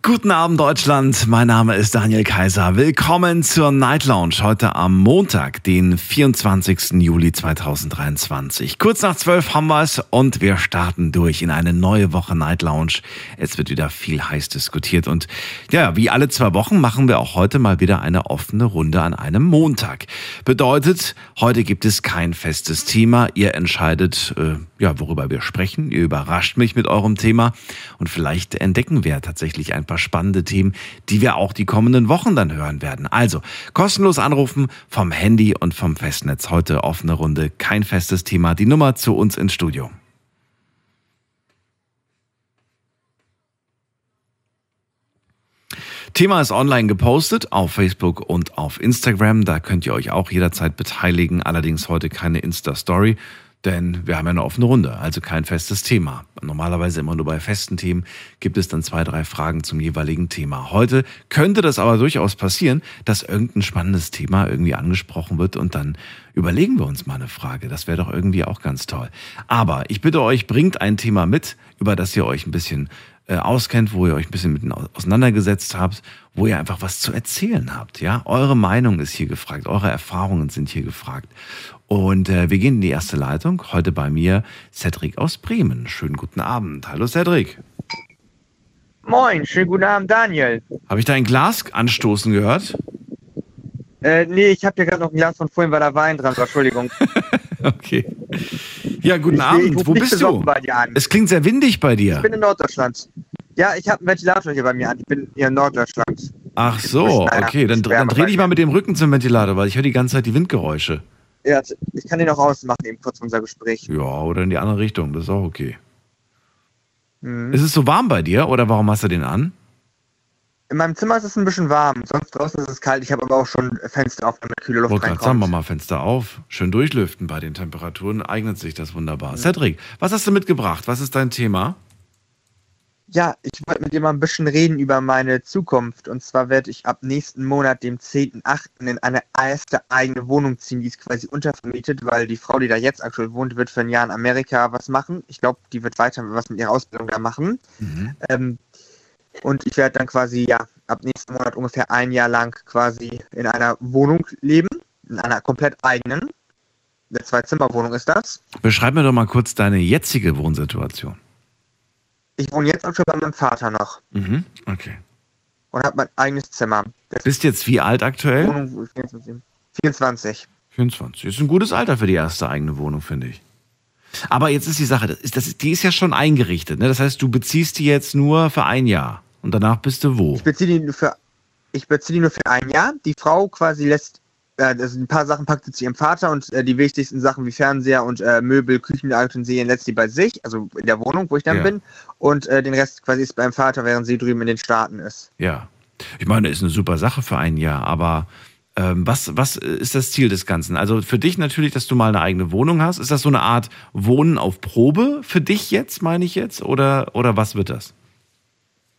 Guten Abend Deutschland, mein Name ist Daniel Kaiser. Willkommen zur Night Lounge heute am Montag, den 24. Juli 2023. Kurz nach zwölf haben wir es und wir starten durch in eine neue Woche Night Lounge. Es wird wieder viel heiß diskutiert und ja, wie alle zwei Wochen machen wir auch heute mal wieder eine offene Runde an einem Montag. Bedeutet, heute gibt es kein festes Thema. Ihr entscheidet, äh, ja, worüber wir sprechen. Ihr überrascht mich mit eurem Thema und vielleicht entdecken wir tatsächlich ein paar spannende Themen, die wir auch die kommenden Wochen dann hören werden. Also kostenlos anrufen vom Handy und vom Festnetz. Heute offene Runde, kein festes Thema. Die Nummer zu uns ins Studio. Thema ist online gepostet auf Facebook und auf Instagram. Da könnt ihr euch auch jederzeit beteiligen. Allerdings heute keine Insta-Story. Denn wir haben ja eine offene Runde, also kein festes Thema. Normalerweise immer nur bei festen Themen gibt es dann zwei, drei Fragen zum jeweiligen Thema. Heute könnte das aber durchaus passieren, dass irgendein spannendes Thema irgendwie angesprochen wird und dann überlegen wir uns mal eine Frage. Das wäre doch irgendwie auch ganz toll. Aber ich bitte euch, bringt ein Thema mit, über das ihr euch ein bisschen äh, auskennt, wo ihr euch ein bisschen mit auseinandergesetzt habt, wo ihr einfach was zu erzählen habt. Ja, eure Meinung ist hier gefragt, eure Erfahrungen sind hier gefragt. Und äh, wir gehen in die erste Leitung. Heute bei mir Cedric aus Bremen. Schönen guten Abend. Hallo Cedric. Moin, schönen guten Abend, Daniel. Habe ich da ein Glas anstoßen gehört? Äh, nee, ich habe hier gerade noch ein Glas von vorhin, weil da Wein dran war. Entschuldigung. okay. Ja, guten Ich- Abend. ich Wo bist du? Es klingt sehr windig bei Ich dir. bin in Norddeutschland. Ja, ich habe einen Ventilator hier bei mir an. Ich bin hier in Norddeutschland. Ach so, okay. Dann, dann dreh dich mal mit dem Rücken zum Ventilator, weil ich höre die ganze Zeit die Windgeräusche. Ja, ich kann den auch ausmachen, eben kurz unser Gespräch. Ja, oder in die andere Richtung. Das ist auch okay. Mhm. Ist es so warm bei dir oder warum hast du den an? In meinem Zimmer ist es ein bisschen warm, sonst draußen ist es kalt. Ich habe aber auch schon Fenster auf, damit kühle Luft Wollte gerade sagen, reinkommt. mach mal Fenster auf. Schön durchlüften bei den Temperaturen. Eignet sich das wunderbar. Cedric, was hast du mitgebracht? Was ist dein Thema? Ja, ich wollte mit dir mal ein bisschen reden über meine Zukunft. Und zwar werde ich ab nächsten Monat, dem 10.8., in eine erste eigene Wohnung ziehen. Die ist quasi untervermietet, weil die Frau, die da jetzt aktuell wohnt, wird für ein Jahr in Amerika was machen. Ich glaube, die wird weiter was mit ihrer Ausbildung da machen. Mhm. Ähm, und ich werde dann quasi, ja, ab nächsten Monat ungefähr ein Jahr lang quasi in einer Wohnung leben. In einer komplett eigenen. Eine Zwei-Zimmer-Wohnung ist das. Beschreib mir doch mal kurz deine jetzige Wohnsituation. Ich wohne jetzt aktuell bei meinem Vater noch Mhm. Okay. und habe mein eigenes Zimmer. Das Bist jetzt wie alt aktuell? Wohnung wo ich 24. 24. 24. Ist ein gutes Alter für die erste eigene Wohnung, finde ich. Aber jetzt ist die Sache, das ist, das die ist ja schon eingerichtet. Ne? Das heißt, du beziehst die jetzt nur für ein Jahr. Und danach bist du wo? Ich beziehe die nur für ich beziehe die nur für ein Jahr. Die Frau quasi lässt äh, das ein paar Sachen packt sie zu ihrem Vater und äh, die wichtigsten Sachen wie Fernseher und äh, Möbel, Küchenutensilien lässt sie bei sich, also in der Wohnung, wo ich dann Ja. bin. Und äh, den Rest quasi ist beim Vater, während sie drüben in den Staaten ist. Ja. Ich meine, ist eine super Sache für ein Jahr, aber ähm, was, was ist das Ziel des Ganzen? Also für dich natürlich, dass du mal eine eigene Wohnung hast. Ist das so eine Art Wohnen auf Probe für dich jetzt, meine ich jetzt? Oder, oder was wird das?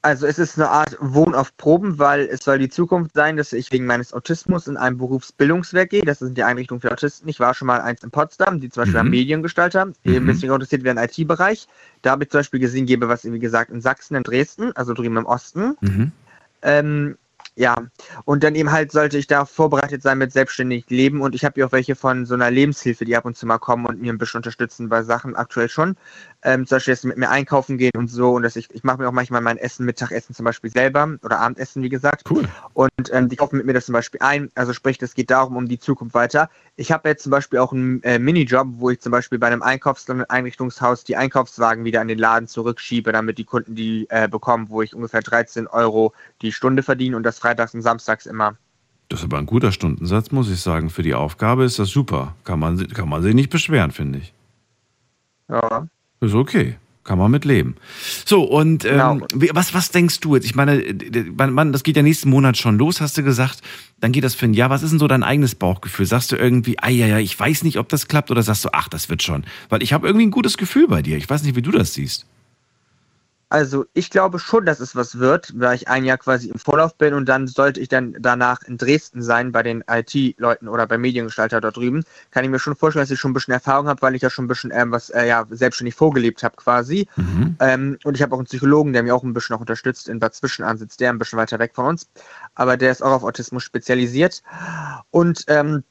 Also es ist eine Art Wohn auf Proben, weil es soll die Zukunft sein, dass ich wegen meines Autismus in einem Berufsbildungswerk gehe. Das sind die Einrichtungen für Autisten. Ich war schon mal eins in Potsdam, die zum Beispiel Mhm. haben Mediengestalter, die Mhm. deswegen interessiert werden im IT-Bereich. Da habe ich zum Beispiel gesehen, gebe was, wie gesagt, in Sachsen, in Dresden, also drüben im Osten. Mhm. Ähm, ja, und dann eben halt sollte ich da vorbereitet sein mit selbstständig leben und ich habe ja auch welche von so einer Lebenshilfe, die ab und zu mal kommen und mir ein bisschen unterstützen bei Sachen aktuell schon. Ähm, zum Beispiel, dass sie mit mir einkaufen gehen und so und dass ich, ich mache mir auch manchmal mein Essen, Mittagessen zum Beispiel selber oder Abendessen, wie gesagt. Cool. Und ähm, die kaufen mit mir das zum Beispiel ein. Also sprich, das geht darum, um die Zukunft weiter. Ich habe jetzt zum Beispiel auch einen äh, Minijob, wo ich zum Beispiel bei einem Einkaufseinrichtungshaus die Einkaufswagen wieder an den Laden zurückschiebe, damit die Kunden die äh, bekommen, wo ich ungefähr 13 Euro die Stunde verdiene und das freitags und samstags immer. Das ist aber ein guter Stundensatz, muss ich sagen. Für die Aufgabe ist das super. Kann man, kann man sich nicht beschweren, finde ich. Ja. Ist okay. Kann man mit leben. So, und ähm, Genau. was, was denkst du jetzt? Ich meine, äh, man, das geht ja nächsten Monat schon los, hast du gesagt. Dann geht das für ein Jahr. Was ist denn so dein eigenes Bauchgefühl? Sagst du irgendwie, ah ja, ja, ich weiß nicht, ob das klappt, oder sagst du, ach, das wird schon? Weil ich habe irgendwie ein gutes Gefühl bei dir. Ich weiß nicht, wie du das siehst. Also ich glaube schon, dass es was wird, weil ich ein Jahr quasi im Vorlauf bin und dann sollte ich dann danach in Dresden sein bei den IT-Leuten oder beim Mediengestalter dort drüben. Kann ich mir schon vorstellen, dass ich schon ein bisschen Erfahrung habe, weil ich ja schon ein bisschen ähm, was äh, ja, selbstständig vorgelebt habe quasi. Mhm. Ähm, und ich habe auch einen Psychologen, der mir auch ein bisschen noch unterstützt in Bad Zwischenahn sitzt, der ein bisschen weiter weg von uns. Aber der ist auch auf Autismus spezialisiert. Und ähm,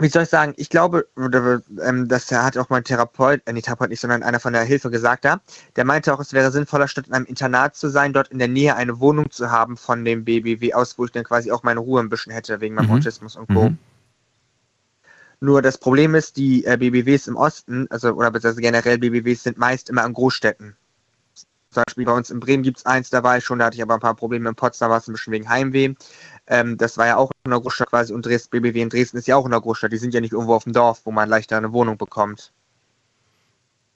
wie soll ich sagen, ich glaube, ähm, das hat auch mein Therapeut, äh, nicht Therapeut nicht, sondern einer von der Hilfe gesagt da, der meinte auch, es wäre sinnvoller, statt in einem Internat zu sein, dort in der Nähe eine Wohnung zu haben von dem BBW aus, wo ich dann quasi auch meine Ruhe ein bisschen hätte wegen meinem Mhm. Autismus und Co. Mhm. Nur das Problem ist, die äh, BBWs im Osten, also oder beziehungsweise generell BBWs sind meist immer an Großstädten. Zum Beispiel bei uns in Bremen gibt es eins, da war ich schon, da hatte ich aber ein paar Probleme. In Potsdam war es ein bisschen wegen Heimweh. Ähm, das war ja auch in der Großstadt quasi und Dresden, BBW in Dresden ist ja auch in der Großstadt. Die sind ja nicht irgendwo auf dem Dorf, wo man leichter eine Wohnung bekommt.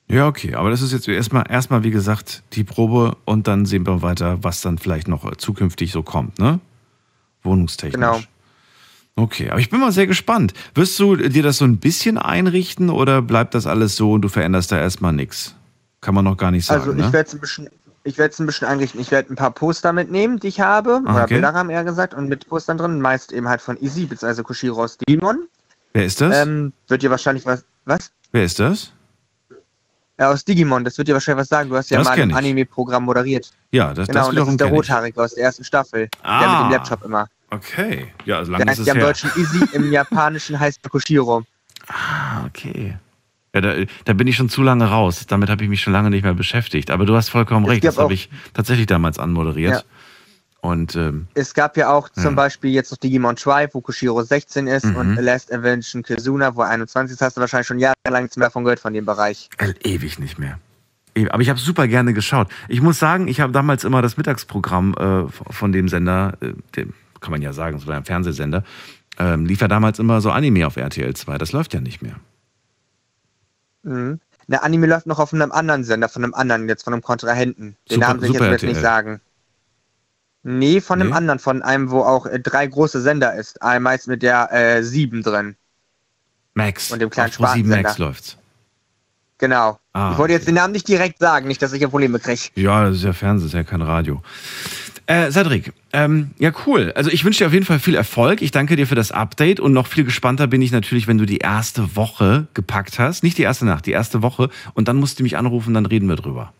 Ja, okay, aber das ist jetzt erstmal, erstmal, wie gesagt, die Probe und dann sehen wir weiter, was dann vielleicht noch äh, zukünftig so kommt, ne? Wohnungstechnisch. Genau. Okay, aber ich bin mal sehr gespannt. Wirst du dir das so ein bisschen einrichten oder bleibt das alles so und du veränderst da erstmal nichts? Kann man noch gar nicht sagen. Also ich ne? werde es ein bisschen, ich werde es ein bisschen einrichten. Ich werde ein paar Poster mitnehmen, die ich habe, Ah, oder okay. Bilder haben eher gesagt, und mit Postern drin, meist eben halt von Easy, beziehungsweise Koshiro aus Digimon. Wer ist das? Ähm, wird dir wahrscheinlich was, was? Wer ist das? Ja, aus Digimon, das wird dir wahrscheinlich was sagen. Du hast ja Das mal ein. Anime-Programm moderiert. Ja, das, Genau, das und das ist der. Rothaarige aus der ersten Staffel. Der Ah. mit dem Laptop immer. Okay, ja, also Der lange ist heißt es ja im her. Deutschen Easy, im Japanischen heißt er Koshiro. Ah, okay. Ja, da, da bin ich schon zu lange raus. Damit habe ich mich schon lange nicht mehr beschäftigt. Aber du hast vollkommen recht. Das habe ich tatsächlich damals anmoderiert. Ja. Und ähm, Es gab ja auch zum Ja. Beispiel jetzt noch Digimon Tribe, wo Koshiro 16 ist Mhm. und Last Invention Kizuna, wo er 21 ist. Hast du wahrscheinlich schon jahrelang nichts mehr von gehört von dem Bereich. äh, ewig nicht mehr. Aber ich habe super gerne geschaut. Ich muss sagen, ich habe damals immer das Mittagsprogramm äh, von dem Sender, äh, dem kann man ja sagen, es war ein Fernsehsender, ähm, lief ja damals immer so Anime auf RTL 2. Das läuft ja nicht mehr. Mhm. Der Anime läuft noch auf einem anderen Sender, von einem anderen, jetzt von einem Kontrahenten. Den Super- Namen will ich jetzt, jetzt nicht RTL. sagen. Nee, von einem Nee? anderen, von einem, wo auch äh, drei große Sender ist. Ein meist mit der äh, 7 drin. Max. Und dem kleinen auf Pro7 Max läuft's. Genau. Ah, ich wollte jetzt okay. den Namen nicht direkt sagen, nicht, dass ich hier Probleme kriege. Ja, das ist ja Fernsehen, das ist ja kein Radio. Äh, Cedric, ähm, ja cool. Also ich wünsche dir auf jeden Fall viel Erfolg. Ich danke dir für das Update und noch viel gespannter bin ich natürlich, wenn du die erste Woche gepackt hast. Nicht die erste Nacht, die erste Woche. Und dann musst du mich anrufen, dann reden wir drüber.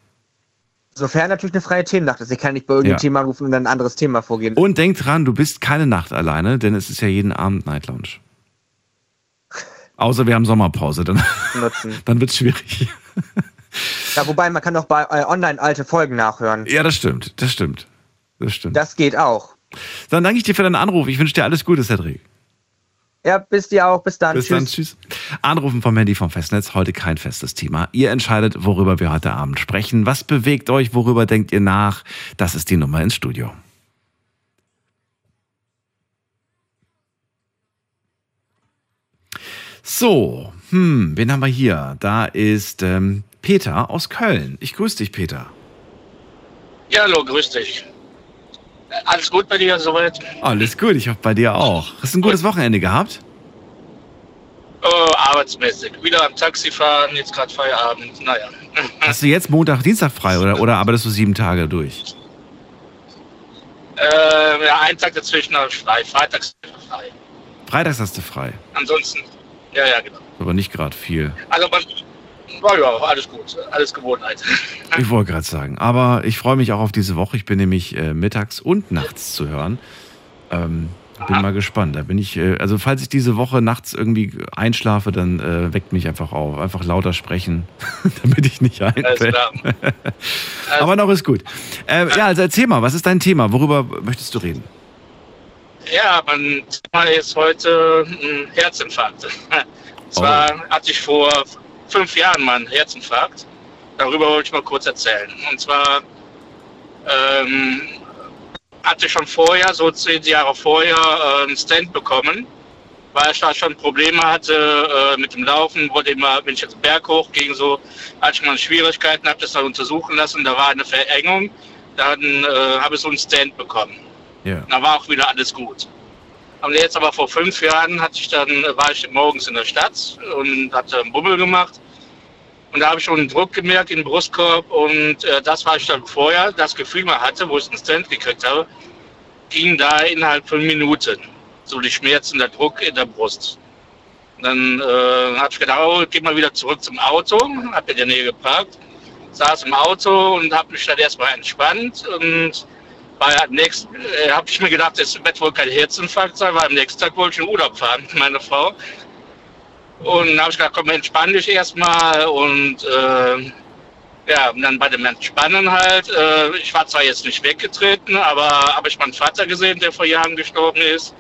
Sofern natürlich eine freie Themennacht ist. Ich kann nicht bei irgendeinem Ja. Thema anrufen und dann ein anderes Thema vorgeben. Und denk dran, du bist keine Nacht alleine, denn es ist ja jeden Abend Night Lounge. Außer wir haben Sommerpause, dann, nutzen. dann wird's schwierig. Ja, wobei, man kann auch bei äh, online alte Folgen nachhören. Ja, das stimmt, das stimmt. Das stimmt. Das geht auch. Dann danke ich dir für deinen Anruf. Ich wünsche dir alles Gute, Cedric. Ja, bis dir auch. Bis dann. Bis Tschüss. dann, tschüss. Anrufen vom Handy vom Festnetz, heute kein festes Thema. Ihr entscheidet, worüber wir heute Abend sprechen. Was bewegt euch, worüber denkt ihr nach? Das ist die Nummer ins Studio. So, hm, wen haben wir hier? Da ist ähm, Peter aus Köln. Ich grüße dich, Peter. Ja, hallo, grüß dich. Alles gut bei dir soweit? Alles gut, ich hoffe bei dir auch. Hast du ein gutes Wochenende gehabt? Oh, arbeitsmäßig. Wieder am Taxi fahren, jetzt gerade Feierabend. Naja. Hast du jetzt Montag, Dienstag frei oder, oder arbeitest du sieben Tage durch? Äh, ja, einen Tag dazwischen habe ich frei. Freitags frei. Freitags hast du frei, Ansonsten, ja, ja, genau. aber nicht gerade viel. Also, man, oh, ja, alles gut. Alles Gewohnheit. Ich wollte gerade sagen. Aber ich freue mich auch auf diese Woche. Ich bin nämlich äh, mittags und nachts zu hören. Ähm, bin mal gespannt. Da bin ich, äh, also falls ich diese Woche nachts irgendwie einschlafe, dann äh, weckt mich einfach auf. Einfach lauter sprechen, damit ich nicht einfällt. Aber noch ist gut. Äh, ja, also erzähl mal, was ist dein Thema? Worüber möchtest du reden? Ja, mein Thema ist heute ein Herzinfarkt. Und zwar hatte ich vor fünf Jahren mal einen Herzinfarkt. Darüber wollte ich mal kurz erzählen. Und zwar ähm, hatte ich schon vorher, so zehn Jahre vorher, äh, einen Stand bekommen, weil ich da schon Probleme hatte äh, mit dem Laufen, wurde immer, wenn ich jetzt Berg hoch ging, so hatte ich mal Schwierigkeiten, habe das dann untersuchen lassen, da war eine Verengung, dann äh, habe ich so einen Stand bekommen. Ja. Da war auch wieder alles gut. Und jetzt aber vor fünf Jahren hatte ich dann, war ich morgens in der Stadt und hatte einen Bummel gemacht. Und da habe ich schon einen Druck gemerkt im Brustkorb und äh, das, was ich dann vorher, das Gefühl mal hatte, wo ich einen Stand gekriegt habe, ging da innerhalb von Minuten. So die Schmerzen, der Druck in der Brust. Und dann äh, habe ich gedacht, oh, geh mal wieder zurück zum Auto, habe in der Nähe geparkt, saß im Auto und habe mich dann erstmal entspannt und nächst, äh, habe ich mir gedacht, es wird wohl kein Herzinfarkt sein, weil am nächsten Tag wollte ich in Urlaub fahren mit meiner Frau. Und dann habe ich gedacht, komm, entspann dich erstmal und äh, ja, und dann bei dem Entspannen halt, äh, ich war zwar jetzt nicht weggetreten, aber habe ich meinen Vater gesehen, der vor Jahren gestorben ist.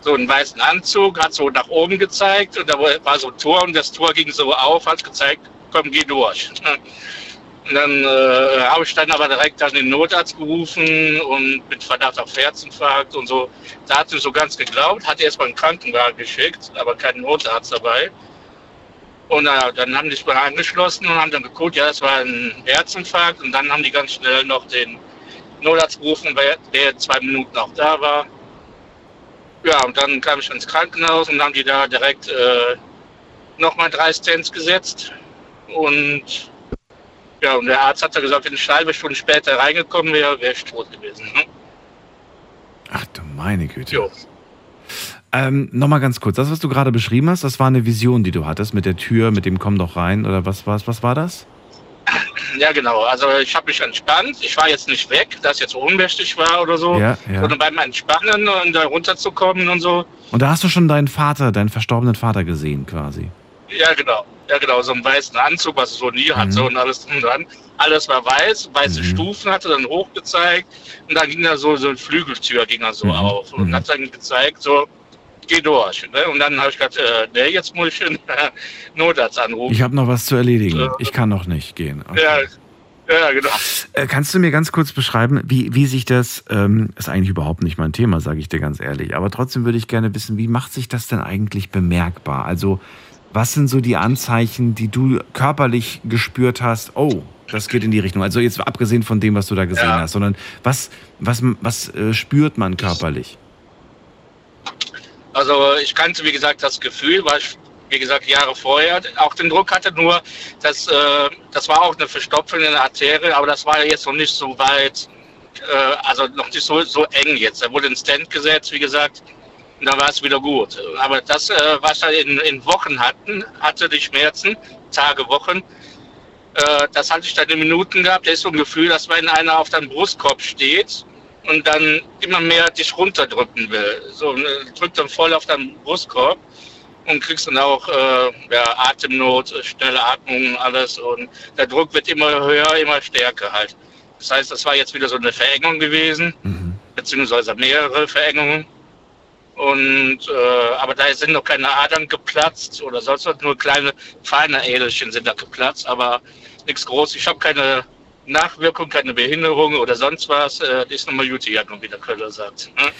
So einen weißen Anzug, hat so nach oben gezeigt und da war so ein Tor und das Tor ging so auf, hat gezeigt, komm, geh durch. Und dann äh, habe ich dann aber direkt dann den Notarzt gerufen und mit Verdacht auf Herzinfarkt und so. Da hat sie so ganz geglaubt, hat erst mal einen Krankenwagen geschickt, aber keinen Notarzt dabei. Und äh, dann haben die sich mal angeschlossen und haben dann geguckt, ja, das war ein Herzinfarkt. Und dann haben die ganz schnell noch den Notarzt gerufen, der zwei Minuten auch da war. Ja, und dann kam ich ins Krankenhaus und haben die da direkt äh, nochmal drei Stents gesetzt. Und ja, und der Arzt hat da gesagt, wenn ich eine halbe Stunde später reingekommen wäre, wäre ich tot gewesen. Ne? Ach du meine Güte. Jo. Ähm, Nochmal ganz kurz, das, was du gerade beschrieben hast, das war eine Vision, die du hattest mit der Tür, mit dem Komm doch rein oder was, was, was war das? Ja, genau. Also ich habe mich entspannt. Ich war jetzt nicht weg, dass ich jetzt ohnmächtig war oder so, ja, ja. sondern beim Entspannen und da runterzukommen und so. Und da hast du schon deinen Vater, deinen verstorbenen Vater gesehen quasi. Ja, genau. Ja, genau, so einen weißen Anzug, was es so nie hatte mhm. und alles drum und dran. Alles war weiß, weiße mhm. Stufen hatte dann hochgezeigt und dann ging da so, so eine Flügeltür ging da so mhm. auf und mhm. hat dann gezeigt, so, geh durch. Ne? Und dann habe ich gesagt, äh, nee, jetzt muss ich einen Notarzt anrufen. Ich habe noch was zu erledigen. Äh, ich kann noch nicht gehen. Okay. Ja, ja, genau. Äh, kannst du mir ganz kurz beschreiben, wie, wie sich das, ähm, ist eigentlich überhaupt nicht mein Thema, sage ich dir ganz ehrlich, aber trotzdem würde ich gerne wissen, wie macht sich das denn eigentlich bemerkbar? Also was sind so die Anzeichen, die du körperlich gespürt hast? Oh, das geht in die Richtung. Also jetzt abgesehen von dem, was du da gesehen ja. hast, sondern was, was, was äh, spürt man körperlich? Also ich kannte, wie gesagt, das Gefühl, weil ich, wie gesagt, Jahre vorher auch den Druck hatte, nur das, äh, das war auch eine Verstopfung in der Arterie, aber das war jetzt noch nicht so weit, äh, also noch nicht so, so eng jetzt. Da wurde ein Stand gesetzt, wie gesagt, da war es wieder gut. Aber das, äh, was er in, in Wochen hatten, hatte die Schmerzen, Tage, Wochen, äh, das hatte ich dann in Minuten gehabt. Da ist so ein Gefühl, dass wenn einer auf deinem Brustkorb steht und dann immer mehr dich runterdrücken will. So, ne, drückt dann voll auf deinen Brustkorb und kriegst dann auch äh, ja, Atemnot, schnelle Atmung, alles. Und der Druck wird immer höher, immer stärker halt. Das heißt, das war jetzt wieder so eine Verengung gewesen, mhm. beziehungsweise mehrere Verengungen. Und äh, aber da sind noch keine Adern geplatzt oder sonst was, nur kleine feine Ädelchen sind da geplatzt, aber nichts groß. Ich habe keine Nachwirkung, keine Behinderung oder sonst was. Äh, das ist nochmal Juti, wie der Köller sagt. Ne?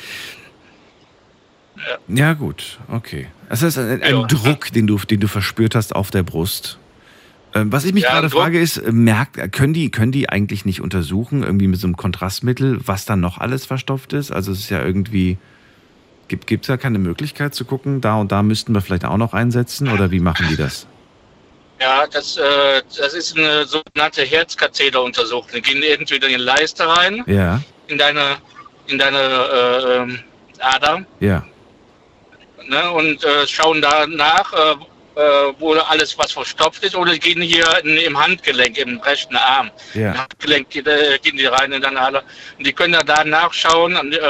Ja. ja. gut, okay. Es ist ein, ein ja. Druck, den du, den du verspürt hast auf der Brust. Ähm, was ich mich ja, gerade frage ist, merkt, können die, können die eigentlich nicht untersuchen, irgendwie mit so einem Kontrastmittel, was dann noch alles verstopft ist? Also es ist ja irgendwie, Gibt es da keine Möglichkeit zu gucken, da und da müssten wir vielleicht auch noch einsetzen oder wie machen die das? Ja, das, äh, das ist eine sogenannte Herzkatheteruntersuchung. Die gehen entweder in die Leiste rein, ja. in deine, in deine äh, ähm, Ader. Ja. Ne, und äh, schauen da nach, äh, wo alles was verstopft ist, oder gehen hier in, im Handgelenk, im rechten Arm. Ja. Im Handgelenk äh, gehen die rein in den Halle. Und die können da nachschauen, und, äh,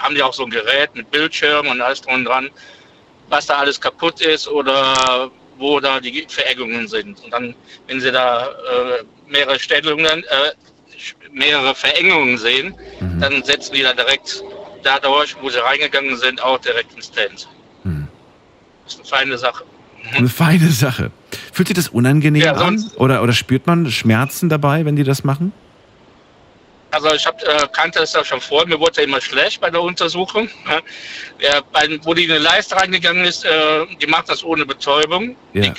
haben die auch so ein Gerät mit Bildschirm und alles drum und dran, was da alles kaputt ist oder wo da die Verengungen sind. Und dann, wenn sie da äh, mehrere Stellungen, äh, mehrere Verengungen sehen, mhm. dann setzen die da direkt dadurch, wo sie reingegangen sind, auch direkt ins Tent. Mhm. Das ist eine feine Sache. Eine feine Sache. Fühlt sich das unangenehm ja, an? Oder, oder spürt man Schmerzen dabei, wenn die das machen? Also ich hab, äh, kannte es ja schon vor, mir wurde ja immer schlecht bei der Untersuchung. Ja, bei, wo die in eine Leiste reingegangen ist, äh, die macht das ohne Betäubung. Ja. Die,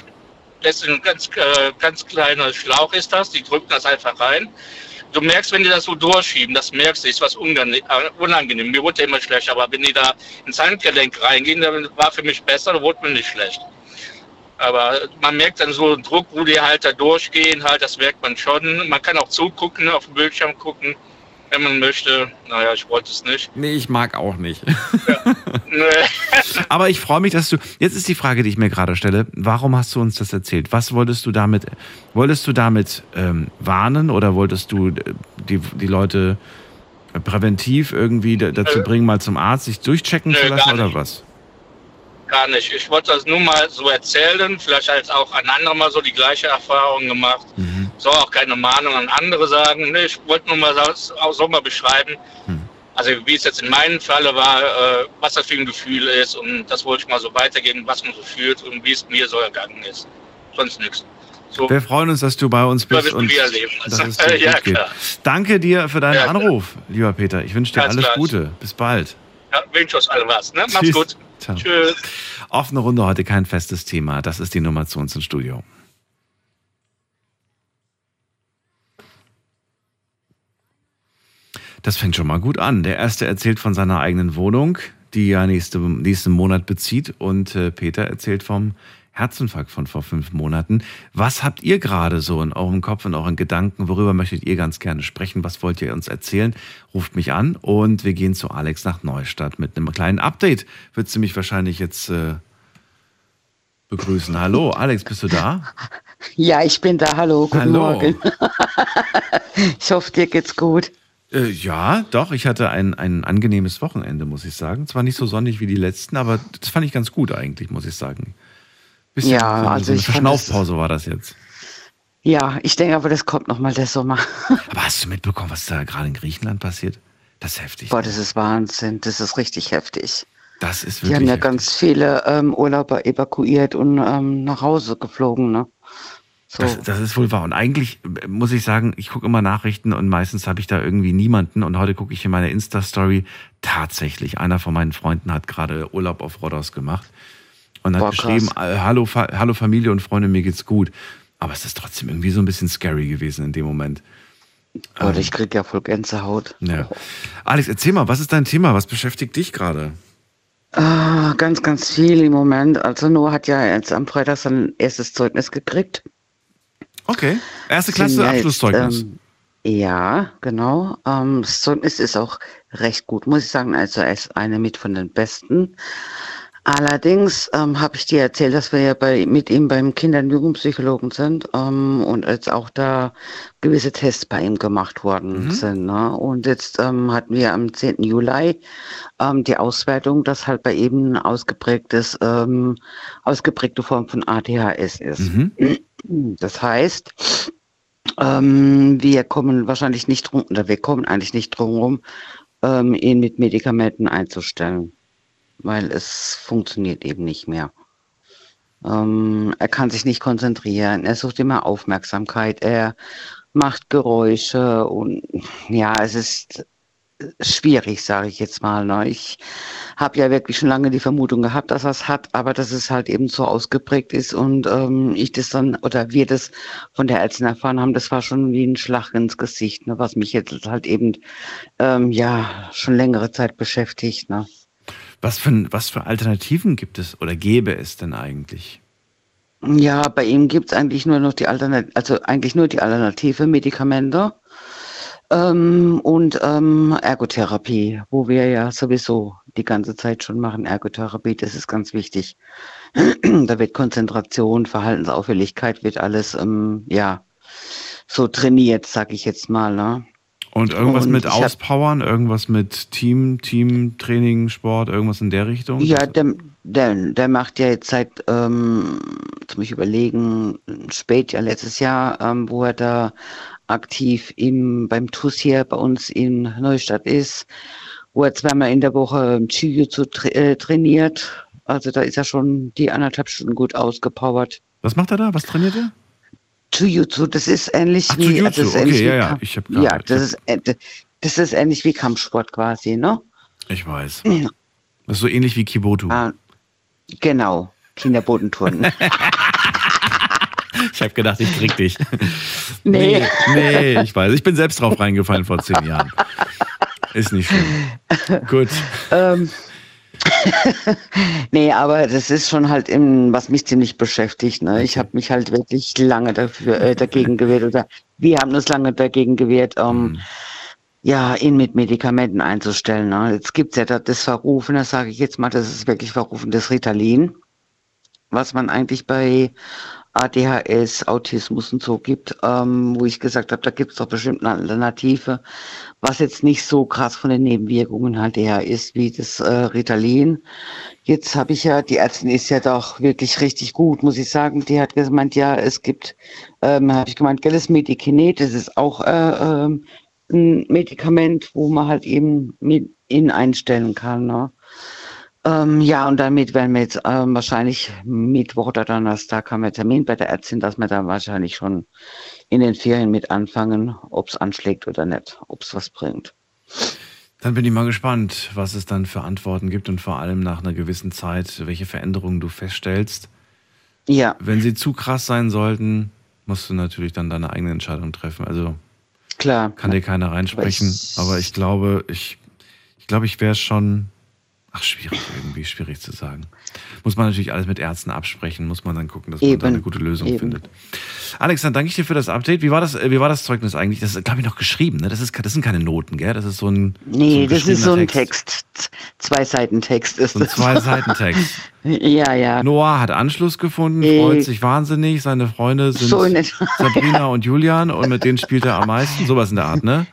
das ist ein ganz, äh, ganz kleiner Schlauch ist das, die drücken das einfach rein. Du merkst, wenn die das so durchschieben, das merkst du, ist was äh, unangenehm. Mir wurde ja immer schlecht, aber wenn die da ins Handgelenk reingehen, dann war für mich besser, da wurde mir nicht schlecht. Aber man merkt dann so einen Druck, wo die halt da durchgehen, halt, das merkt man schon. Man kann auch zugucken, auf dem Bildschirm gucken, wenn man möchte. Naja, ich wollte es nicht. Nee, ich mag auch nicht. Nee. Aber ich freue mich, dass du. Jetzt ist die Frage, die ich mir gerade stelle: Warum hast du uns das erzählt? Was wolltest du damit? Wolltest du damit ähm, warnen oder wolltest du äh, die, die Leute präventiv irgendwie da- dazu Nö. bringen, mal zum Arzt sich durchchecken Nö, zu lassen oder was? Gar nicht. Ich wollte das nur mal so erzählen. Vielleicht hat jetzt auch ein anderer mal so die gleiche Erfahrung gemacht. Mhm. Soll auch keine Mahnung an andere sagen. Nee, ich wollte nur mal so, auch so mal beschreiben. Hm. Also wie es jetzt in meinem Falle war, äh, was das für ein Gefühl ist. Und das wollte ich mal so weitergeben, was man so fühlt und wie es mir so ergangen ist. Sonst nichts. So, Wir freuen uns, dass du bei uns bist und dass es dir ja, gut geht. klar. Danke dir für deinen Ja, klar. Anruf, lieber Peter. Ich wünsche dir Ganz alles gleich. Gute. Bis bald. Ja, wünsche uns allen was. Ne? Tschüss. gut. Ciao. Tschüss. Offene Runde heute kein festes Thema. Das ist die Nummer zu uns ins Studio. Das fängt schon mal gut an. Der erste erzählt von seiner eigenen Wohnung, die er nächste, nächsten Monat bezieht. Und äh, Peter erzählt vom Herzinfarkt von vor fünf Monaten. Was habt ihr gerade so in eurem Kopf, in euren Gedanken? Worüber möchtet ihr ganz gerne sprechen? Was wollt ihr uns erzählen? Ruft mich an und wir gehen zu Alex nach Neustadt mit einem kleinen Update. Wird sie mich wahrscheinlich jetzt äh, begrüßen. Hallo, Alex, bist du da? Ja, ich bin da. Hallo, guten Hallo. Morgen. Ich hoffe, dir geht's gut. Äh, ja, doch, ich hatte ein, ein angenehmes Wochenende, muss ich sagen. Zwar nicht so sonnig wie die letzten, aber das fand ich ganz gut eigentlich, muss ich sagen. Bisschen Ja, so, also ich Verschnaufpause war das jetzt. Ja, ich denke aber, das kommt nochmal der Sommer. Aber hast du mitbekommen, was da gerade in Griechenland passiert? Das ist heftig. Boah, das ist Wahnsinn. Das ist richtig heftig. Das ist Die wirklich haben ja heftig. ganz viele ähm, Urlauber evakuiert und ähm, nach Hause geflogen, ne? So. Das, das ist wohl wahr. Und eigentlich äh, muss ich sagen, ich gucke immer Nachrichten und meistens habe ich da irgendwie niemanden. Und heute gucke ich in meiner Insta-Story tatsächlich. Einer von meinen Freunden hat gerade Urlaub auf Rhodos gemacht und hat Boah, geschrieben, äh, hallo, Fa hallo Familie und Freunde, mir geht's gut. Aber es ist trotzdem irgendwie so ein bisschen scary gewesen in dem Moment. Boah, ich krieg ja voll Gänsehaut. Ja. Alex, erzähl mal, was ist dein Thema? Was beschäftigt dich gerade? Ah, ganz, ganz viel im Moment. Also Noah hat ja jetzt am Freitag sein erstes Zeugnis gekriegt. Okay. Erste Sind Klasse, jetzt, Abschlusszeugnis. ähm, ja, genau. Ähm, das Zeugnis ist auch recht gut, muss ich sagen. Also er ist eine mit von den besten. Allerdings ähm, habe ich dir erzählt, dass wir ja bei, mit ihm beim Kinder- und Jugendpsychologen sind ähm, und jetzt auch da gewisse Tests bei ihm gemacht worden sind. Ne? Und jetzt ähm, hatten wir am 10. Juli ähm, die Auswertung, dass halt bei ihm ein ausgeprägtes, ähm, ausgeprägte Form von ADHS ist. Mhm. Das heißt, ähm, wir kommen wahrscheinlich nicht drum, oder wir kommen eigentlich nicht drum rum, ihn mit Medikamenten einzustellen, weil es funktioniert eben nicht mehr. Ähm, er kann sich nicht konzentrieren, er sucht immer Aufmerksamkeit, er macht Geräusche und ja, es ist schwierig, sage ich jetzt mal. Ne? Ich habe ja wirklich schon lange die Vermutung gehabt, dass er es hat, aber dass es halt eben so ausgeprägt ist und ähm, ich das dann oder wir das von der Ärztin erfahren haben, das war schon wie ein Schlag ins Gesicht, ne? was mich jetzt halt eben ähm, ja schon längere Zeit beschäftigt. Ne? Was, für, was für Alternativen gibt es oder gäbe es denn eigentlich? Ja, bei ihm gibt's eigentlich nur noch die Alternative, also eigentlich nur die alternative Medikamente ähm, und ähm, Ergotherapie, wo wir ja sowieso die ganze Zeit schon machen. Ergotherapie, das ist ganz wichtig. da wird Konzentration, Verhaltensauffälligkeit, wird alles ähm, ja so trainiert, sag ich jetzt mal. Ne? Und irgendwas Und mit Auspowern, irgendwas mit Team, Teamtraining, Sport, irgendwas in der Richtung? Ja, der, der, der macht ja jetzt seit, ähm, jetzt muss ich überlegen, spät ja letztes Jahr, ähm, wo er da aktiv im, beim TUS hier bei uns in Neustadt ist, wo er zweimal in der Woche Jiu-Jitsu tra äh, trainiert. Also da ist er schon die anderthalb Stunden gut ausgepowert. Was macht er da? Was trainiert er? Jiu-Jitsu, das ist ähnlich Ach, wie, Jiu-Jitsu, das ist okay, ähnlich wie ja, ja, ich hab grad- ja, ich das hab- ist, äh, das ist ähnlich wie Kampfsport quasi, ne? Ich weiß. Ja. Das ist so ähnlich wie Kibotu. Ah, genau, Kinderbodenturnen. Ich habe gedacht, ich krieg dich. Nee. nee. ich weiß. Ich bin selbst drauf reingefallen vor zehn Jahren. Ist nicht schlimm. Gut. Ähm, nee, aber das ist schon halt, im, was mich ziemlich beschäftigt. Ne? Ich habe mich halt wirklich lange dafür, äh, dagegen gewehrt oder wir haben uns lange dagegen gewehrt, ähm, mhm. ja, ihn mit Medikamenten einzustellen. Ne? Jetzt gibt's ja das Verrufen, das sage ich jetzt mal, das ist wirklich Verrufen, das Ritalin, was man eigentlich bei ADHS, Autismus und so gibt, ähm, wo ich gesagt habe, da gibt es doch bestimmt eine Alternative, was jetzt nicht so krass von den Nebenwirkungen halt her ist wie das äh, Ritalin. Jetzt habe ich ja, die Ärztin ist ja doch wirklich richtig gut, muss ich sagen. Die hat gemeint, ja, es gibt, ähm, habe ich gemeint, gelles Medikinet, das ist auch äh, äh, ein Medikament, wo man halt eben mit in einstellen kann. Ne? Ähm, ja, und damit werden wir jetzt ähm, wahrscheinlich Mittwoch oder Donnerstag haben wir Termin bei der Ärztin, dass wir dann wahrscheinlich schon in den Ferien mit anfangen, ob es anschlägt oder nicht, ob es was bringt. Dann bin ich mal gespannt, was es dann für Antworten gibt und vor allem nach einer gewissen Zeit, welche Veränderungen du feststellst. Ja. Wenn sie zu krass sein sollten, musst du natürlich dann deine eigene Entscheidung treffen. Also klar kann dir keiner reinsprechen, aber ich, aber ich glaube, ich, ich glaube, ich wäre schon Ach, schwierig irgendwie, schwierig zu sagen. Muss man natürlich alles mit Ärzten absprechen, muss man dann gucken, dass man da eine gute Lösung Eben. findet. Alex, dann danke ich dir für das Update. Wie war das, wie war das Zeugnis eigentlich? Das ist, glaube ich, noch geschrieben, ne? Das, ist, das sind keine Noten, gell? Das ist so ein. Nee, so ein das ist so ein Text. Text. Zwei Seiten Text ist so ein Zwei Seiten Text. ja, ja. Noah hat Anschluss gefunden, freut sich wahnsinnig. Seine Freunde sind so Sabrina und Julian und mit denen spielt er am meisten. Sowas in der Art, ne?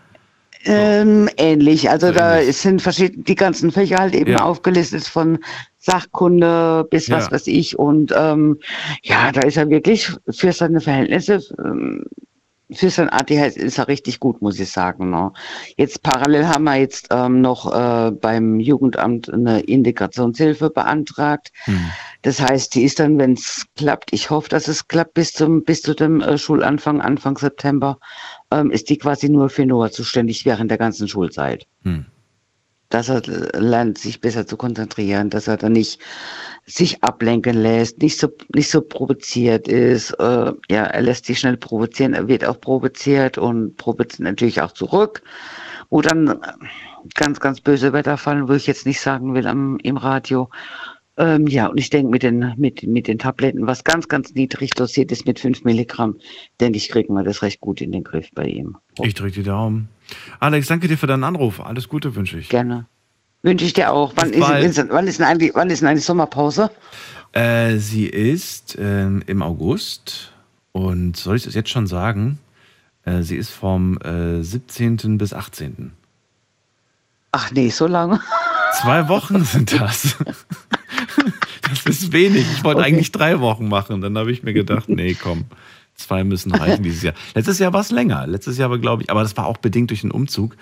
Ähm, ähnlich. Also so da ähnlich. sind verschiedene, die ganzen Fächer halt eben ja. aufgelistet von Sachkunde bis was ja. weiß ich. Und ähm, ja, da ist er wirklich für seine Verhältnisse, ähm, für sein ADHS ist er richtig gut, muss ich sagen. Ne? Jetzt parallel haben wir jetzt ähm, noch äh, beim Jugendamt eine Integrationshilfe beantragt. Hm. Das heißt, die ist dann, wenn es klappt, ich hoffe, dass es klappt bis zum bis zu dem äh, Schulanfang, Anfang September, ähm, ist die quasi nur für Noah zuständig während der ganzen Schulzeit. Hm. Dass er lernt, sich besser zu konzentrieren, dass er dann nicht sich ablenken lässt, nicht so, nicht so provoziert ist. Äh, ja, er lässt sich schnell provozieren, er wird auch provoziert und provoziert natürlich auch zurück. Wo dann ganz, ganz böse Wetter fallen, wo ich jetzt nicht sagen will am, im Radio. Ähm, ja, und ich denke, mit den, mit, mit den Tabletten, was ganz, ganz niedrig dosiert ist mit 5 Milligramm, denke ich, kriegen wir das recht gut in den Griff bei ihm. Ich drücke die Daumen. Alex, danke dir für deinen Anruf. Alles Gute wünsche ich. Gerne. Wünsche ich dir auch. Wann ist, wann ist, denn eigentlich, wann ist denn eigentlich Sommerpause? Äh, sie ist äh, im August. Und soll ich es jetzt schon sagen? Äh, sie ist vom 17. Äh, bis 18. Ach nee, so lange. Zwei Wochen sind das. Das ist wenig. Ich wollte okay. eigentlich drei Wochen machen. Dann habe ich mir gedacht, nee, komm, zwei müssen reichen dieses Jahr. Letztes Jahr war es länger. Letztes Jahr war, glaube ich, aber das war auch bedingt durch den Umzug.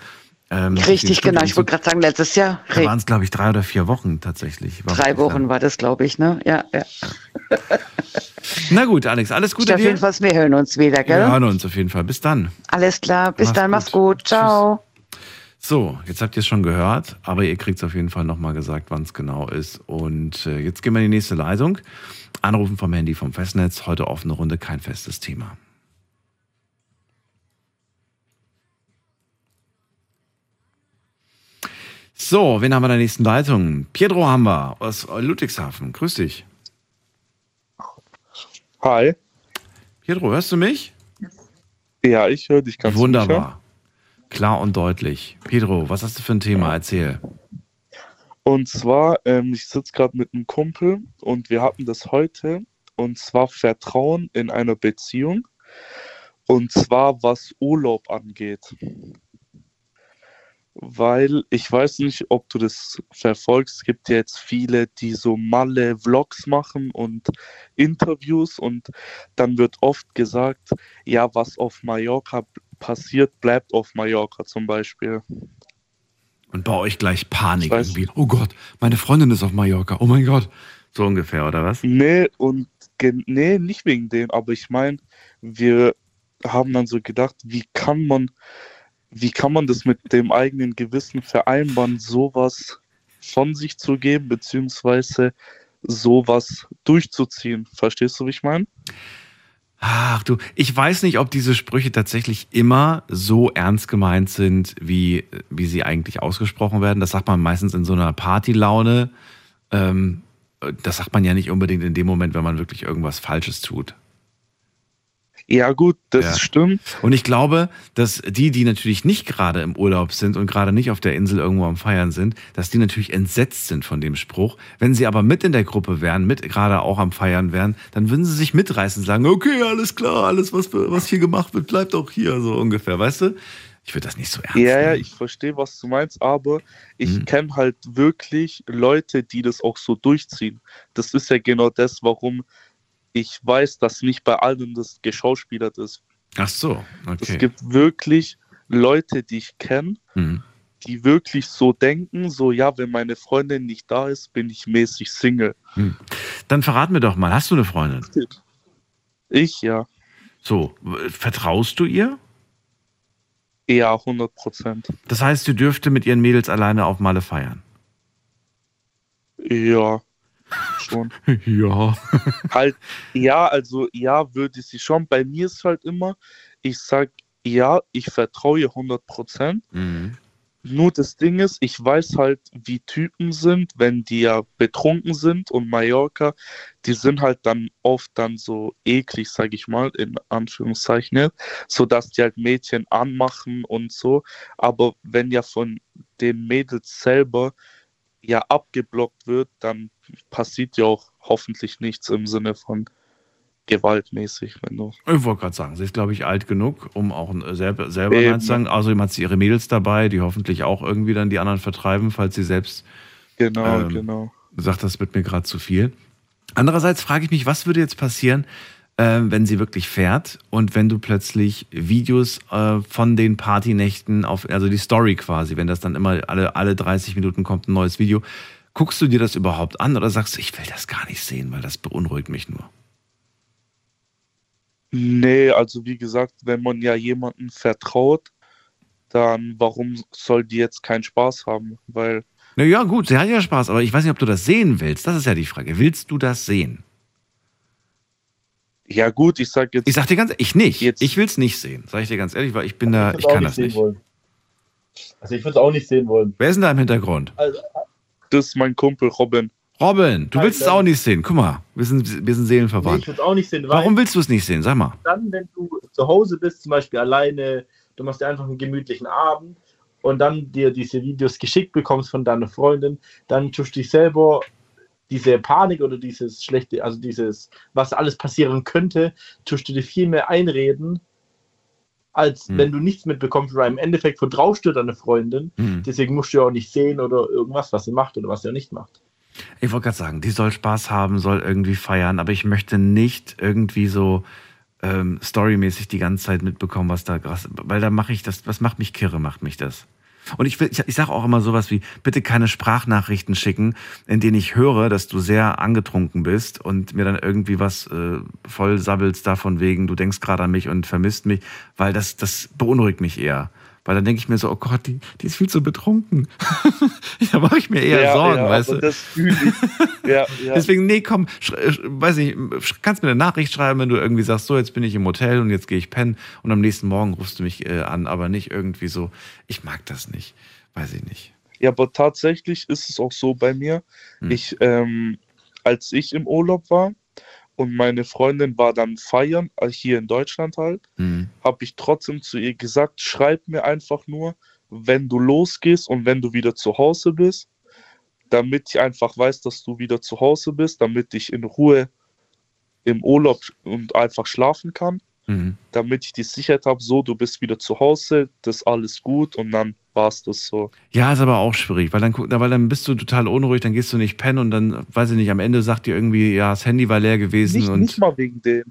Ähm, Richtig, genau. Ich wollte gerade sagen, letztes Jahr. Da waren es, glaube ich, drei oder vier Wochen tatsächlich. Drei Wochen war das, glaube ich, ne? Ja, ja. Na gut, Alex, alles Gute dir. Jedenfalls, wir hören uns wieder, gell? Wir hören uns auf jeden Fall. Bis dann. Alles klar, bis mach's dann, mach's gut. gut. Ciao. Tschüss. So, jetzt habt ihr es schon gehört, aber ihr kriegt es auf jeden Fall nochmal gesagt, wann es genau ist. Und äh, jetzt gehen wir in die nächste Leitung. Anrufen vom Handy vom Festnetz. Heute offene Runde, kein festes Thema. So, wen haben wir in der nächsten Leitung? Pietro haben wir aus Ludwigshafen. Grüß dich. Hi. Pietro, hörst du mich? Ja, ich höre dich ganz Wunderbar. Klar und deutlich. Pedro, was hast du für ein Thema? Erzähl. Und zwar, ähm, ich sitze gerade mit einem Kumpel und wir hatten das heute. Und zwar Vertrauen in einer Beziehung. Und zwar was Urlaub angeht. Weil ich weiß nicht, ob du das verfolgst. Es gibt ja jetzt viele, die so malle Vlogs machen und Interviews. Und dann wird oft gesagt, ja, was auf Mallorca passiert, bleibt auf Mallorca zum Beispiel. Und bei euch gleich Panik irgendwie. Oh Gott, meine Freundin ist auf Mallorca. Oh mein Gott. So ungefähr, oder was? Nee, und nee, nicht wegen dem, aber ich meine, wir haben dann so gedacht, wie kann man, wie kann man das mit dem eigenen Gewissen vereinbaren, sowas von sich zu geben, beziehungsweise sowas durchzuziehen. Verstehst du, wie ich meine? Ach du, ich weiß nicht, ob diese Sprüche tatsächlich immer so ernst gemeint sind, wie, wie sie eigentlich ausgesprochen werden. Das sagt man meistens in so einer Partylaune. Ähm, das sagt man ja nicht unbedingt in dem Moment, wenn man wirklich irgendwas Falsches tut. Ja, gut, das Ja. stimmt. Und ich glaube, dass die, die natürlich nicht gerade im Urlaub sind und gerade nicht auf der Insel irgendwo am Feiern sind, dass die natürlich entsetzt sind von dem Spruch. Wenn sie aber mit in der Gruppe wären, mit gerade auch am Feiern wären, dann würden sie sich mitreißen und sagen, okay, alles klar, alles, was, was hier gemacht wird, bleibt auch hier, so ungefähr, weißt du? Ich würde das nicht so ernst Ja, ja, nehmen. ich verstehe, was du meinst, aber ich Mhm. kenne halt wirklich Leute, die das auch so durchziehen. Das ist ja genau das, warum ich weiß, dass nicht bei allen das geschauspielert ist. Ach so, Es okay. gibt wirklich Leute, die ich kenne, Mhm. die wirklich so denken, so ja, wenn meine Freundin nicht da ist, bin ich mäßig Single. Dann verrat mir doch mal, hast du eine Freundin? Ich ja, So, vertraust du ihr? eher 100 Prozent. Das heißt, sie dürfte mit ihren Mädels alleine auf Male feiern. Ja, schon. Ja. halt, ja, also ja, würde sie schon. Bei mir ist halt immer, ich sag ja, ich vertraue ihr 100 Prozent. Mhm. Nur das Ding ist, ich weiß halt, wie Typen sind, wenn die ja betrunken sind und Mallorca, die sind halt dann oft dann so eklig, sag ich mal, in Anführungszeichen, so dass die halt Mädchen anmachen und so. Aber wenn ja von den Mädels selber ja abgeblockt wird, dann passiert ja auch hoffentlich nichts im Sinne von gewaltmäßig, wenn du. Ich wollte gerade sagen, sie ist, glaube ich, alt genug, um auch selber, selber Eben. Nein zu sagen. Außerdem hat sie ihre Mädels dabei, die hoffentlich auch irgendwie dann die anderen vertreiben, falls sie selbst Genau, Ähm, genau. sagt, das wird mir gerade zu viel. Andererseits frage ich mich, was würde jetzt passieren, äh, wenn sie wirklich fährt und wenn du plötzlich Videos äh, von den Partynächten auf, also die Story quasi, wenn das dann immer alle, alle 30 Minuten kommt ein neues Video, guckst du dir das überhaupt an oder sagst du, ich will das gar nicht sehen, weil das beunruhigt mich nur? Nee, also wie gesagt, wenn man ja jemandem vertraut, dann warum soll die jetzt keinen Spaß haben? Weil, Na ja, gut, sie hat ja Spaß, aber ich weiß nicht, ob du das sehen willst. Das ist ja die Frage. Willst du das sehen? Ja gut, ich sag jetzt, Ich sag dir ganz ich nicht. Jetzt- Ich will es nicht sehen, sag ich dir ganz ehrlich, weil ich bin da, würd's ich auch kann das sehen nicht. Wollen. Also ich würde es auch nicht sehen wollen. Wer ist denn da im Hintergrund? Also, das ist mein Kumpel Robin. Robin, du Hi, willst es auch nicht sehen. Guck mal, wir sind, wir sind nee, seelenverwandt. ich würde es auch nicht sehen, weil Warum willst du es nicht sehen? Sag mal. dann, wenn du zu Hause bist, zum Beispiel alleine, du machst dir einfach einen gemütlichen Abend und dann dir diese Videos geschickt bekommst von deiner Freundin, dann tust du dich selber diese Panik oder dieses schlechte, also dieses, was alles passieren könnte, tust du dir viel mehr einreden, als Hm. wenn du nichts mitbekommst, weil im Endeffekt vertraust du deine Freundin, Hm. deswegen musst du ja auch nicht sehen oder irgendwas, was sie macht oder was sie auch nicht macht. Ich wollte gerade sagen, die soll Spaß haben, soll irgendwie feiern, aber ich möchte nicht irgendwie so ähm, storymäßig die ganze Zeit mitbekommen, was da krass, weil da mache ich das, was macht mich kirre, macht mich das. Und ich, will, ich, ich sage auch immer sowas wie, bitte keine Sprachnachrichten schicken, in denen ich höre, dass du sehr angetrunken bist und mir dann irgendwie was äh, voll sabbelst davon wegen, du denkst gerade an mich und vermisst mich, weil das, das beunruhigt mich eher. Weil dann denke ich mir so, oh Gott, die, die ist viel zu betrunken. da mache ich mir eher Sorgen, ja, weißt du. das fühle ich. ja, ja. Deswegen, nee, komm, sch- weiß nicht, kannst mir eine Nachricht schreiben, wenn du irgendwie sagst, so, jetzt bin ich im Hotel und jetzt gehe ich pennen und am nächsten Morgen rufst du mich äh, an, aber nicht irgendwie so, ich mag das nicht, weiß ich nicht. Ja, aber tatsächlich ist es auch so bei mir. Hm. Ich, ähm, als ich im Urlaub war und meine Freundin war dann feiern, äh, hier in Deutschland halt, Hm. habe ich trotzdem zu ihr gesagt, schreib mir einfach nur, wenn du losgehst und wenn du wieder zu Hause bist, damit ich einfach weiß, dass du wieder zu Hause bist, damit ich in Ruhe im Urlaub und einfach schlafen kann, Mhm. damit ich die Sicherheit habe, so, du bist wieder zu Hause, das ist alles gut und dann war es das so. Ja, ist aber auch schwierig, weil dann, weil dann bist du total unruhig, dann gehst du nicht pennen und dann, weiß ich nicht, am Ende sagt dir irgendwie, ja, das Handy war leer gewesen Nicht, und. nicht mal wegen dem.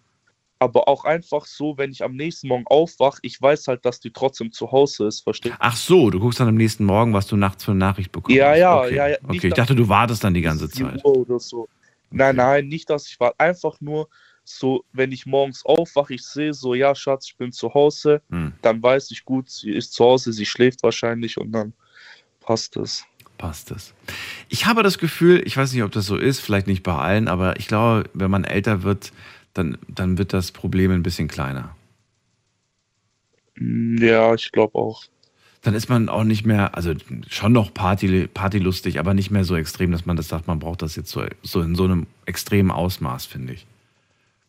Aber auch einfach so, wenn ich am nächsten Morgen aufwache, ich weiß halt, dass die trotzdem zu Hause ist, verstehst du? Ach so, du guckst dann am nächsten Morgen, was du nachts für eine Nachricht bekommst. Ja, ja, okay. ja, ja, Okay, ich dachte, du wartest dann die ganze Zeit. So. Nein, nein, nicht, dass ich war. Einfach nur so, wenn ich morgens aufwache, ich sehe so, ja, Schatz, ich bin zu Hause, Hm, dann weiß ich gut, sie ist zu Hause, sie schläft wahrscheinlich und dann passt es. passt es. Ich habe das Gefühl, ich weiß nicht, ob das so ist, vielleicht nicht bei allen, aber ich glaube, wenn man älter wird, dann, dann wird das Problem ein bisschen kleiner. Mm, Ja, ich glaube auch. Dann ist man auch nicht mehr, also schon noch Party, partylustig, aber nicht mehr so extrem, dass man das sagt, man braucht das jetzt so, so in so einem extremen Ausmaß, finde ich.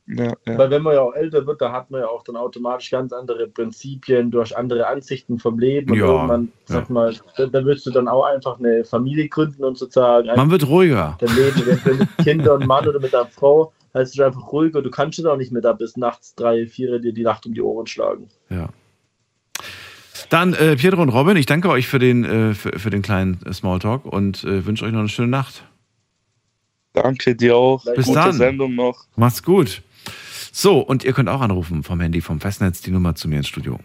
Ja, ja. Weil wenn man ja auch älter wird, da hat man ja auch dann automatisch ganz andere Prinzipien, durch andere Ansichten vom Leben. Und Ja, irgendwann, sag ja. mal, da, da willst du dann auch einfach eine Familie gründen und sozusagen Man wird ruhiger. dein Leben eventuell mit Kindern und Mann oder mit deiner Frau, heißt du einfach ruhiger, du kannst dann auch nicht mehr da bis nachts drei, vier dir die Nacht um die Ohren schlagen. Ja. Dann, äh, Pietro und Robin, ich danke euch für den, äh, für, für den kleinen Smalltalk und äh, wünsche euch noch eine schöne Nacht. Danke dir auch. Bis Gute dann. Sendung noch. Macht's gut. So, und ihr könnt auch anrufen vom Handy, vom Festnetz, die Nummer zu mir ins Studio.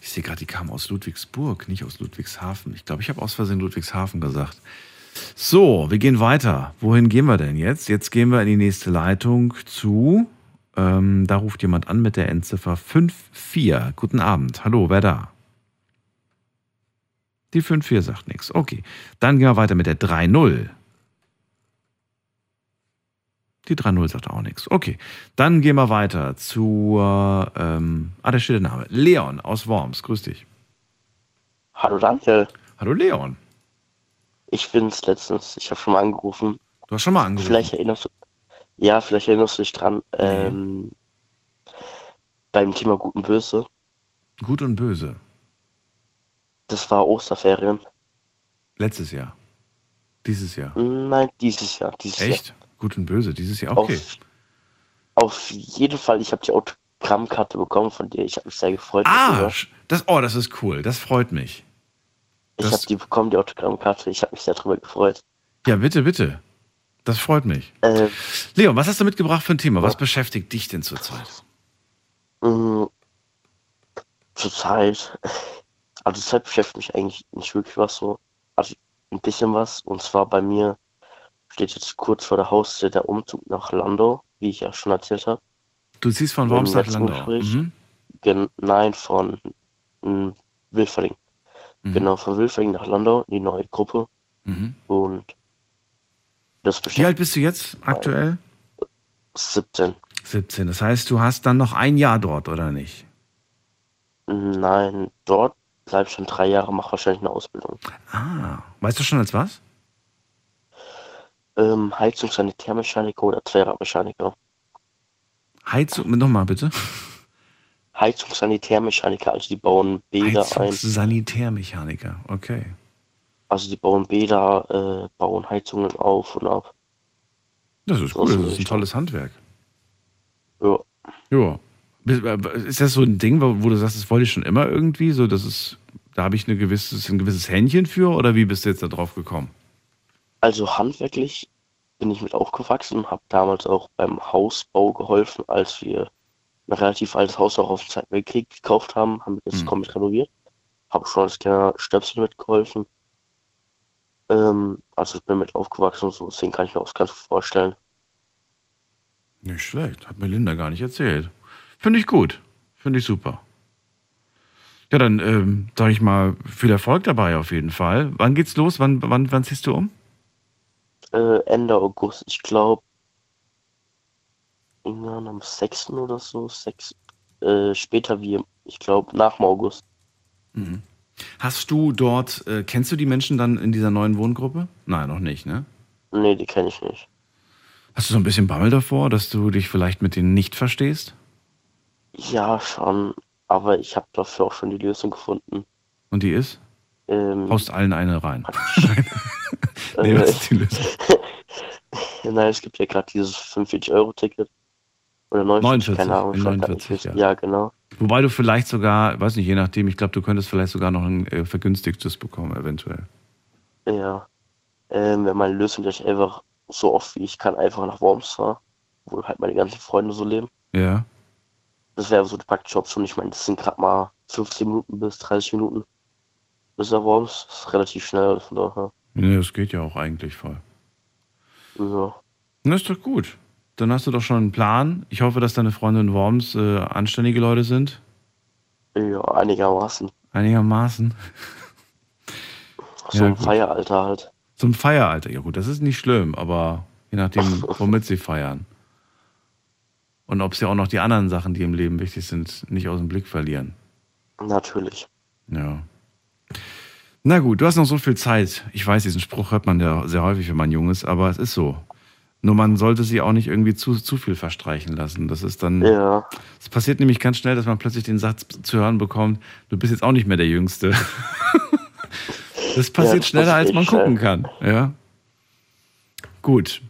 Ich sehe gerade, die kam aus Ludwigsburg, nicht aus Ludwigshafen. Ich glaube, ich habe aus Versehen Ludwigshafen gesagt. So, wir gehen weiter. Wohin gehen wir denn jetzt? Jetzt gehen wir in die nächste Leitung zu. Ähm, da ruft jemand an mit der Endziffer 54. Guten Abend. Hallo, wer da? Die 5-4 sagt nichts. Okay. Dann gehen wir weiter mit der 3-0. Die 3-0 sagt auch nichts. Okay. Dann gehen wir weiter zur. Ähm, ah, da steht der Name. Leon aus Worms. Grüß dich. Hallo Daniel, Hallo Leon. ich bin's letztens, ich habe schon mal angerufen. Du hast schon mal angerufen. Vielleicht erinnerst du, ja, vielleicht erinnerst du dich dran, ähm, beim Thema Gut und Böse. Gut und böse. Das war Osterferien. Letztes Jahr. Dieses Jahr. Nein, dieses Jahr. Dieses Echt? Gut und böse. Dieses Jahr Jahr. okay. Auf, auf jeden Fall, ich habe die Autogrammkarte bekommen von dir. Ich habe mich sehr gefreut. Ah, das, oh, das ist cool. Das freut mich. ich habe die bekommen, die Autogrammkarte. Ich habe mich sehr darüber gefreut. Ja, bitte, bitte. Das freut mich. Äh, Leon, was hast du mitgebracht für ein Thema? Was beschäftigt dich denn zurzeit? mh, Zurzeit, also zurzeit beschäftigt mich eigentlich nicht wirklich was so. Also ein bisschen was. Und zwar bei mir steht jetzt kurz vor der Haustür der Umzug nach Landau, wie ich ja schon erzählt habe. Du ziehst von Worms nach Landau. Mhm. Nein, von mh, Wilferding. Mhm. Genau, von Wilferding nach Landau, die neue Gruppe. Mhm. Und das Wie alt bist du jetzt aktuell? 17. 17. Das heißt, du hast dann noch ein Jahr dort, oder nicht? Nein, dort bleib schon drei Jahre, mach wahrscheinlich eine Ausbildung. Ah, weißt du schon als was? Ähm, Heizungs- Sanitärmechaniker oder Zweiradmechaniker. Heizung, nochmal bitte. Heizungs-Sanitärmechaniker, also die bauen Bäder ein. Sanitärmechaniker, okay. Also die bauen Bäder, äh, bauen Heizungen auf und ab. Das ist cool, das ist ein tolles Handwerk. Ja. Ja. Ist das so ein Ding, wo du sagst, das wollte ich schon immer irgendwie? So, das ist, da habe ich eine gewisses, ein gewisses Händchen für oder wie bist du jetzt da drauf gekommen? Also handwerklich bin ich mit aufgewachsen und habe damals auch beim Hausbau geholfen, als wir ein relativ altes Haus auch auf dem Zweiten Weltkrieg gekauft haben, haben wir das Mhm. komplett renoviert. Habe schon als kleiner Stöpsel mitgeholfen. Ähm, also ich bin mit aufgewachsen und so, deswegen kann ich mir auch ganz gut vorstellen. Nicht schlecht, hat mir Linda gar nicht erzählt. Finde ich gut, finde ich super. Ja, dann ähm, sage ich mal, viel Erfolg dabei auf jeden Fall. Wann geht's los? Wann, wann, wann ziehst du um? Äh, Ende August, ich glaube, irgendwann am 6. oder so, 6, äh, später wie, ich glaube, nach dem August. Mhm. Hast du dort, äh, kennst du die Menschen dann in dieser neuen Wohngruppe? Nein, noch nicht, ne? Nee, die kenne ich nicht. Hast du so ein bisschen Bammel davor, dass du dich vielleicht mit denen nicht verstehst? Ja, schon, aber ich habe dafür auch schon die Lösung gefunden. Und die ist? Ähm, Haust allen eine rein. nee, was ist die Lösung? Nein, es gibt ja gerade dieses 45-Euro-Ticket. Oder 49, 49, keine Ahnung. in ich weiß gar 49, nicht, ja. ja. genau. Wobei du vielleicht sogar, weiß nicht, je nachdem, ich glaube, du könntest vielleicht sogar noch ein äh, vergünstigtes bekommen, eventuell. Ja. Ähm, wenn meine Lösung, dass ich einfach so oft wie ich kann einfach nach Worms fahre, wo halt meine ganzen Freunde so leben. Ja. Das wäre so die praktische Option. Ich meine, das sind gerade mal 15 Minuten bis 30 Minuten bis nach Worms. Das ist relativ schnell, von daher. Nee, das geht ja auch eigentlich voll. Ja. Na, ist doch gut. Dann hast du doch schon einen Plan. Ich hoffe, dass deine Freunde in Worms äh, anständige Leute sind. Ja, einigermaßen. Einigermaßen. So Ja. Feieralter halt. Zum Feieralter. Ja gut, das ist nicht schlimm, aber je nachdem, womit sie feiern. Und ob sie auch noch die anderen Sachen, die im Leben wichtig sind, nicht aus dem Blick verlieren. Natürlich. Ja. Na gut, du hast noch so viel Zeit. Ich weiß, diesen Spruch hört man ja sehr häufig, wenn man jung ist, aber es ist so. Nur man sollte sie auch nicht irgendwie zu, zu viel verstreichen lassen. Das ist dann. Ja. Es passiert nämlich ganz schnell, dass man plötzlich den Satz zu hören bekommt, du bist jetzt auch nicht mehr der Jüngste. das passiert das schneller, als man schnell. gucken kann. Ja. Gut.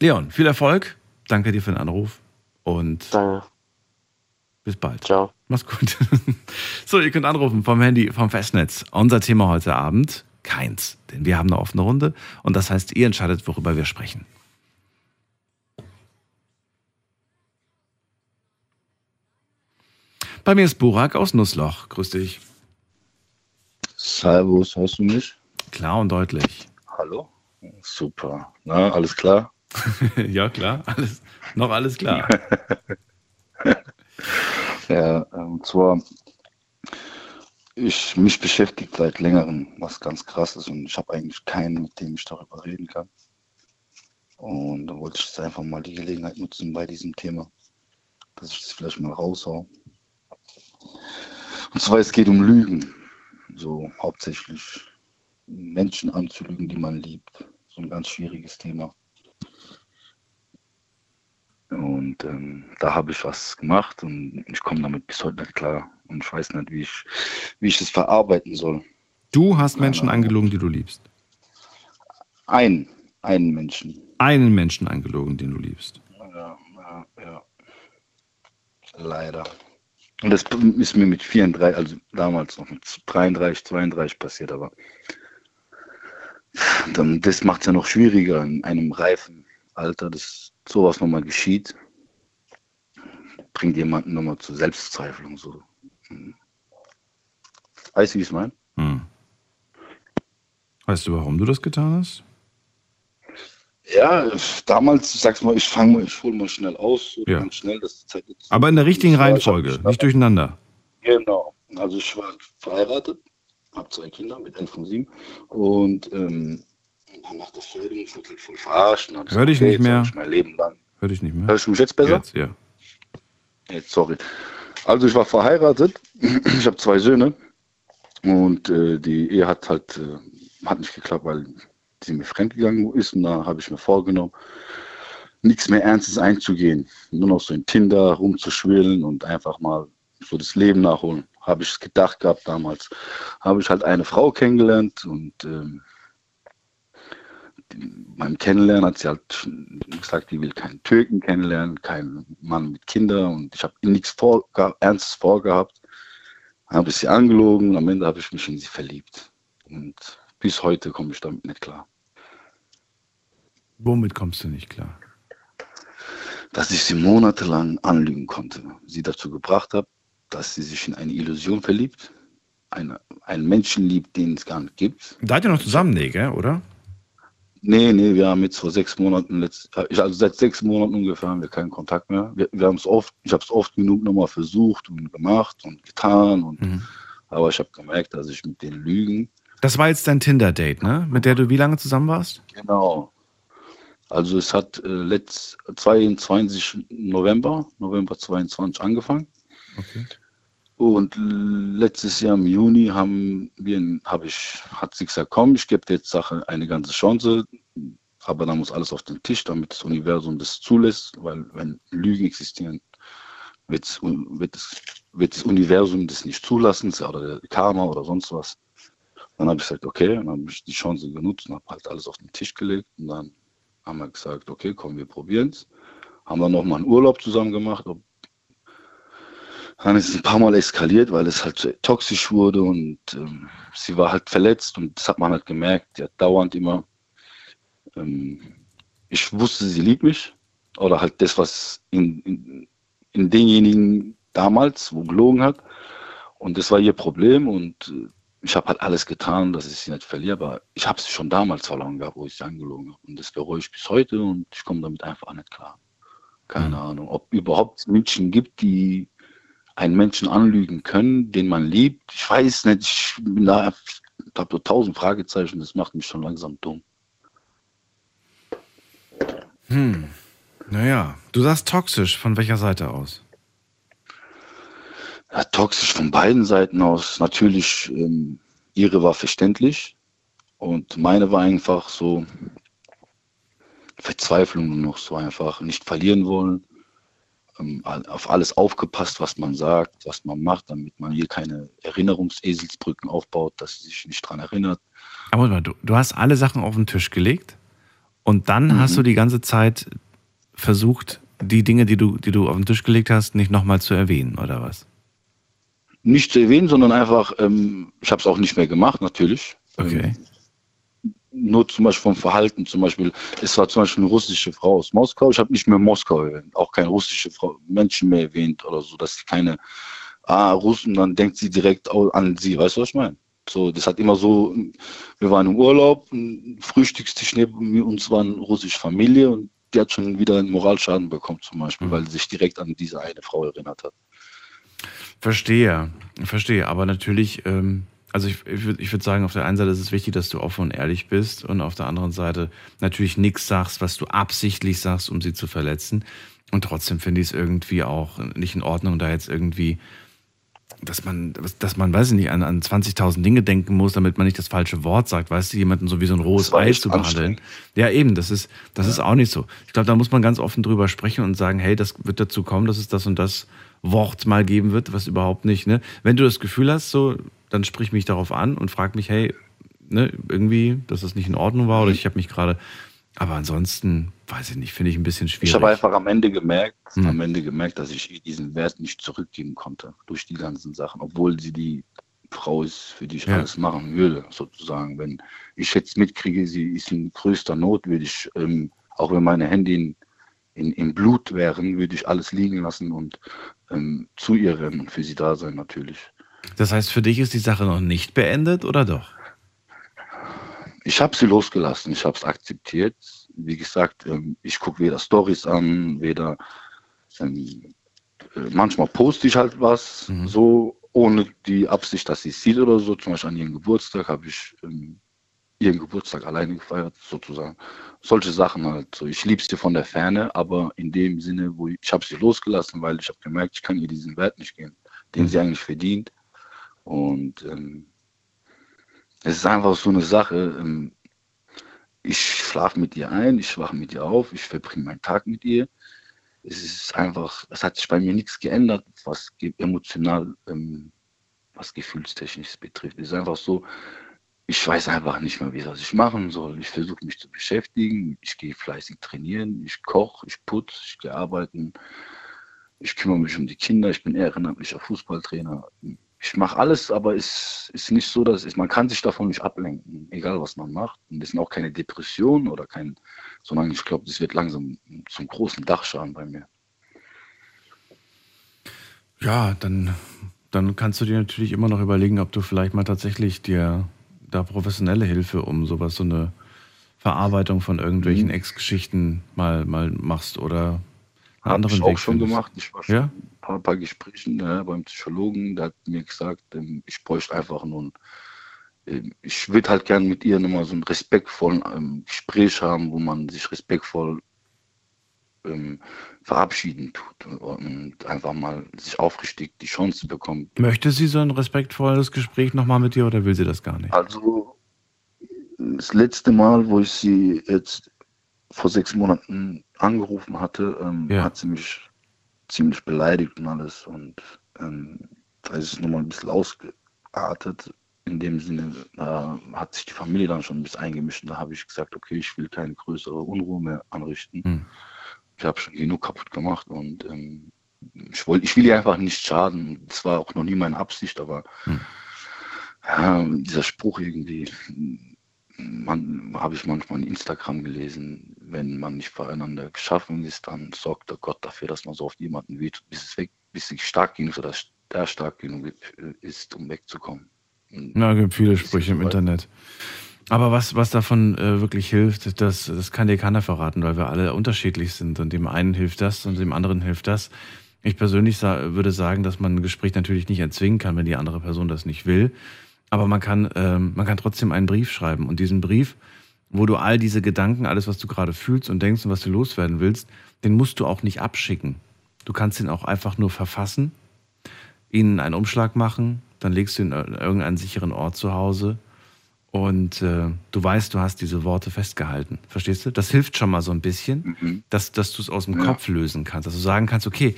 Leon, viel Erfolg. Danke dir für den Anruf. Und Danke. bis bald. Ciao. Mach's gut. so, ihr könnt anrufen vom Handy, vom Festnetz. Unser Thema heute Abend, keins. Denn wir haben eine offene Runde und das heißt, ihr entscheidet, worüber wir sprechen. Bei mir ist Burak aus Nussloch. Grüß dich. Servus, hörst du mich? Klar und deutlich. Hallo? Super. Na, alles klar? ja, klar. Alles, noch alles klar. Ja, und zwar, ich, mich beschäftigt seit längerem was ganz krasses und ich habe eigentlich keinen, mit dem ich darüber reden kann. Und da wollte ich jetzt einfach mal die Gelegenheit nutzen bei diesem Thema, dass ich das vielleicht mal raushau. Und zwar, es geht um Lügen. So hauptsächlich Menschen anzulügen, die man liebt. So ein ganz schwieriges Thema. Und ähm, da habe ich was gemacht und ich komme damit bis heute nicht klar. Und ich weiß nicht, wie ich, wie ich das verarbeiten soll. Du hast Menschen angelogen, die du liebst. Ein, einen Menschen. Einen Menschen angelogen, den du liebst. Ja, ja, ja. Leider. Und das ist mir mit 34, also damals noch mit 33, 32 passiert, aber dann, das macht es ja noch schwieriger in einem reifen Alter, dass sowas nochmal geschieht. Bringt jemanden nochmal zur Selbstzweiflung. So. Hm. Weißt du, wie ich es meine? Hm. Weißt du, warum du das getan hast? Ja, damals, ich sag's mal, ich fange mal, ich hole mal schnell aus, so Ja. ganz schnell, dass die Zeit jetzt. Aber in der richtigen hab Reihenfolge, nicht durcheinander. Genau. Also ich war verheiratet, habe zwei Kinder mit elf und sieben und ähm, der Scheidung ich wurde halt voll und hab Hör dich gesagt, nicht mehr. Ich mein Leben lang. Hör dich nicht mehr. Hörst du mich jetzt besser? Jetzt, ja. Jetzt, sorry. Also ich war verheiratet, ich habe zwei Söhne und äh, die Ehe hat halt äh, hat nicht geklappt, weil sie mir fremdgegangen ist und da habe ich mir vorgenommen, nichts mehr Ernstes einzugehen, nur noch so in Tinder rumzuschwillen und einfach mal so das Leben nachholen. Habe ich gedacht gehabt damals. Habe ich halt eine Frau kennengelernt und ähm, beim Kennenlernen hat sie halt gesagt, die will keinen Türken kennenlernen, keinen Mann mit Kindern und ich habe nichts vor, Ernstes vorgehabt. Habe ich sie angelogen und am Ende habe ich mich in sie verliebt. Und bis heute komme ich damit nicht klar. Womit kommst du nicht klar? Dass ich sie monatelang anlügen konnte, sie dazu gebracht habe, dass sie sich in eine Illusion verliebt, eine, einen Menschen liebt, den es gar nicht gibt. Da seid ihr noch zusammen, nee, gell, oder? Nee, nee, wir haben jetzt vor sechs Monaten, also seit sechs Monaten ungefähr haben wir keinen Kontakt mehr. Wir, wir haben es oft, ich habe es oft genug nochmal versucht und gemacht und getan, und, Mhm. aber ich habe gemerkt, dass ich mit den Lügen, Das war jetzt dein Tinder-Date, ne? Mit der du wie lange zusammen warst? genau, also es hat äh, letzt, 22 November, November 22 angefangen. Okay. Und letztes Jahr im Juni haben wir, habe ich, hat sie gesagt, komm, ich gebe dir jetzt Sache eine ganze Chance, aber da muss alles auf den Tisch, damit das Universum das zulässt, weil wenn Lügen existieren, wird, das, wird das Universum das nicht zulassen, oder der Karma oder sonst was. Dann habe ich gesagt, okay, dann habe ich die Chance genutzt und habe halt alles auf den Tisch gelegt und dann haben wir gesagt, okay, komm, wir probieren es. Haben dann nochmal einen Urlaub zusammen gemacht, ob dann ist es ein paar Mal eskaliert, weil es halt so toxisch wurde und ähm, sie war halt verletzt und das hat man halt gemerkt. Hat dauernd immer, ähm, ich wusste, sie liebt mich oder halt das, was in, in, in denjenigen damals, wo gelogen hat. Und das war ihr Problem und äh, ich habe halt alles getan, dass ich sie nicht verliere, aber ich habe sie schon damals verloren gehabt, wo ich sie angelogen habe. Und das bereue ich bis heute und ich komme damit einfach nicht klar. Keine Ahnung, ob überhaupt Menschen gibt, die einen Menschen anlügen können, den man liebt. Ich weiß nicht, ich bin da habe so tausend Fragezeichen, das macht mich schon langsam dumm. Hm. Naja, du sagst toxisch. Von welcher Seite aus? Ja, toxisch von beiden Seiten aus. Natürlich, ähm, ihre war verständlich und meine war einfach so Verzweiflung nur noch, so einfach nicht verlieren wollen, ähm, auf alles aufgepasst, was man sagt, was man macht, damit man hier keine Erinnerungseselsbrücken aufbaut, dass sie sich nicht dran erinnert. Aber mal, du, du hast alle Sachen auf den Tisch gelegt und dann mhm. hast du die ganze Zeit versucht, die Dinge, die du, die du auf den Tisch gelegt hast, nicht nochmal zu erwähnen, oder was? Nicht zu erwähnen, sondern einfach, ähm, ich habe es auch nicht mehr gemacht, natürlich. Okay. Ähm, nur zum Beispiel vom Verhalten, zum Beispiel, es war zum Beispiel eine russische Frau aus Moskau, ich habe nicht mehr Moskau erwähnt, auch keine russische Frau, Menschen mehr erwähnt oder so, dass sie keine, ah, Russen, dann denkt sie direkt an sie, weißt du, was ich meine? So, das hat immer so, wir waren im Urlaub, ein Frühstückstisch neben uns war eine russische Familie und die hat schon wieder einen Moralschaden bekommen, zum Beispiel, mhm. weil sie sich direkt an diese eine Frau erinnert hat. Verstehe, verstehe. Aber natürlich, ähm, also ich, ich würde ich würd sagen, auf der einen Seite ist es wichtig, dass du offen und ehrlich bist und auf der anderen Seite natürlich nichts sagst, was du absichtlich sagst, um sie zu verletzen. Und trotzdem finde ich es irgendwie auch nicht in Ordnung, da jetzt irgendwie dass man, dass man, weiß ich nicht, an, an 20.000 Dinge denken muss, damit man nicht das falsche Wort sagt, weißt du, jemanden so wie so ein rohes Ei zu behandeln. Ja, eben, das ist, das ja. ist auch nicht so. Ich glaube, da muss man ganz offen drüber sprechen und sagen, hey, das wird dazu kommen, dass es das und das Wort mal geben wird, was überhaupt nicht, ne? Wenn du das Gefühl hast, so, dann sprich mich darauf an und frag mich, hey, ne, irgendwie, dass das nicht in Ordnung war oder mhm. ich habe mich gerade aber ansonsten, weiß ich nicht, finde ich ein bisschen schwierig. Ich habe einfach am Ende gemerkt, hm. am Ende gemerkt, dass ich diesen Wert nicht zurückgeben konnte durch die ganzen Sachen, obwohl sie die Frau ist, für die ich ja. alles machen würde, sozusagen. Wenn ich jetzt mitkriege, sie ist in größter Not, würde ich, ähm, auch wenn meine Hände in, in, in, Blut wären, würde ich alles liegen lassen und ähm, zu ihr rennen und für sie da sein, natürlich. Das heißt, für dich ist die Sache noch nicht beendet oder doch? ich habe sie losgelassen, ich habe es akzeptiert. Wie gesagt, ähm, ich gucke weder Stories an, weder ähm, äh, manchmal poste ich halt was, mhm. so ohne die Absicht, dass sie es sieht oder so. Zum Beispiel an ihrem Geburtstag habe ich ähm, ihren Geburtstag alleine gefeiert, sozusagen. Solche Sachen halt. So, ich liebe sie von der Ferne, aber in dem Sinne, wo ich, ich habe sie losgelassen, weil ich habe gemerkt, ich kann ihr diesen Wert nicht geben, den mhm. sie eigentlich verdient. Und ähm, es ist einfach so eine Sache. Ähm, ich schlafe mit ihr ein, ich wache mit ihr auf, ich verbringe meinen Tag mit ihr. Es ist einfach, es hat sich bei mir nichts geändert, was emotional, ähm, was gefühlstechnisch betrifft. Es ist einfach so, ich weiß einfach nicht mehr, wie das ich machen soll. Ich versuche mich zu beschäftigen, ich gehe fleißig trainieren, ich koche, ich putze, ich gehe arbeiten, ich kümmere mich um die Kinder, ich bin ehrenamtlicher Fußballtrainer ich mache alles, aber es ist nicht so, dass es, man kann sich davon nicht ablenken, egal was man macht. Und das sind auch keine Depressionen oder kein, sondern ich glaube, das wird langsam zum großen Dachschaden bei mir. Ja, dann, dann kannst du dir natürlich immer noch überlegen, ob du vielleicht mal tatsächlich dir da professionelle Hilfe um sowas, so eine Verarbeitung von irgendwelchen mhm. Ex-Geschichten mal, mal machst oder habe ich auch schon gemacht. Ich war schon ja? Paar, paar Gesprächen ne, beim Psychologen. Der hat mir gesagt, ähm, ich bräuchte einfach nur ein, ähm, ich würde halt gerne mit ihr nochmal so ein respektvolles ähm, Gespräch haben, wo man sich respektvoll ähm, verabschieden tut und einfach mal sich aufrichtig die Chance bekommt. Möchte sie so ein respektvolles Gespräch nochmal mit dir oder will sie das gar nicht? Also das letzte Mal, wo ich sie jetzt vor sechs Monaten angerufen hatte, ähm, ja. hat sie mich ziemlich beleidigt und alles. Und ähm, da ist es nochmal ein bisschen ausgeartet. In dem Sinne, da hat sich die Familie dann schon ein bisschen eingemischt. Und da habe ich gesagt, okay, ich will keine größere Unruhe mehr anrichten. Hm. Ich habe schon genug kaputt gemacht und ähm, ich, wollt, ich will ihr einfach nicht schaden. Das war auch noch nie meine Absicht, aber hm. ja, dieser Spruch irgendwie, man, habe ich manchmal in Instagram gelesen, wenn man nicht voreinander geschaffen ist, dann sorgt der Gott dafür, dass man so oft jemanden weht, bis es weg, bis es stark genug oder der stark genug ist, um wegzukommen. Na, gibt viele Sprüche im Internet. Aber was, was davon äh, wirklich hilft, das, das kann dir keiner verraten, weil wir alle unterschiedlich sind und dem einen hilft das und dem anderen hilft das. Ich persönlich sa würde sagen, dass man ein Gespräch natürlich nicht erzwingen kann, wenn die andere Person das nicht will. Aber man kann, ähm, man kann trotzdem einen Brief schreiben. Und diesen Brief, wo du all diese Gedanken, alles, was du gerade fühlst und denkst und was du loswerden willst, den musst du auch nicht abschicken. Du kannst ihn auch einfach nur verfassen, ihn einen Umschlag machen, dann legst du ihn an irgendeinen sicheren Ort zu Hause und äh, du weißt, du hast diese Worte festgehalten. Verstehst du? Das hilft schon mal so ein bisschen, Mhm. dass, dass du es aus dem Ja. Kopf lösen kannst. Dass du sagen kannst, okay,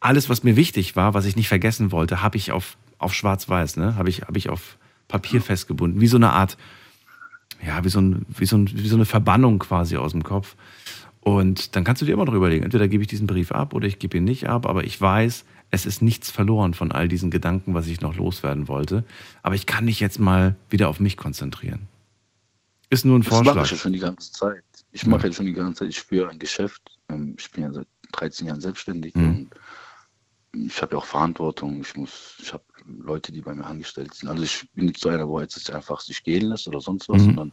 alles, was mir wichtig war, was ich nicht vergessen wollte, habe ich auf, auf schwarz-weiß, ne? habe ich, hab ich auf Papier festgebunden. Wie so eine Art, ja, wie so, ein, wie, so ein, wie so eine Verbannung quasi aus dem Kopf. Und dann kannst du dir immer noch überlegen, entweder gebe ich diesen Brief ab oder ich gebe ihn nicht ab, aber ich weiß, es ist nichts verloren von all diesen Gedanken, was ich noch loswerden wollte. Aber ich kann mich jetzt mal wieder auf mich konzentrieren. Ist nur ein Das mache Vorschlag. ich ja schon die ganze Zeit. Ich mache ja schon die ganze Zeit, ich führe ein Geschäft. Ähm, Ich bin ja seit 13 Jahren selbstständig Mhm. und ich habe ja auch Verantwortung. Ich muss, ich habe Leute, die bei mir angestellt sind. Also ich bin nicht so einer, wo jetzt einfach sich gehen lässt oder sonst was, Mhm. sondern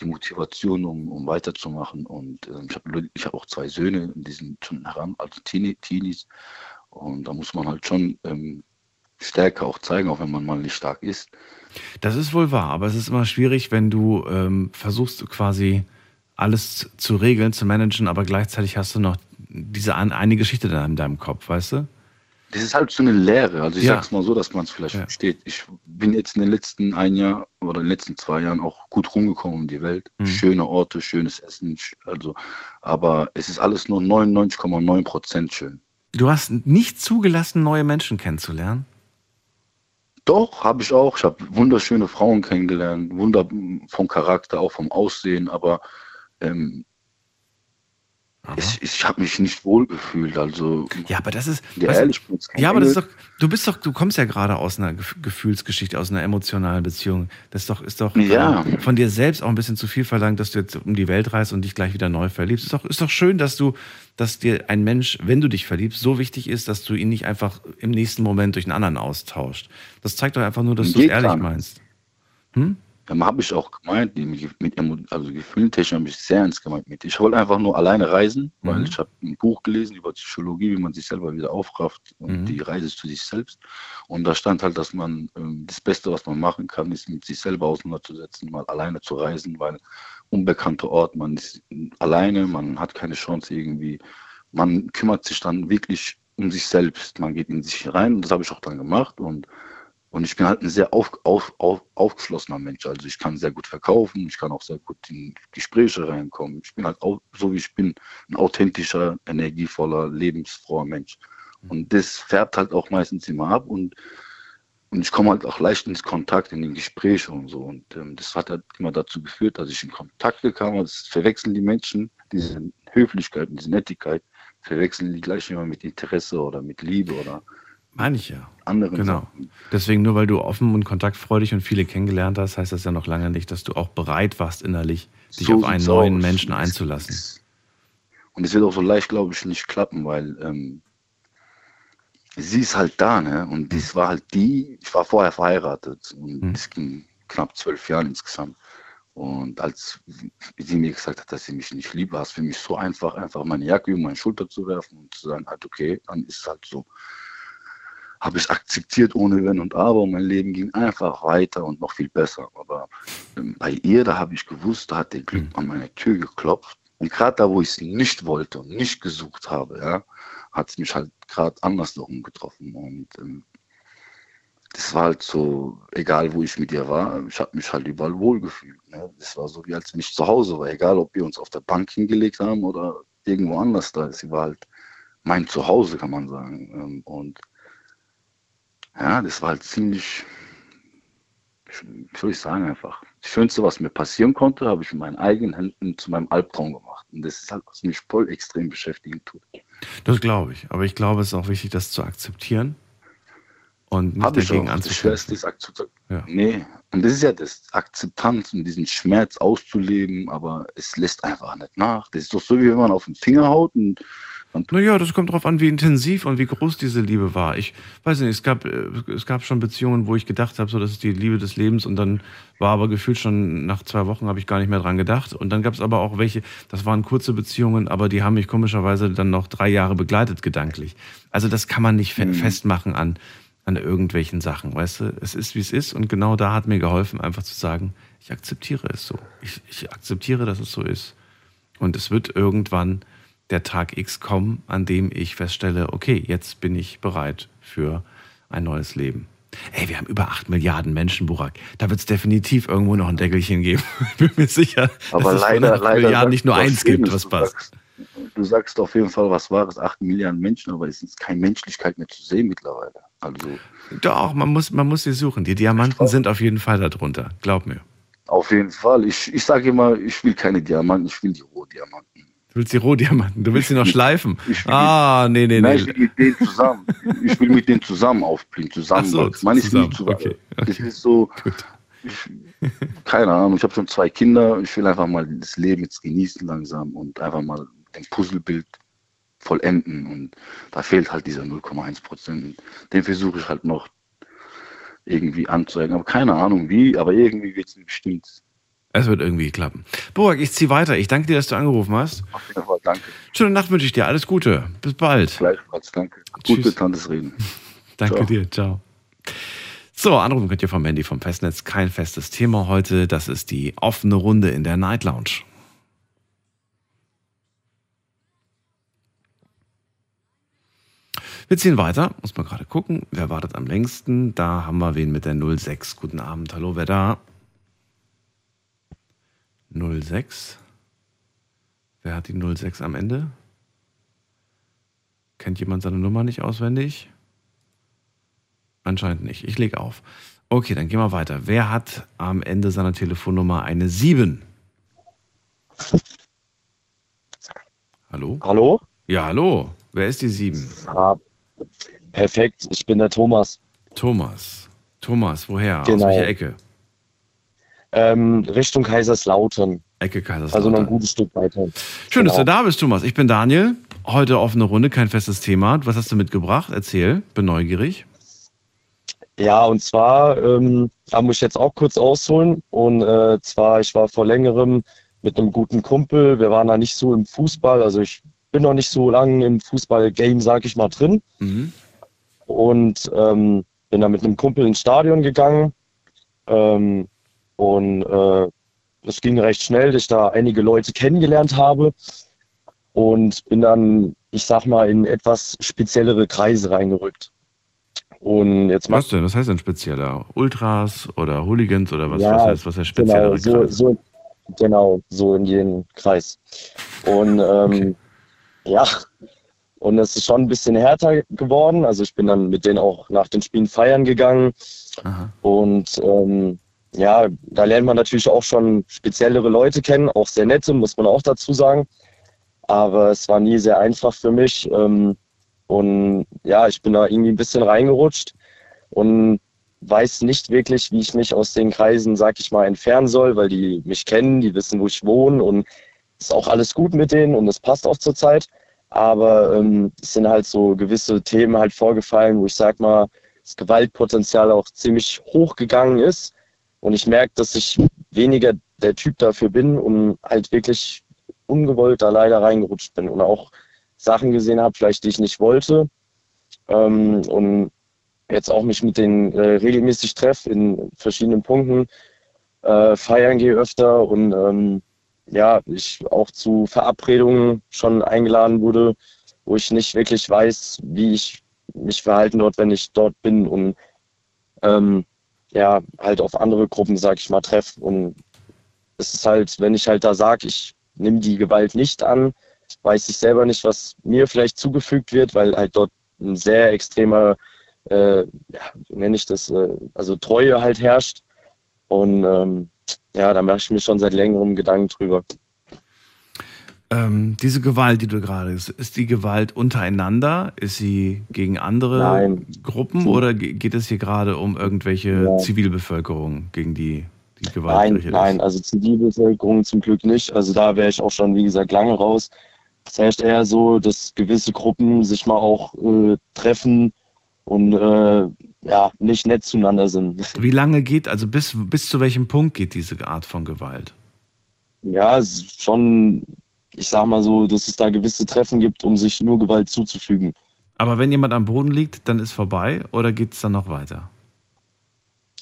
die Motivation, um, um weiterzumachen. Und ähm, ich habe ich hab auch zwei Söhne, die sind schon heran, also Teenie, Teenies. Und da muss man halt schon ähm, Stärke auch zeigen, auch wenn man mal nicht stark ist. Das ist wohl wahr, aber es ist immer schwierig, wenn du ähm, versuchst quasi alles zu regeln, zu managen, aber gleichzeitig hast du noch diese eine Geschichte da in deinem Kopf, weißt du? Das ist halt so eine Lehre. Also ich Ja. sag's mal so, dass man es vielleicht Ja. versteht. Ich bin jetzt in den letzten ein Jahr oder in den letzten zwei Jahren auch gut rumgekommen um die Welt. Mhm. Schöne Orte, schönes Essen, also, aber es ist alles nur 99,9 Prozent schön. Du hast nicht zugelassen, neue Menschen kennenzulernen. Doch, habe ich auch. Ich habe wunderschöne Frauen kennengelernt, wunder vom Charakter, auch vom Aussehen, aber ähm, ich, ich habe mich nicht wohl gefühlt. Also, Ja, aber das ist. ja, weißt ehrlich, kein ja, aber das ist doch. Du bist doch, du kommst ja gerade aus einer Gef- Gefühlsgeschichte, aus einer emotionalen Beziehung. Das ist doch, ist doch Ja. äh, von dir selbst auch ein bisschen zu viel verlangt, dass du jetzt um die Welt reist und dich gleich wieder neu verliebst. Ist doch, ist doch schön, dass du, dass dir ein Mensch, wenn du dich verliebst, so wichtig ist, dass du ihn nicht einfach im nächsten Moment durch einen anderen austauscht. Das zeigt doch einfach nur, dass du es ehrlich meinst. Hm? Ja, habe ich auch gemeint, mit, mit also gefühltechnisch habe ich sehr ernst gemeint mit. Ich wollte einfach nur alleine reisen, weil Mhm. ich habe ein Buch gelesen über Psychologie, wie man sich selber wieder aufrafft und Mhm. die Reise zu sich selbst. Und da stand halt, dass man ähm, das Beste, was man machen kann, ist mit sich selber auseinanderzusetzen, mal alleine zu reisen, weil unbekannter Ort, man ist alleine, man hat keine Chance irgendwie. Man kümmert sich dann wirklich um sich selbst. Man geht in sich rein und das habe ich auch dann gemacht und und ich bin halt ein sehr auf, auf, auf, aufgeschlossener Mensch. Also ich kann sehr gut verkaufen, ich kann auch sehr gut in Gespräche reinkommen. Ich bin halt auch, so wie ich bin, ein authentischer, energievoller, lebensfroher Mensch. Und das färbt halt auch meistens immer ab und, und ich komme halt auch leicht ins Kontakt, in den Gesprächen und so. Und ähm, das hat halt immer dazu geführt, dass ich in Kontakte kam. Das verwechseln die Menschen, diese Höflichkeit, diese Nettigkeit, verwechseln die gleich immer mit Interesse oder mit Liebe oder Meine ich ja. anderen Genau. Sachen. Deswegen, nur weil du offen und kontaktfreudig und viele kennengelernt hast, heißt das ja noch lange nicht, dass du auch bereit warst, innerlich dich So auf einen neuen aus. Menschen einzulassen. Und es wird auch so leicht, glaube ich, nicht klappen, weil ähm, sie ist halt da, ne? Und das war halt die, ich war vorher verheiratet und Mhm. es ging knapp zwölf Jahre insgesamt. Und als sie mir gesagt hat, dass sie mich nicht liebt, war es für mich so einfach, einfach meine Jacke über meine Schulter zu werfen und zu sagen, halt, okay, dann ist es halt so. Habe ich akzeptiert ohne Wenn und Aber und mein Leben ging einfach weiter und noch viel besser. Aber ähm, bei ihr, da habe ich gewusst, da hat der Glück an meine Tür geklopft. Und gerade da, wo ich sie nicht wollte und nicht gesucht habe, ja, hat es mich halt gerade andersherum getroffen. Und ähm, das war halt so, egal wo ich mit ihr war, ich habe mich halt überall wohlgefühlt. Ne? Das war so, wie als wenn ich zu Hause war, egal ob wir uns auf der Bank hingelegt haben oder irgendwo anders da. Sie war halt mein Zuhause, kann man sagen. Ähm, Und ja, das war halt ziemlich, soll ich sagen, einfach. Das Schönste, was mir passieren konnte, habe ich mit meinen eigenen Händen zu meinem Albtraum gemacht. Und das ist halt, was mich voll extrem beschäftigen tut. Das glaube ich. Aber ich glaube, es ist auch wichtig, das zu akzeptieren und nicht Hab ich dagegen anzukämpfen. Ja. Nee, und das ist ja das, Akzeptanz und diesen Schmerz auszuleben, aber es lässt einfach nicht nach. Das ist doch so, wie wenn man auf den Finger haut und Naja, das kommt darauf an, wie intensiv und wie groß diese Liebe war. Ich weiß nicht, es gab, äh, es gab schon Beziehungen, wo ich gedacht habe, so das ist die Liebe des Lebens und dann war aber gefühlt schon nach zwei Wochen habe ich gar nicht mehr dran gedacht. Und dann gab es aber auch welche, das waren kurze Beziehungen, aber die haben mich komischerweise dann noch drei Jahre begleitet gedanklich. Also das kann man nicht fe Mhm. festmachen an, an irgendwelchen Sachen, weißt du? Es ist, wie es ist und genau da hat mir geholfen, einfach zu sagen, ich akzeptiere es so. Ich, ich akzeptiere, dass es so ist. Und es wird irgendwann der Tag X kommen, an dem ich feststelle, okay, jetzt bin ich bereit für ein neues Leben. Ey, wir haben über 8 Milliarden Menschen, Burak. Da wird es definitiv irgendwo noch ein Deckelchen geben. Ich bin mir sicher, Aber dass leider, es von 8 leider Milliarden nicht nur eins gibt, was passt. sagst- Du sagst auf jeden Fall was Wahres, 8 Milliarden Menschen, aber es ist keine Menschlichkeit mehr zu sehen mittlerweile. Also Doch, man muss, man muss sie suchen. Die Diamanten sind auf jeden Fall darunter. Glaub mir. auf jeden Fall. Ich, ich sage immer, ich will keine Diamanten, ich will die Rohdiamanten. Du willst die Rohdiamanten, du willst sie noch schleifen. Ich will Ah, nee, nee, Nein, ich nee. will mit denen zusammen. Ich will mit denen zusammen aufblühen, zusammen. Ach so. Man ist nie zusammen. okay, Das ist so, ich, keine Ahnung, ich habe schon zwei Kinder. Ich will einfach mal das Leben jetzt genießen langsam und einfach mal ein Puzzlebild vollenden. Und da fehlt halt dieser 0,1 Prozent. Den versuche ich halt noch irgendwie anzueigen. Aber keine Ahnung wie, aber irgendwie wird es bestimmt. Es wird irgendwie klappen. Burak, ich zieh weiter. Ich danke dir, dass du angerufen hast. Auf jeden Fall danke. Schöne Nacht wünsche ich dir. Alles Gute. Bis bald. Gleichfalls danke. Gut bekanntes Reden. Danke Ciao. dir. Ciao. So, anrufen könnt ihr vom Handy vom Festnetz. Kein festes Thema heute. Das ist die offene Runde in der Night Lounge. Wir ziehen weiter. Muss man gerade gucken. Wer wartet am längsten? Da haben wir wen mit der 06. Guten Abend. Hallo, wer da? 06. Wer hat die 06 am Ende? Kennt jemand seine Nummer nicht auswendig? Anscheinend nicht. Ich lege auf. Okay, dann gehen wir weiter. Wer hat am Ende seiner Telefonnummer eine 7? Hallo? Hallo? Ja, hallo. Wer ist die 7? Ah, perfekt, ich bin der Thomas. Thomas. Thomas, woher? Aus Genau. welcher Ecke? Ähm, Richtung Kaiserslautern. Ecke Kaiserslautern. Also noch ein gutes Stück weiter. Schön, dass du Genau. da bist, Thomas. Ich bin Daniel. Heute offene Runde, kein festes Thema. Was hast du mitgebracht? Erzähl. Bin neugierig. Ja, und zwar, ähm, da muss ich jetzt auch kurz ausholen. Und äh, zwar, ich war vor längerem mit einem guten Kumpel. Wir waren da nicht so im Fußball. Also ich bin noch nicht so lange im Fußball-Game, sag ich mal, drin. Mhm. Und ähm, bin da mit einem Kumpel ins Stadion gegangen. Ähm, und äh, es ging recht schnell, dass ich da einige Leute kennengelernt habe. Und bin dann, ich sag mal, in etwas speziellere Kreise reingerückt. Und jetzt Was denn? Was heißt denn spezieller? Ultras oder Hooligans oder was, Ja, was heißt, was heißt spezieller genau, so, Kreis? so, genau, so in jeden Kreis. Und ähm, ja, und es ist schon ein bisschen härter geworden. Also ich bin dann mit denen auch nach den Spielen feiern gegangen. Aha. Und ähm, ja, da lernt man natürlich auch schon speziellere Leute kennen, auch sehr nette, muss man auch dazu sagen. Aber es war nie sehr einfach für mich. Ähm, und ja, ich bin da irgendwie ein bisschen reingerutscht und weiß nicht wirklich, wie ich mich aus den Kreisen, sag ich mal, entfernen soll, weil die mich kennen, die wissen, wo ich wohne und ist auch alles gut mit denen und es passt auch zur Zeit. Aber ähm, es sind halt so gewisse Themen halt vorgefallen, wo ich sag mal, das Gewaltpotenzial auch ziemlich hoch gegangen ist. Und ich merke, dass ich weniger der Typ dafür bin und halt wirklich ungewollt da leider reingerutscht bin und auch Sachen gesehen habe, vielleicht die ich nicht wollte. Ähm, und jetzt auch mich mit denen äh, regelmäßig treffe in verschiedenen Punkten, äh, feiern gehe öfter und ähm, ja, ich auch zu Verabredungen schon eingeladen wurde, wo ich nicht wirklich weiß, wie ich mich verhalten dort, wenn ich dort bin und ähm, ja, halt auf andere Gruppen, sag ich mal, treffe. Und es ist halt, wenn ich halt da sage, ich nehme die Gewalt nicht an, weiß ich selber nicht, was mir vielleicht zugefügt wird, weil halt dort ein sehr extremer, äh, ja, nenne ich das, äh, also Treue halt herrscht. Und ähm, ja, da mache ich mir schon seit längerem Gedanken drüber. Ähm, diese Gewalt, die du gerade, ist, ist die Gewalt untereinander? Ist sie gegen andere Nein. Gruppen oder ge- geht es hier gerade um irgendwelche Ja. Zivilbevölkerung, gegen die die Gewalt Nein, nein, ist? also Zivilbevölkerung zum Glück nicht. Also da wäre ich auch schon, wie gesagt, lange raus. Es herrscht eher so, dass gewisse Gruppen sich mal auch äh, treffen und äh, ja, nicht nett zueinander sind. Wie lange geht, also bis, bis zu welchem Punkt geht diese Art von Gewalt? Ja, schon, ich sag mal so, dass es da gewisse Treffen gibt, um sich nur Gewalt zuzufügen. Aber wenn jemand am Boden liegt, dann ist vorbei oder geht es dann noch weiter?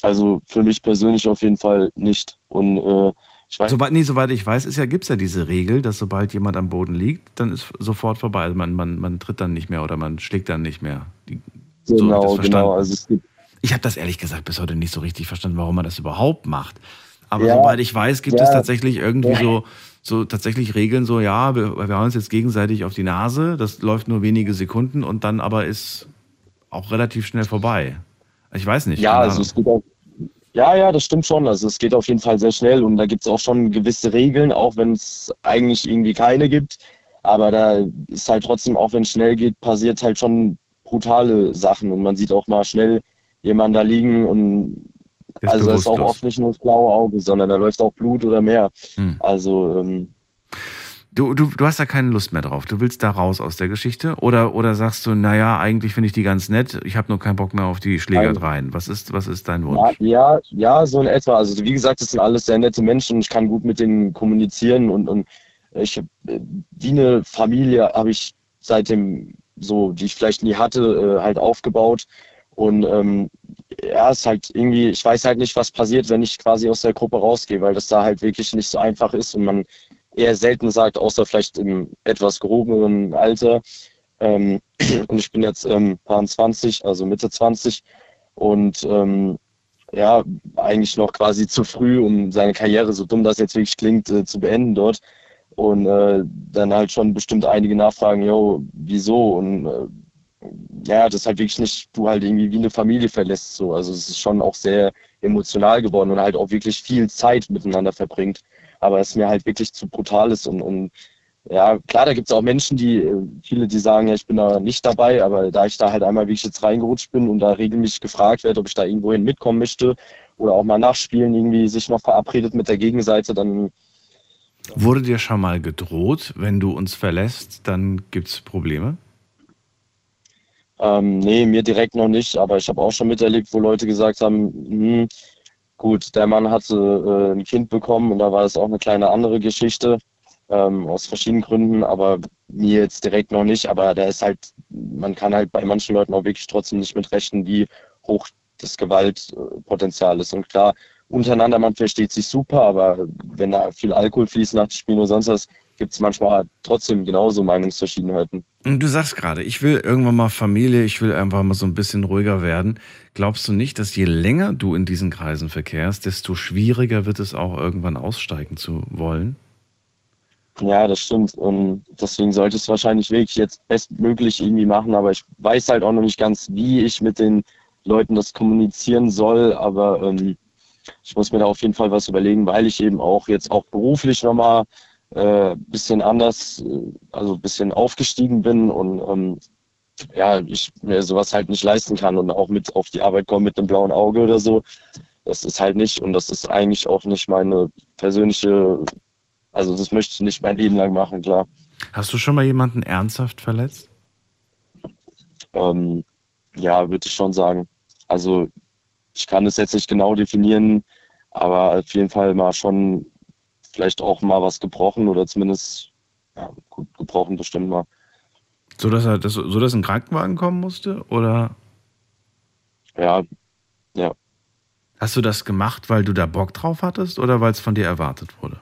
Also für mich persönlich auf jeden Fall nicht. Und äh, ich weiß. Soweit, nee, soweit ich weiß, ist ja, gibt es ja diese Regel, dass sobald jemand am Boden liegt, dann ist sofort vorbei. Also man, man, man tritt dann nicht mehr oder man schlägt dann nicht mehr. Die, genau, so genau. Also es gibt, ich habe das ehrlich gesagt bis heute nicht so richtig verstanden, warum man das überhaupt macht. Aber Ja, soweit ich weiß, gibt ja. es tatsächlich irgendwie Ja. so, so tatsächlich Regeln, so ja, wir, wir hauen uns jetzt gegenseitig auf die Nase, das läuft nur wenige Sekunden und dann aber ist auch relativ schnell vorbei. Ich weiß nicht. Ja, also es geht auch. Ja, ja, das stimmt schon. Also es geht auf jeden Fall sehr schnell und da gibt es auch schon gewisse Regeln, auch wenn es eigentlich irgendwie keine gibt. Aber da ist halt trotzdem, auch wenn es schnell geht, passiert halt schon brutale Sachen und man sieht auch mal schnell jemanden da liegen und Ist also ist auch oft nicht nur das blaue Auge, sondern da läuft auch Blut oder mehr. Hm. Also ähm, Du, du, du hast da keine Lust mehr drauf. Du willst da raus aus der Geschichte? Oder, oder sagst du, naja, eigentlich finde ich die ganz nett, ich habe nur keinen Bock mehr auf die Schlägereien. Was ist, was ist dein Wunsch? Ja, ja, so in etwa. Also wie gesagt, das sind alles sehr nette Menschen. Ich kann gut mit denen kommunizieren und, und ich äh, wie eine Familie habe ich seitdem so, die ich vielleicht nie hatte, äh, halt aufgebaut. Und ähm, ja, es ist halt irgendwie, ich weiß halt nicht, was passiert, wenn ich quasi aus der Gruppe rausgehe, weil das da halt wirklich nicht so einfach ist und man eher selten sagt, außer vielleicht im etwas gehobenen Alter. Ähm, und ich bin jetzt ähm, 20, also Mitte 20 und ähm, ja, eigentlich noch quasi zu früh, um seine Karriere, so dumm das jetzt wirklich klingt, äh, zu beenden dort. Und äh, dann halt schon bestimmt einige nachfragen, yo, wieso? Und äh, ja, das halt wirklich nicht, du halt irgendwie wie eine Familie verlässt. So. Also es ist schon auch sehr emotional geworden und halt auch wirklich viel Zeit miteinander verbringt. Aber es mir halt wirklich zu brutal ist und, und ja, klar, da gibt es auch Menschen, die, äh, viele, die sagen, ja, ich bin da nicht dabei, aber da ich da halt einmal wirklich jetzt reingerutscht bin und da regelmäßig gefragt werde, ob ich da irgendwohin mitkommen möchte oder auch mal nachspielen, irgendwie sich noch verabredet mit der Gegenseite, dann Wurde dir schon mal gedroht, wenn du uns verlässt, dann gibt es Probleme? Ähm, nee, mir direkt noch nicht, aber ich habe auch schon miterlebt, wo Leute gesagt haben, hm, gut, der Mann hatte äh, ein Kind bekommen und da war das auch eine kleine andere Geschichte, ähm, aus verschiedenen Gründen, aber mir jetzt direkt noch nicht, aber der ist halt, man kann halt bei manchen Leuten auch wirklich trotzdem nicht mitrechnen, wie hoch das Gewaltpotenzial ist. Und klar, untereinander, man versteht sich super, aber wenn da viel Alkohol fließt nach dem Spielen oder sonst was, gibt es manchmal trotzdem genauso Meinungsverschiedenheiten. Und Du sagst gerade, ich will irgendwann mal Familie, ich will einfach mal so ein bisschen ruhiger werden. Glaubst du nicht, dass je länger du in diesen Kreisen verkehrst, desto schwieriger wird es auch irgendwann aussteigen zu wollen? Ja, das stimmt. Und deswegen sollte es wahrscheinlich wirklich jetzt bestmöglich irgendwie machen. Aber ich weiß halt auch noch nicht ganz, wie ich mit den Leuten das kommunizieren soll. Aber ähm, ich muss mir da auf jeden Fall was überlegen, weil ich eben auch jetzt auch beruflich nochmal äh, bisschen anders, äh, also ein bisschen aufgestiegen bin und ähm, ja, ich mir sowas halt nicht leisten kann und auch mit auf die Arbeit kommen mit einem blauen Auge oder so. Das ist halt nicht und das ist eigentlich auch nicht meine persönliche, also das möchte ich nicht mein Leben lang machen, klar. Hast du schon mal jemanden ernsthaft verletzt? Ähm, ja, würde ich schon sagen. Also ich kann es jetzt nicht genau definieren, aber auf jeden Fall mal schon vielleicht auch mal was gebrochen oder zumindest ja, gut gebrochen bestimmt mal. So dass er, das, so dass ein Krankenwagen kommen musste? Oder Ja, ja. hast du das gemacht, weil du da Bock drauf hattest oder weil es von dir erwartet wurde?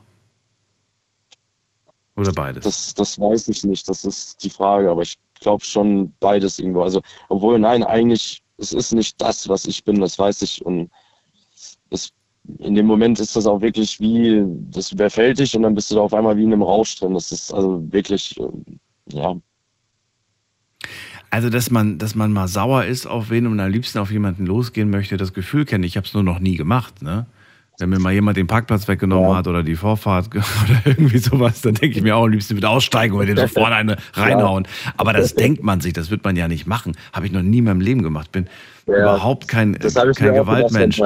Oder beides? Das, das weiß ich nicht, das ist die Frage, aber ich glaube schon beides irgendwo. Also, obwohl, nein, eigentlich, es ist nicht das, was ich bin, das weiß ich. Und es, in dem Moment ist das auch wirklich wie, das überfällt dich und dann bist du da auf einmal wie in einem Rausch drin. Das ist also wirklich, ähm, ja, Also, dass man, dass man mal sauer ist auf wen und am liebsten auf jemanden losgehen möchte, das Gefühl kenne ich. Ich habe es nur noch nie gemacht. Ne? Wenn mir mal jemand den Parkplatz weggenommen hat oder die Vorfahrt oder irgendwie sowas, dann denke ich mir auch am liebsten wieder aussteigen oder dem sofort eine reinhauen. Aber das denkt man sich, das wird man ja nicht machen. Habe ich noch nie in meinem Leben gemacht. Bin Ja, überhaupt kein, kein Gewaltmensch.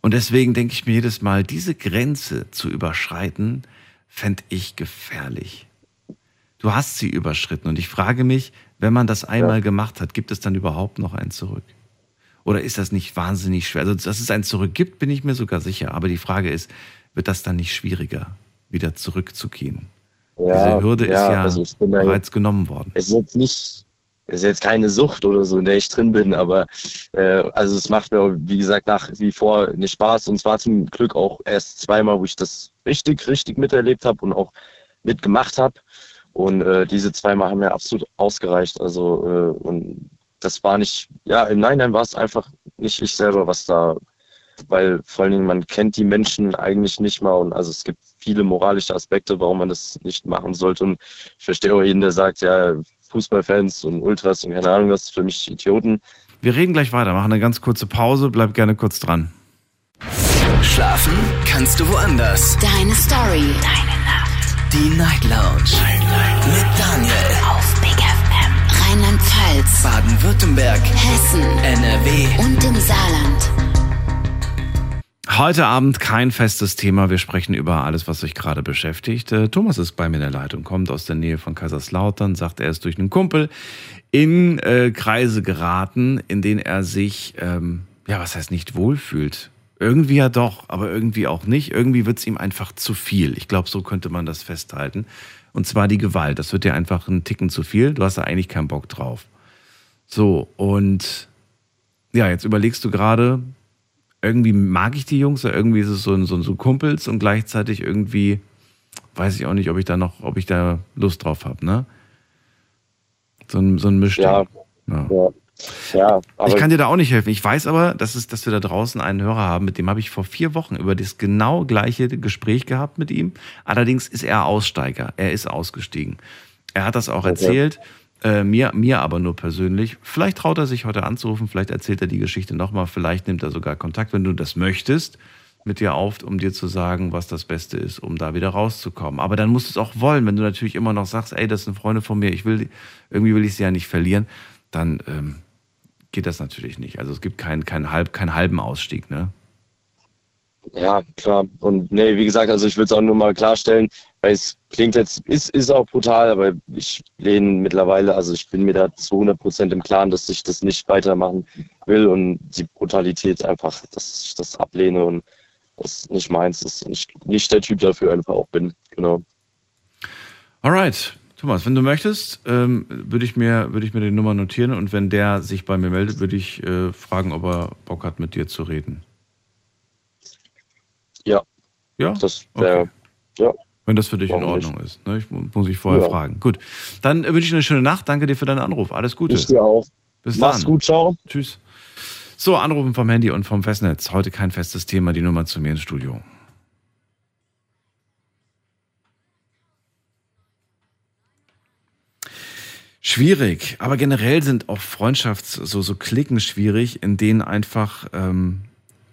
Und deswegen denke ich mir jedes Mal, diese Grenze zu überschreiten, fände ich gefährlich. Du hast sie überschritten und ich frage mich, wenn man das einmal gemacht hat, gibt es dann überhaupt noch ein Zurück? Oder ist das nicht wahnsinnig schwer? Also, dass es ein Zurück gibt, bin ich mir sogar sicher. Aber die Frage ist, wird das dann nicht schwieriger, wieder zurückzugehen? Ja, Diese Hürde ja, ist ja also bin da bereits genommen worden. Es ist jetzt nicht, ist jetzt keine Sucht oder so, in der ich drin bin, aber äh, also es macht mir, wie gesagt, nach wie vor nicht Spaß. Und zwar zum Glück auch erst zweimal, wo ich das richtig, richtig miterlebt habe und auch mitgemacht habe. Und äh, diese zweimal haben mir absolut ausgereicht. Also äh, und das war nicht, ja, im Nachhinein war es einfach nicht ich selber, was da, weil vor allen Dingen man kennt die Menschen eigentlich nicht mal und also es gibt viele moralische Aspekte, warum man das nicht machen sollte. Und ich verstehe auch jeden, der sagt, ja, Fußballfans und Ultras und keine Ahnung was, für mich Idioten. Wir reden gleich weiter, machen eine ganz kurze Pause, bleib gerne kurz dran. Schlafen kannst du woanders. Deine Story. Deine Nacht. Die Night Lounge. Night, Night. Mit Daniel. Rheinland-Pfalz. Baden-Württemberg. Hessen. NRW. Und im Saarland. Heute Abend kein festes Thema. Wir sprechen über alles, was euch gerade beschäftigt. Äh, Thomas ist bei mir in der Leitung, kommt aus der Nähe von Kaiserslautern, sagt, er ist durch einen Kumpel in äh, Kreise geraten, in denen er sich, ähm, ja, was heißt nicht wohlfühlt. Irgendwie ja doch, aber irgendwie auch nicht. Irgendwie wird es ihm einfach zu viel. Ich glaube, so könnte man das festhalten. Und zwar die Gewalt. Das wird dir einfach ein Ticken zu viel. Du hast da eigentlich keinen Bock drauf. So, und ja, jetzt überlegst du gerade, irgendwie mag ich die Jungs, irgendwie ist es so, so, so Kumpels und gleichzeitig irgendwie weiß ich auch nicht, ob ich da noch, ob ich da Lust drauf habe, ne? So ein, so ein Mischding. Ja, Ja. ja, ja, Ich kann dir da auch nicht helfen. Ich weiß aber, dass, es, dass wir da draußen einen Hörer haben, mit dem habe ich vor vier Wochen über das genau gleiche Gespräch gehabt mit ihm. Allerdings ist er Aussteiger. Er ist ausgestiegen. Er hat das auch erzählt, äh, mir, mir aber nur persönlich. Vielleicht traut er sich heute anzurufen, vielleicht erzählt er die Geschichte nochmal, vielleicht nimmt er sogar Kontakt, wenn du das möchtest, mit dir auf, um dir zu sagen, was das Beste ist, um da wieder rauszukommen. Aber dann musst du es auch wollen, wenn du natürlich immer noch sagst, ey, das sind Freunde von mir, ich will, die- irgendwie will ich sie ja nicht verlieren, dann ähm, geht das natürlich nicht. Also es gibt keinen keinen halb, keinen halben Ausstieg, ne? Ja, klar. Und nee, wie gesagt, also ich will es auch nur mal klarstellen, weil es klingt jetzt, ist, ist auch brutal, aber ich lehne mittlerweile, also ich bin mir da zu 100 Prozent im Klaren, dass ich das nicht weitermachen will und die Brutalität einfach, dass ich das ablehne und das nicht meins ist und ich nicht der Typ dafür einfach auch bin. Genau. Alright. Thomas, wenn du möchtest, ähm, würde ich, mir, würde ich mir die Nummer notieren und wenn der sich bei mir meldet, würde ich äh, fragen, ob er Bock hat, mit dir zu reden. Ja, Ja? das wäre, ja. Wenn das für dich in Warum nicht? Ordnung ist. Ne? Ich mu- muss ich vorher Ja. fragen. Gut. Dann äh, wünsche ich dir eine schöne Nacht. Danke dir für deinen Anruf. Alles Gute. Ich dir auch. Bis Mach's dann. gut, ciao. Tschüss. So, Anrufen vom Handy und vom Festnetz. Heute kein festes Thema, die Nummer zu mir ins Studio. Schwierig, aber generell sind auch Freundschafts-, so, so Klicken schwierig, in denen einfach ähm,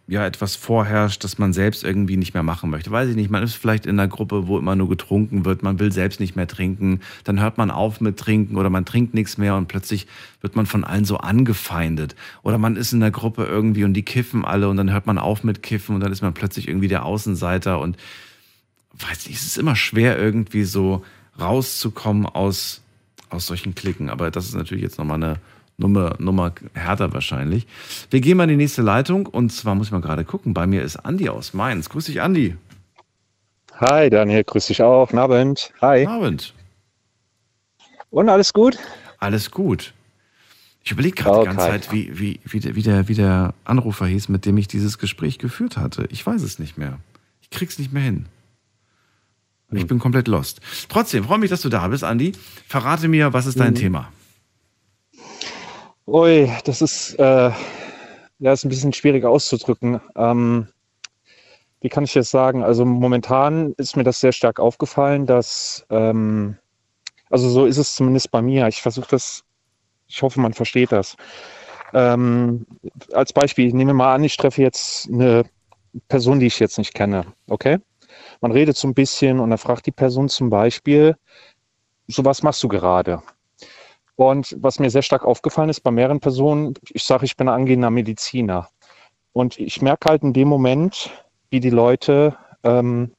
ja etwas vorherrscht, das man selbst irgendwie nicht mehr machen möchte. Weiß ich nicht, man ist vielleicht in einer Gruppe, wo immer nur getrunken wird, man will selbst nicht mehr trinken, dann hört man auf mit Trinken oder man trinkt nichts mehr und plötzlich wird man von allen so angefeindet. Oder man ist in einer Gruppe irgendwie und die kiffen alle und dann hört man auf mit Kiffen und dann ist man plötzlich irgendwie der Außenseiter und weiß nicht, es ist immer schwer irgendwie so rauszukommen aus, aus solchen Klicken. Aber das ist natürlich jetzt nochmal eine Nummer, Nummer härter wahrscheinlich. Wir gehen mal in die nächste Leitung und zwar muss ich mal gerade gucken. Bei mir ist Andi aus Mainz. Grüß dich, Andi. Hi Daniel, grüß dich auch. Guten Abend. Hi. Guten Abend. Und alles gut? Alles gut. Ich überlege gerade die ganze. Zeit, wie, wie, wie, der, wie, der, wie der Anrufer hieß, mit dem ich dieses Gespräch geführt hatte. Ich weiß es nicht mehr. Ich krieg's nicht mehr hin. Ich bin komplett lost. Trotzdem, freue mich, dass du da bist, Andi. Verrate mir, was ist dein Mhm. Thema? Ui, das ist, äh, ja, ist ein bisschen schwierig auszudrücken. Ähm, wie kann ich das sagen? Also momentan ist mir das sehr stark aufgefallen, dass, ähm, also so ist es zumindest bei mir. Ich versuche das, ich hoffe, man versteht das. Ähm, als Beispiel, ich nehme mal an, ich treffe jetzt eine Person, die ich jetzt nicht kenne, okay? Man redet so ein bisschen und dann fragt die Person zum Beispiel, so was machst du gerade? Und was mir sehr stark aufgefallen ist bei mehreren Personen, ich sage, ich bin angehender Mediziner. Und ich merke halt in dem Moment, wie die Leute ähm,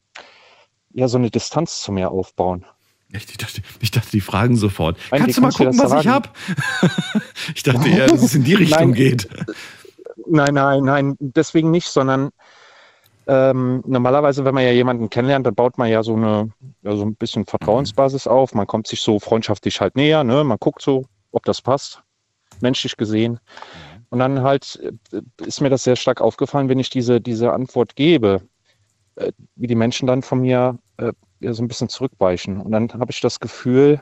ja so eine Distanz zu mir aufbauen. Echt? Ich dachte, ich dachte, die fragen sofort. Eigentlich Kannst du mal kannst gucken, was ich sagen. hab? ich dachte eher, dass es in die Richtung Nein. geht. Nein, nein, nein, deswegen nicht, sondern ähm, normalerweise, wenn man ja jemanden kennenlernt, dann baut man ja so eine, ja, so ein bisschen Vertrauensbasis auf. Man kommt sich so freundschaftlich halt näher, ne? Man guckt so ob das passt, menschlich gesehen. Und dann halt äh, ist mir das sehr stark aufgefallen, wenn ich diese, diese Antwort gebe, äh, wie die Menschen dann von mir äh, ja, so ein bisschen zurückweichen. Und dann habe ich das Gefühl,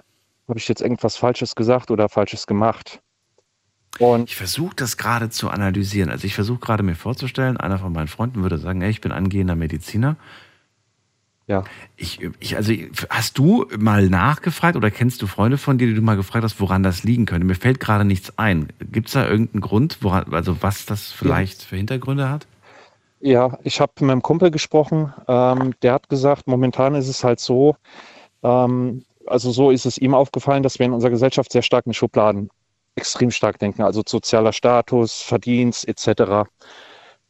habe ich jetzt irgendwas Falsches gesagt oder Falsches gemacht. Und ich versuche das gerade zu analysieren. Also ich versuche gerade mir vorzustellen, einer von meinen Freunden würde sagen, ey, ich bin angehender Mediziner. Ja. Ich, ich, also hast du mal nachgefragt oder kennst du Freunde von dir, die du mal gefragt hast, woran das liegen könnte? Mir fällt gerade nichts ein. Gibt es da irgendeinen Grund, woran, also was das vielleicht ja. für Hintergründe hat? Ja, ich habe mit einem Kumpel gesprochen. Ähm, der hat gesagt, momentan ist es halt so, ähm, also so ist es ihm aufgefallen, dass wir in unserer Gesellschaft sehr stark in Schubladen extrem stark denken, also sozialer Status, Verdienst etc.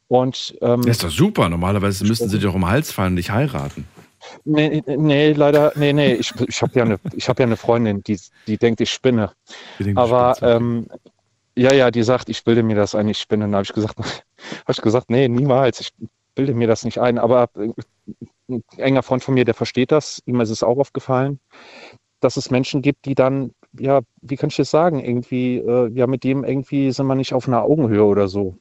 Und ähm, das ist doch super. Normalerweise müssten sie doch um den Hals fallen und dich heiraten. Nee, nee, leider, nee, nee. Ich, ich habe ja, eine, hab ja eine Freundin, die, die denkt, ich spinne. Denkt, Aber ähm, ja, ja, die sagt, ich bilde mir das ein, ich spinne. Dann habe ich gesagt, habe ich gesagt, nee, niemals. Ich bilde mir das nicht ein. Aber äh, ein enger Freund von mir, der versteht das. Ihm ist es auch aufgefallen, dass es Menschen gibt, die dann, ja, wie kann ich das sagen, irgendwie, äh, ja, mit dem irgendwie sind wir nicht auf einer Augenhöhe oder so.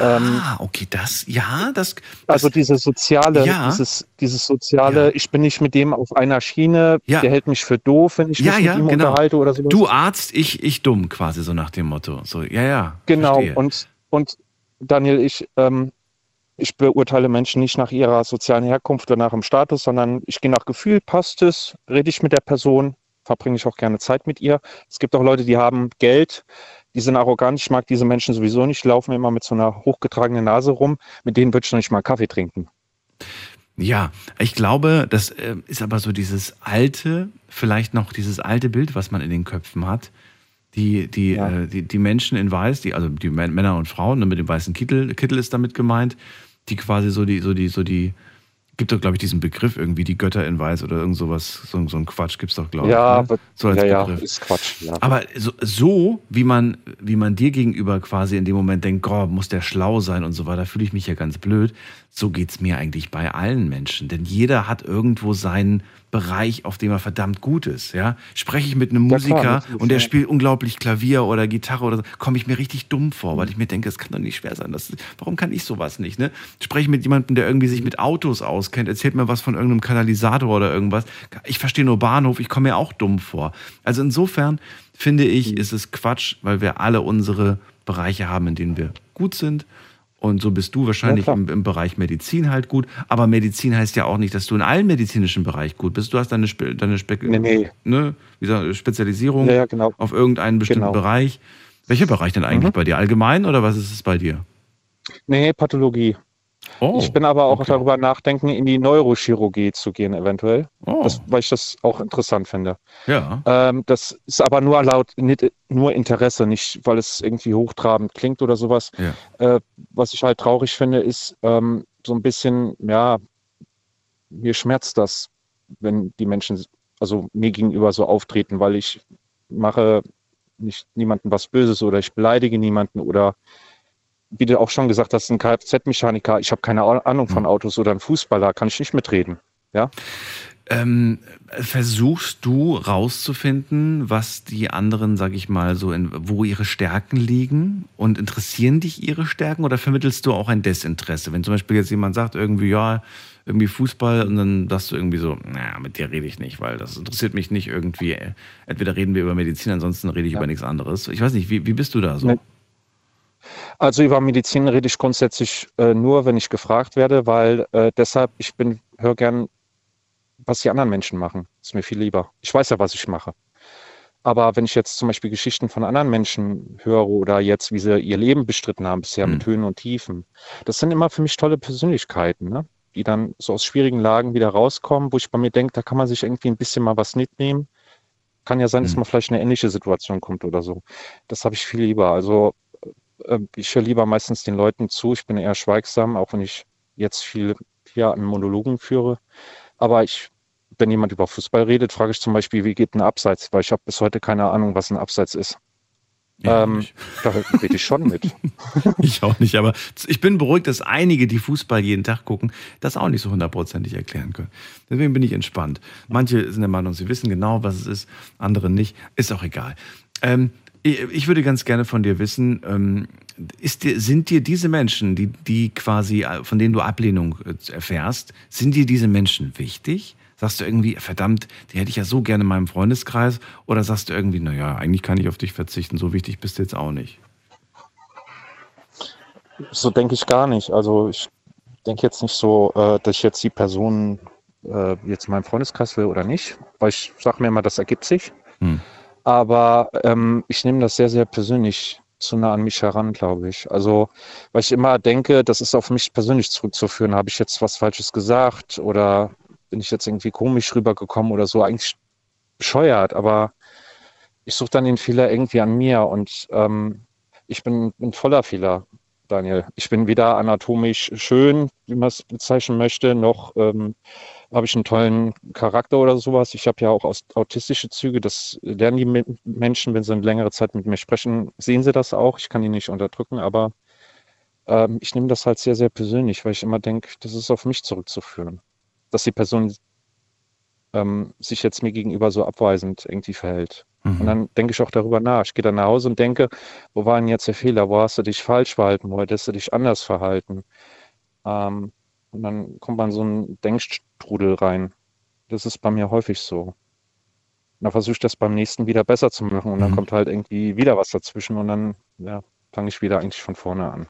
Ähm, ah, okay, das, ja, das. das also diese soziale, ja. dieses, dieses soziale, ja. ich bin nicht mit dem auf einer Schiene, ja. der hält mich für doof, wenn ich mich mit ihm genau. unterhalte oder so. Du Arzt, ich, ich dumm, quasi so nach dem Motto. So, ja, ja. Genau, und, und Daniel, ich, ähm, ich beurteile Menschen nicht nach ihrer sozialen Herkunft oder nach dem Status, sondern ich gehe nach Gefühl, passt es, rede ich mit der Person, verbringe ich auch gerne Zeit mit ihr. Es gibt auch Leute, die haben Geld, die sind arrogant, ich mag diese Menschen sowieso nicht, laufen immer mit so einer hochgetragenen Nase rum, mit denen würde ich noch nicht mal Kaffee trinken. Ja, ich glaube, das äh, ist aber so dieses alte, vielleicht noch dieses alte Bild, was man in den Köpfen hat. Die, die, ja. äh, die, die Menschen in Weiß, die, also die Männer und Frauen, ne, mit dem weißen Kittel, Kittel ist damit gemeint, die quasi so die, so die, so die, gibt doch, glaube ich, diesen Begriff irgendwie, die Götter in Weiß oder irgend sowas, so, so ein Quatsch gibt es doch, glaube ja, ich. Ne? So als ja, Begriff. Ja, ist Quatsch. Ja. Aber so, so, wie man, wie man dir gegenüber quasi in dem Moment denkt, oh, muss der schlau sein und so weiter, fühle ich mich ja ganz blöd. So geht es mir eigentlich bei allen Menschen. Denn jeder hat irgendwo seinen Bereich, auf dem er verdammt gut ist. Ja? Spreche ich mit einem Musiker ja, klar, und der spielt unglaublich Klavier oder Gitarre oder so, komme ich mir richtig dumm vor, weil ich mir denke, das kann doch nicht schwer sein. Das, warum kann ich sowas nicht? Ne? Spreche ich mit jemandem, der irgendwie sich mit Autos auskennt, erzählt mir was von irgendeinem Katalysator oder irgendwas. Ich verstehe nur Bahnhof, ich komme mir auch dumm vor. Also insofern finde ich, mhm. ist es Quatsch, weil wir alle unsere Bereiche haben, in denen wir gut sind und so bist du wahrscheinlich ja, im, im, Bereich Medizin halt gut. Aber Medizin heißt ja auch nicht, dass du in allen medizinischen Bereichen gut bist. Du hast deine, Spe deine Spe nee, nee. Ne, Spezialisierung ja, ja, genau. auf irgendeinen bestimmten genau. Bereich. Welcher Bereich denn eigentlich mhm. bei dir? Allgemein oder was ist es bei dir? Nee, Pathologie. Oh, ich bin aber auch okay. darüber nachdenken, in die Neurochirurgie zu gehen, eventuell. Oh. Das, weil ich das auch interessant finde. Ja. Ähm, das ist aber nur laut nicht, nur Interesse, nicht weil es irgendwie hochtrabend klingt oder sowas. Ja. Äh, was ich halt traurig finde, ist ähm, so ein bisschen, ja, mir schmerzt das, wenn die Menschen, also mir gegenüber so auftreten, weil ich mache nicht niemanden was Böses oder ich beleidige niemanden oder wie du auch schon gesagt hast, ein Kfz-Mechaniker, ich habe keine Ahnung von hm. Autos oder ein Fußballer, kann ich nicht mitreden. Ja. Ähm, versuchst du rauszufinden, was die anderen, sag ich mal, so in, wo ihre Stärken liegen und interessieren dich ihre Stärken oder vermittelst du auch ein Desinteresse? Wenn zum Beispiel jetzt jemand sagt, irgendwie, ja, irgendwie Fußball und dann sagst du irgendwie so, naja, mit dir rede ich nicht, weil das interessiert mich nicht irgendwie. Entweder reden wir über Medizin, ansonsten rede ich ja. über nichts anderes. Ich weiß nicht, wie, wie bist du da so? Also über Medizin rede ich grundsätzlich äh, nur, wenn ich gefragt werde, weil äh, deshalb, ich bin, höre gern, was die anderen Menschen machen. Ist mir viel lieber. Ich weiß ja, was ich mache. Aber wenn ich jetzt zum Beispiel Geschichten von anderen Menschen höre oder jetzt, wie sie ihr Leben bestritten haben bisher mhm. mit Höhen und Tiefen, das sind immer für mich tolle Persönlichkeiten, ne? die dann so aus schwierigen Lagen wieder rauskommen, wo ich bei mir denke, da kann man sich irgendwie ein bisschen mal was mitnehmen. Kann ja sein, mhm. dass man vielleicht in eine ähnliche Situation kommt oder so. Das habe ich viel lieber. Also ich höre lieber meistens den Leuten zu. Ich bin eher schweigsam, auch wenn ich jetzt viel hier an Monologen führe. Aber ich, wenn jemand über Fußball redet, frage ich zum Beispiel, wie geht ein Abseits? Weil ich habe bis heute keine Ahnung, was ein Abseits ist. Ja, ähm, da rede ich schon mit. ich auch nicht, aber ich bin beruhigt, dass einige, die Fußball jeden Tag gucken, das auch nicht so hundertprozentig erklären können. Deswegen bin ich entspannt. Manche sind der Meinung, sie wissen genau, was es ist, andere nicht. Ist auch egal. Ähm, ich würde ganz gerne von dir wissen, ähm, dir, sind dir diese Menschen, die, die quasi, äh, von denen du Ablehnung äh, erfährst, sind dir diese Menschen wichtig? Sagst du irgendwie, verdammt, die hätte ich ja so gerne in meinem Freundeskreis? Oder sagst du irgendwie, naja, eigentlich kann ich auf dich verzichten, so wichtig bist du jetzt auch nicht? So denke ich gar nicht. Also ich denke jetzt nicht so, äh, dass ich jetzt die Person jetzt in meinem Freundeskreis will oder nicht, weil ich sage mir immer, das ergibt sich. Hm. Aber ähm, ich nehme das sehr, sehr persönlich zu nah an mich heran, glaube ich. Also, weil ich immer denke, das ist auf mich persönlich zurückzuführen. Habe ich jetzt was Falsches gesagt oder bin ich jetzt irgendwie komisch rübergekommen oder so? Eigentlich bescheuert, aber ich suche dann den Fehler irgendwie an mir und ähm, ich bin, bin voller Fehler. Daniel. Ich bin weder anatomisch schön, wie man es bezeichnen möchte, noch ähm, habe ich einen tollen Charakter oder sowas. Ich habe ja auch autistische Züge. Das lernen die Menschen, wenn sie eine längere Zeit mit mir sprechen, sehen sie das auch. Ich kann die nicht unterdrücken, aber ähm, ich nehme das halt sehr, sehr persönlich, weil ich immer denke, das ist auf mich zurückzuführen. Dass die Person ähm, sich jetzt mir gegenüber so abweisend irgendwie verhält. Mhm. Und dann denke ich auch darüber nach. Ich gehe dann nach Hause und denke, wo war denn jetzt der Fehler? Wo hast du dich falsch verhalten? Wo hättest du dich anders verhalten? Ähm, und dann kommt man so einen Denkstrudel rein. Das ist bei mir häufig so. Und dann versuche ich das beim nächsten wieder besser zu machen und dann mhm. kommt halt irgendwie wieder was dazwischen und dann ja, fange ich wieder eigentlich von vorne an.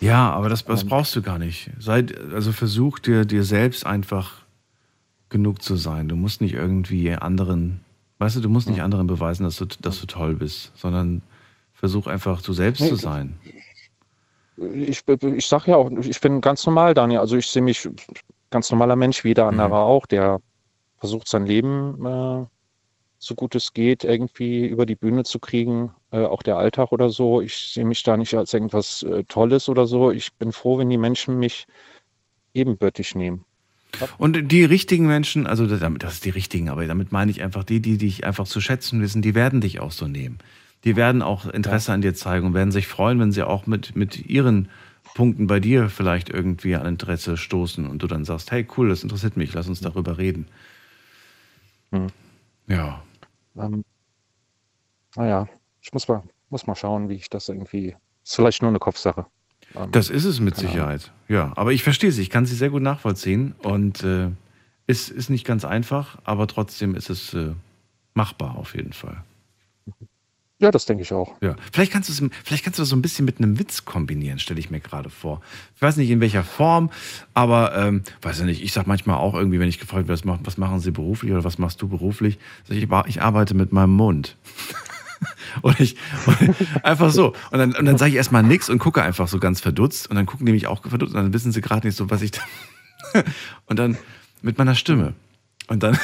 Ja, aber das, das brauchst du gar nicht. Sei, also versuch dir, dir selbst einfach genug zu sein. Du musst nicht irgendwie anderen Weißt du, du musst nicht anderen beweisen, dass du, dass du toll bist, sondern versuch einfach du selbst zu sein. Ich, ich sag ja auch, ich bin ganz normal, Daniel. Also ich sehe mich ganz normaler Mensch, wie jeder andere mhm. auch, der versucht sein Leben äh, so gut es geht irgendwie über die Bühne zu kriegen, äh, auch der Alltag oder so. Ich sehe mich da nicht als irgendwas äh, Tolles oder so. Ich bin froh, wenn die Menschen mich ebenbürtig nehmen. Und die richtigen Menschen, also das ist die richtigen, aber damit meine ich einfach die, die dich einfach zu schätzen wissen, die werden dich auch so nehmen. Die werden auch Interesse ja. an dir zeigen und werden sich freuen, wenn sie auch mit, mit ihren Punkten bei dir vielleicht irgendwie an Interesse stoßen und du dann sagst, hey cool, das interessiert mich, lass uns darüber reden. Hm. Ja. Ähm, naja, ich muss mal, muss mal schauen, wie ich das irgendwie. Ist vielleicht nur eine Kopfsache. Ähm, das ist es mit Sicherheit. Ja, aber ich verstehe sie, ich kann sie sehr gut nachvollziehen und äh, ist, ist nicht ganz einfach, aber trotzdem ist es äh, machbar auf jeden Fall. Ja, das denke ich auch. Ja, vielleicht kannst du vielleicht kannst du das so ein bisschen mit einem Witz kombinieren, stelle ich mir gerade vor. Ich weiß nicht in welcher Form, aber ähm, weiß ja nicht. Ich sage manchmal auch irgendwie, wenn ich gefragt werde, was, was machen Sie beruflich oder was machst du beruflich, sag ich, ich arbeite mit meinem Mund. Und ich, und einfach so. Und dann, und dann sage ich erstmal nichts und gucke einfach so ganz verdutzt. Und dann gucken die mich auch verdutzt. Und dann wissen sie gerade nicht so, was ich da. Und dann mit meiner Stimme. Und dann,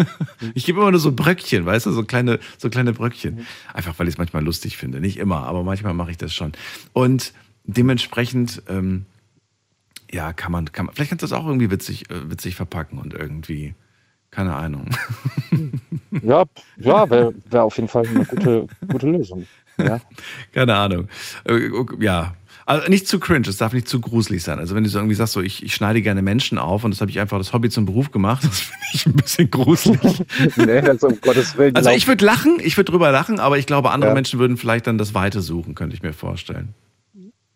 ich gebe immer nur so Bröckchen, weißt du, so kleine, so kleine Bröckchen. Einfach, weil ich es manchmal lustig finde. Nicht immer, aber manchmal mache ich das schon. Und dementsprechend, ähm, ja, kann man, kann man, vielleicht kannst du das auch irgendwie witzig, äh, witzig verpacken und irgendwie keine Ahnung. Ja, ja wäre wär auf jeden Fall eine gute, gute Lösung. Ja. Keine Ahnung. Äh, ja. Also nicht zu cringe, es darf nicht zu gruselig sein. Also wenn du so irgendwie sagst, so ich, ich schneide gerne Menschen auf und das habe ich einfach das Hobby zum Beruf gemacht, das finde ich ein bisschen gruselig. nee, also um Gottes Willen. Also ich würde lachen, ich würde drüber lachen, aber ich glaube, andere ja. Menschen würden vielleicht dann das Weite suchen, könnte ich mir vorstellen.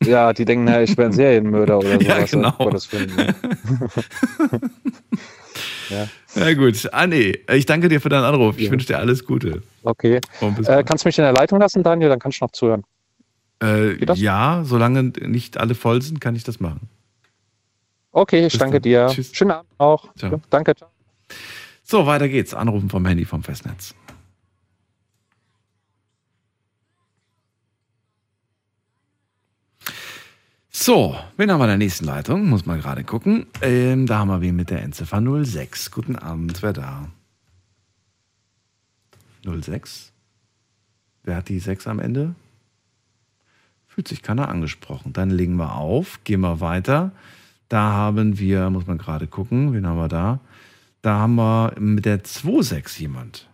Ja, die denken, na, ich wäre ein Serienmörder oder sowas. Ja, genau. Gottes Willen. Ja. Na gut, Anni, ich danke dir für deinen Anruf. Ich ja. wünsche dir alles Gute. Okay. Äh, kannst du mich in der Leitung lassen, Daniel? Dann kannst du noch zuhören. Äh, ja, solange nicht alle voll sind, kann ich das machen. Okay, ich Bis danke dann. dir. Tschüss. Schönen Abend auch. Ciao. Danke. Ciao. So, weiter geht's. Anrufen vom Handy vom Festnetz. So, wen haben wir in der nächsten Leitung? Muss man gerade gucken. Ähm, da haben wir wen mit der Endziffer 06. Guten Abend, wer da? 06? Wer hat die 6 am Ende? Fühlt sich keiner angesprochen. Dann legen wir auf, gehen wir weiter. Da haben wir, muss man gerade gucken, wen haben wir da? Da haben wir mit der 26 jemand.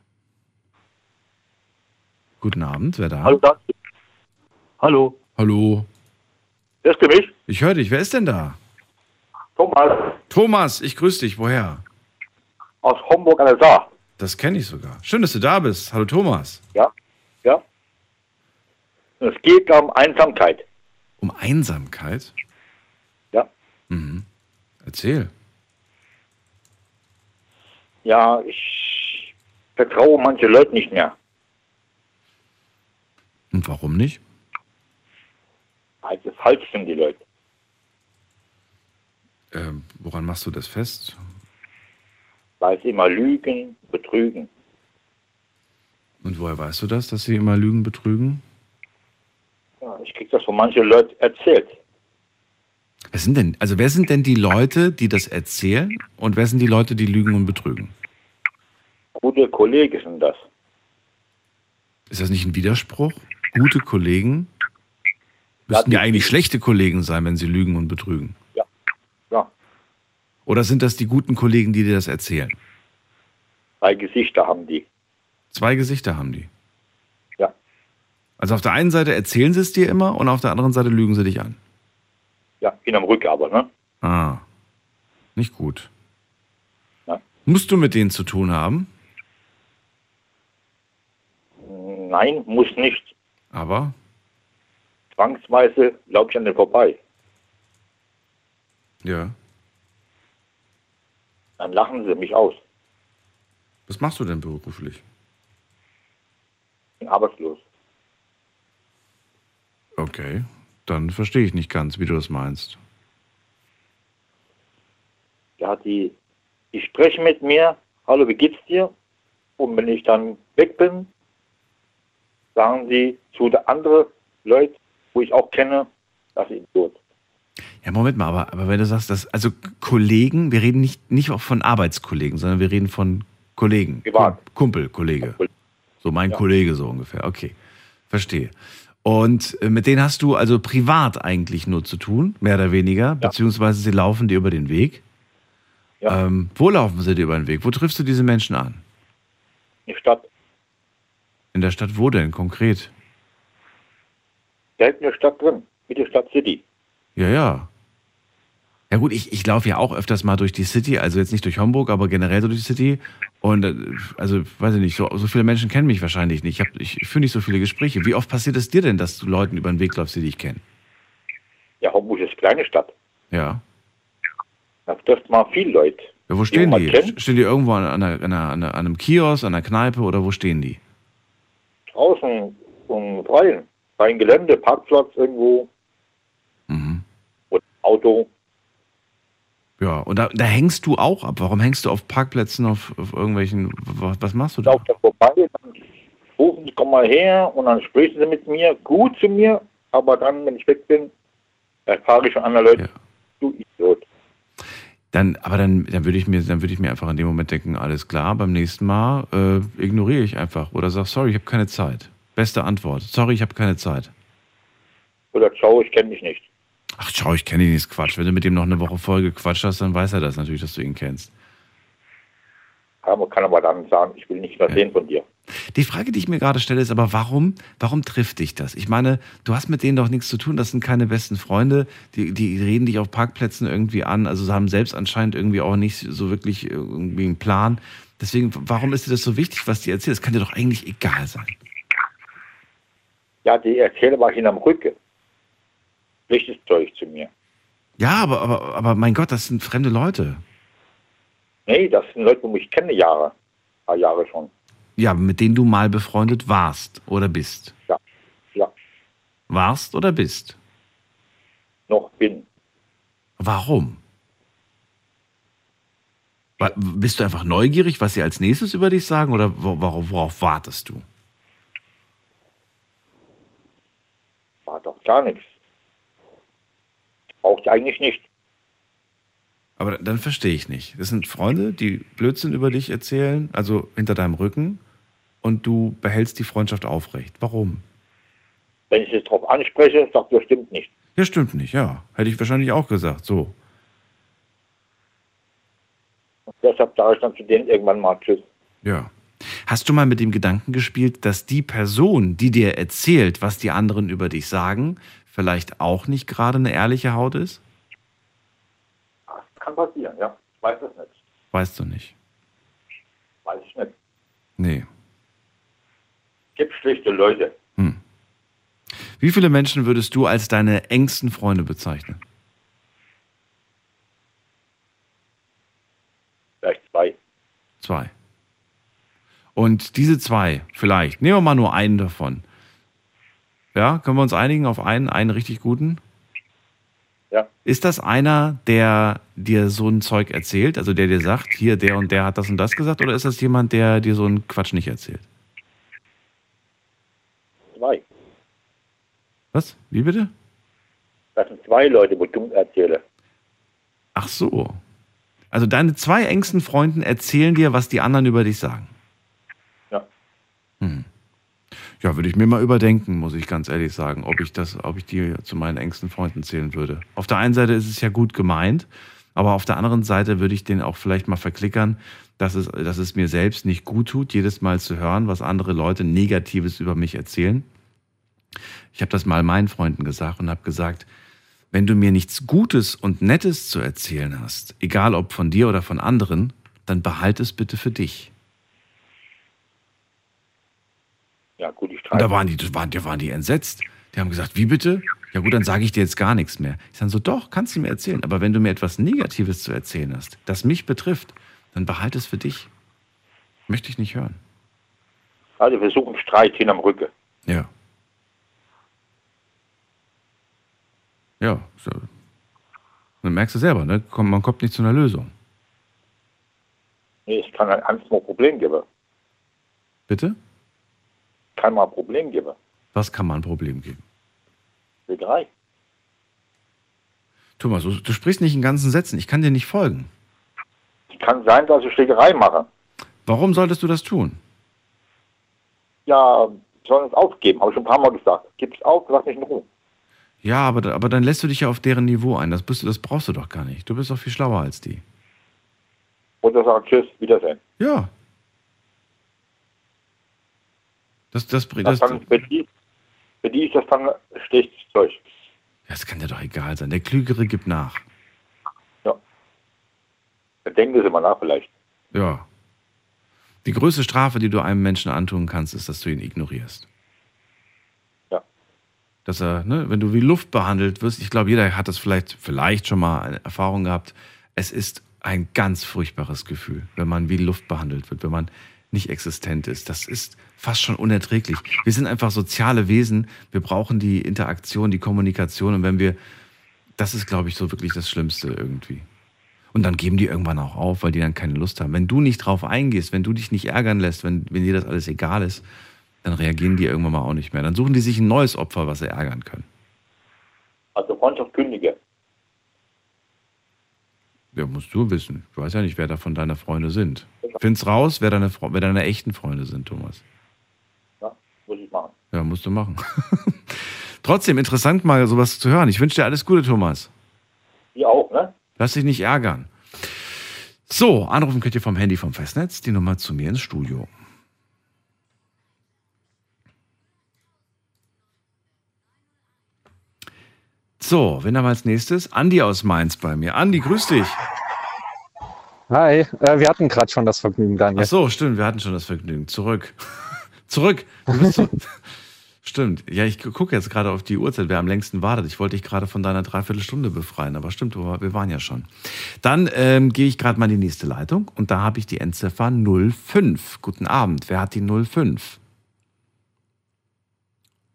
Guten Abend, wer da? Hallo, da. Hallo. Hallo. Hörst du mich? Ich höre dich. Wer ist denn da? Thomas Thomas, ich grüße dich. Woher? aus Homburg an der Saar. Das kenne ich sogar. Schön, dass du da bist. Hallo Thomas. Ja? Ja? Es geht um Einsamkeit. Um Einsamkeit? Ja. Mhm. Erzähl. Ja, ich vertraue manche Leute nicht mehr. Und warum nicht? Also falsch sind die Leute. Ähm, woran machst du das fest? Weil sie immer lügen, betrügen. Und woher weißt du das, dass sie immer Lügen betrügen? Ja, ich krieg das von manchen Leuten erzählt. Wer sind denn, also wer sind denn die Leute, die das erzählen und wer sind die Leute, die lügen und betrügen? Gute Kollegen sind das. Ist das nicht ein Widerspruch? Gute Kollegen müssten ja eigentlich schlechte Kollegen sein, wenn sie lügen und betrügen. Ja. Ja. Oder sind das die guten Kollegen, die dir das erzählen? Zwei Gesichter haben die. Zwei Gesichter haben die. Also auf der einen Seite erzählen sie es dir immer und auf der anderen Seite lügen sie dich an. Ja, in am Rücken aber, ne? Ah, nicht gut. Ja. Musst du mit denen zu tun haben? Nein, muss nicht. Aber Zwangsweise glaube ich an den vorbei. ja. Dann lachen sie mich aus. Was machst du denn beruflich? Bin arbeitslos. Okay, dann verstehe ich nicht ganz, wie du das meinst. Ja, die, die sprechen mit mir, hallo, wie geht's dir? Und wenn ich dann weg bin, sagen sie zu der anderen Leute, wo ich auch kenne, dass ich tot. Ja, Moment mal, aber, aber wenn du sagst, dass, also Kollegen, wir reden nicht, nicht auch von Arbeitskollegen, sondern wir reden von Kollegen. Privat. Kumpel, Kollege. So mein Ja. Kollege so ungefähr. Okay, verstehe. Und äh, mit denen hast du also privat eigentlich nur zu tun, mehr oder weniger, beziehungsweise sie laufen dir über den Weg. Ja. Ähm, wo laufen sie dir über den Weg? Wo triffst du diese Menschen an? In der Stadt, In der Stadt wo denn konkret? direkt in der Stadt drin, mit der Stadt City. Ja, ja. Ja gut, ich, ich laufe ja auch öfters mal durch die City, also jetzt nicht durch Homburg, aber generell so durch die City. Und äh, also, weiß ich nicht, so, so viele Menschen kennen mich wahrscheinlich nicht. Ich, hab- ich führe nicht so viele Gespräche. Wie oft passiert es dir denn, dass du Leuten über den Weg läufst, die dich kennen? Ja, Homburg ist eine kleine Stadt. Ja. Da trifft man viele Leute. ja wo stehen die? kennt. Stehen die irgendwo an, einer, an, einer, an einem Kiosk, an einer Kneipe oder wo stehen die? Draußen und freien. Freien Gelände, Parkplatz irgendwo. Mhm. Und Auto. Ja, und da, da hängst du auch ab. Warum hängst du auf Parkplätzen, auf, auf irgendwelchen, was, was machst du da? Lauft dann vorbei, dann rufen sie, komm mal her und dann sprechen sie mit mir, gut zu mir, aber dann, wenn ich weg bin, erfahre ich von anderen Leuten, du Idiot. Dann, aber dann, dann würde ich mir, dann würde ich mir einfach in dem Moment denken, alles klar, beim nächsten Mal äh, ignoriere ich einfach oder sag, sorry, ich habe keine Zeit. Beste Antwort. Sorry, ich habe keine Zeit. Oder ciao, ich kenne dich nicht. Ach, schau, ich kenne ihn nicht, Quatsch. Wenn du mit dem noch eine Woche voll gequatscht hast, dann weiß er das natürlich, dass du ihn kennst. Ja, man kann aber dann sagen, ich will nicht mehr sehen von dir. Die Frage, die ich mir gerade stelle, ist aber, warum, warum trifft dich das? Ich meine, du hast mit denen doch nichts zu tun, das sind keine besten Freunde, die, die reden dich auf Parkplätzen irgendwie an, also sie haben selbst anscheinend irgendwie auch nicht so wirklich irgendwie einen Plan. Deswegen, warum ist dir das so wichtig, was die erzählen? Das kann dir doch eigentlich egal sein. Ja, die erzählen mal hinterm Rücken. Schlechtes Zeug zu mir. Ja, aber, aber, aber mein Gott, das sind fremde Leute. Nee, das sind Leute, die ich kenne Jahre. Ein paar Jahre schon. Ja, mit denen du mal befreundet warst oder bist. Ja. Ja. Warst oder bist? Noch bin. Warum? Wa- Bist du einfach neugierig, was sie als nächstes über dich sagen oder wo- worauf, worauf wartest du? War doch gar nichts. Braucht eigentlich nicht. Aber dann verstehe ich nicht. Das sind Freunde, die Blödsinn über dich erzählen, also hinter deinem Rücken, und du behältst die Freundschaft aufrecht. Warum? Wenn ich es darauf anspreche, sagt er, stimmt nicht. Ja, stimmt nicht, ja. Hätte ich wahrscheinlich auch gesagt, so. Und deshalb sage ich dann zu denen irgendwann mal Tschüss. Ja. Hast du mal mit dem Gedanken gespielt, dass die Person, die dir erzählt, was die anderen über dich sagen, vielleicht auch nicht gerade eine ehrliche Haut ist? Das kann passieren, ja. Ich weiß es nicht. Weißt du nicht. Weiß ich nicht. Nee. Gibt schlechte Leute. Hm. Wie viele Menschen würdest du als deine engsten Freunde bezeichnen? Vielleicht zwei. Zwei. Und diese zwei, vielleicht, nehmen wir mal nur einen davon. Ja, können wir uns einigen auf einen, einen richtig guten? Ja. Ist das einer, der dir so ein Zeug erzählt, also der dir sagt, hier, der und der hat das und das gesagt, oder ist das jemand, der dir so einen Quatsch nicht erzählt? Zwei. Was? Wie bitte? Das sind zwei Leute, wo ich dumm erzähle. Ach so. Also deine zwei engsten Freunden erzählen dir, was die anderen über dich sagen. Ja. Hm. Ja, würde ich mir mal überdenken, muss ich ganz ehrlich sagen, ob ich das, ob ich die zu meinen engsten Freunden zählen würde. Auf der einen Seite ist es ja gut gemeint, aber auf der anderen Seite würde ich den auch vielleicht mal verklickern, dass es, dass es mir selbst nicht gut tut, jedes Mal zu hören, was andere Leute Negatives über mich erzählen. Ich habe das mal meinen Freunden gesagt und habe gesagt, wenn du mir nichts Gutes und Nettes zu erzählen hast, egal ob von dir oder von anderen, dann behalte es bitte für dich. Ja, gut, ich Und da waren die, da waren, da waren die entsetzt. Die haben gesagt, wie bitte? Ja gut, dann sage ich dir jetzt gar nichts mehr. Ich sage so, doch, kannst du mir erzählen. Aber wenn du mir etwas Negatives zu erzählen hast, das mich betrifft, dann behalte es für dich. Möchte ich nicht hören. Also wir suchen Streit hinterm Rücken. Ja. Ja, so. Dann merkst du selber, ne? Man kommt nicht zu einer Lösung. Nee, es kann ein ein Problem geben. Bitte? Kann mal ein Problem geben. Was kann mal ein Problem geben? Schlägerei. Thomas, du, du sprichst nicht in ganzen Sätzen. Ich kann dir nicht folgen. Kann sein, dass ich Schlägerei mache. Warum solltest du das tun? Ja, sollen es aufgeben, habe ich schon ein paar Mal gesagt. Gib's auf, lass mich in Ruhe. Ja, aber, aber dann lässt du dich ja auf deren Niveau ein. Das, bist du, das brauchst du doch gar nicht. Du bist doch viel schlauer als die. Oder sag Tschüss, Wiedersehen. Ja. Das, das, das, Das dann für, die, für die ist das dann schlechtes Zeug. das kann dir doch egal sein. Der Klügere gibt nach. Da denken sie mal nach vielleicht. Ja. Die größte Strafe, die du einem Menschen antun kannst, ist, dass du ihn ignorierst. Ja. Dass er, ne, wenn du wie Luft behandelt wirst, ich glaube, jeder hat das vielleicht, vielleicht schon mal eine Erfahrung gehabt. Es ist ein ganz furchtbares Gefühl, wenn man wie Luft behandelt wird, wenn man nicht existent ist. Das ist fast schon unerträglich. Wir sind einfach soziale Wesen. Wir brauchen die Interaktion, die Kommunikation. Und wenn wir, das ist, glaube ich, so wirklich das Schlimmste irgendwie. Und dann geben die irgendwann auch auf, weil die dann keine Lust haben. Wenn du nicht drauf eingehst, wenn du dich nicht ärgern lässt, wenn, wenn dir das alles egal ist, dann reagieren die irgendwann mal auch nicht mehr. Dann suchen die sich ein neues Opfer, was sie ärgern können. Also Freundschaft kündige. Ja, musst du wissen. Ich weiß ja nicht, wer davon deine Freunde sind. Find's raus, wer deine, wer deine echten Freunde sind, Thomas. Ja, muss ich machen. Ja, musst du machen. Trotzdem interessant, mal sowas zu hören. Ich wünsche dir alles Gute, Thomas. Die auch, ne? Lass dich nicht ärgern. So, anrufen könnt ihr vom Handy vom Festnetz die Nummer zu mir ins Studio. So, wen haben wir als nächstes? Andi aus Mainz bei mir. Andi, grüß dich. Hi, äh, wir hatten gerade schon das Vergnügen, Daniel. Ach so, stimmt, wir hatten schon das Vergnügen. Zurück. Zurück. So stimmt. Ja, ich gucke jetzt gerade auf die Uhrzeit, wer am längsten wartet. Ich wollte dich gerade von deiner Dreiviertelstunde befreien, aber stimmt, wir waren ja schon. Dann ähm, gehe ich gerade mal in die nächste Leitung und da habe ich die Endziffer 05. Guten Abend. Wer hat die 05?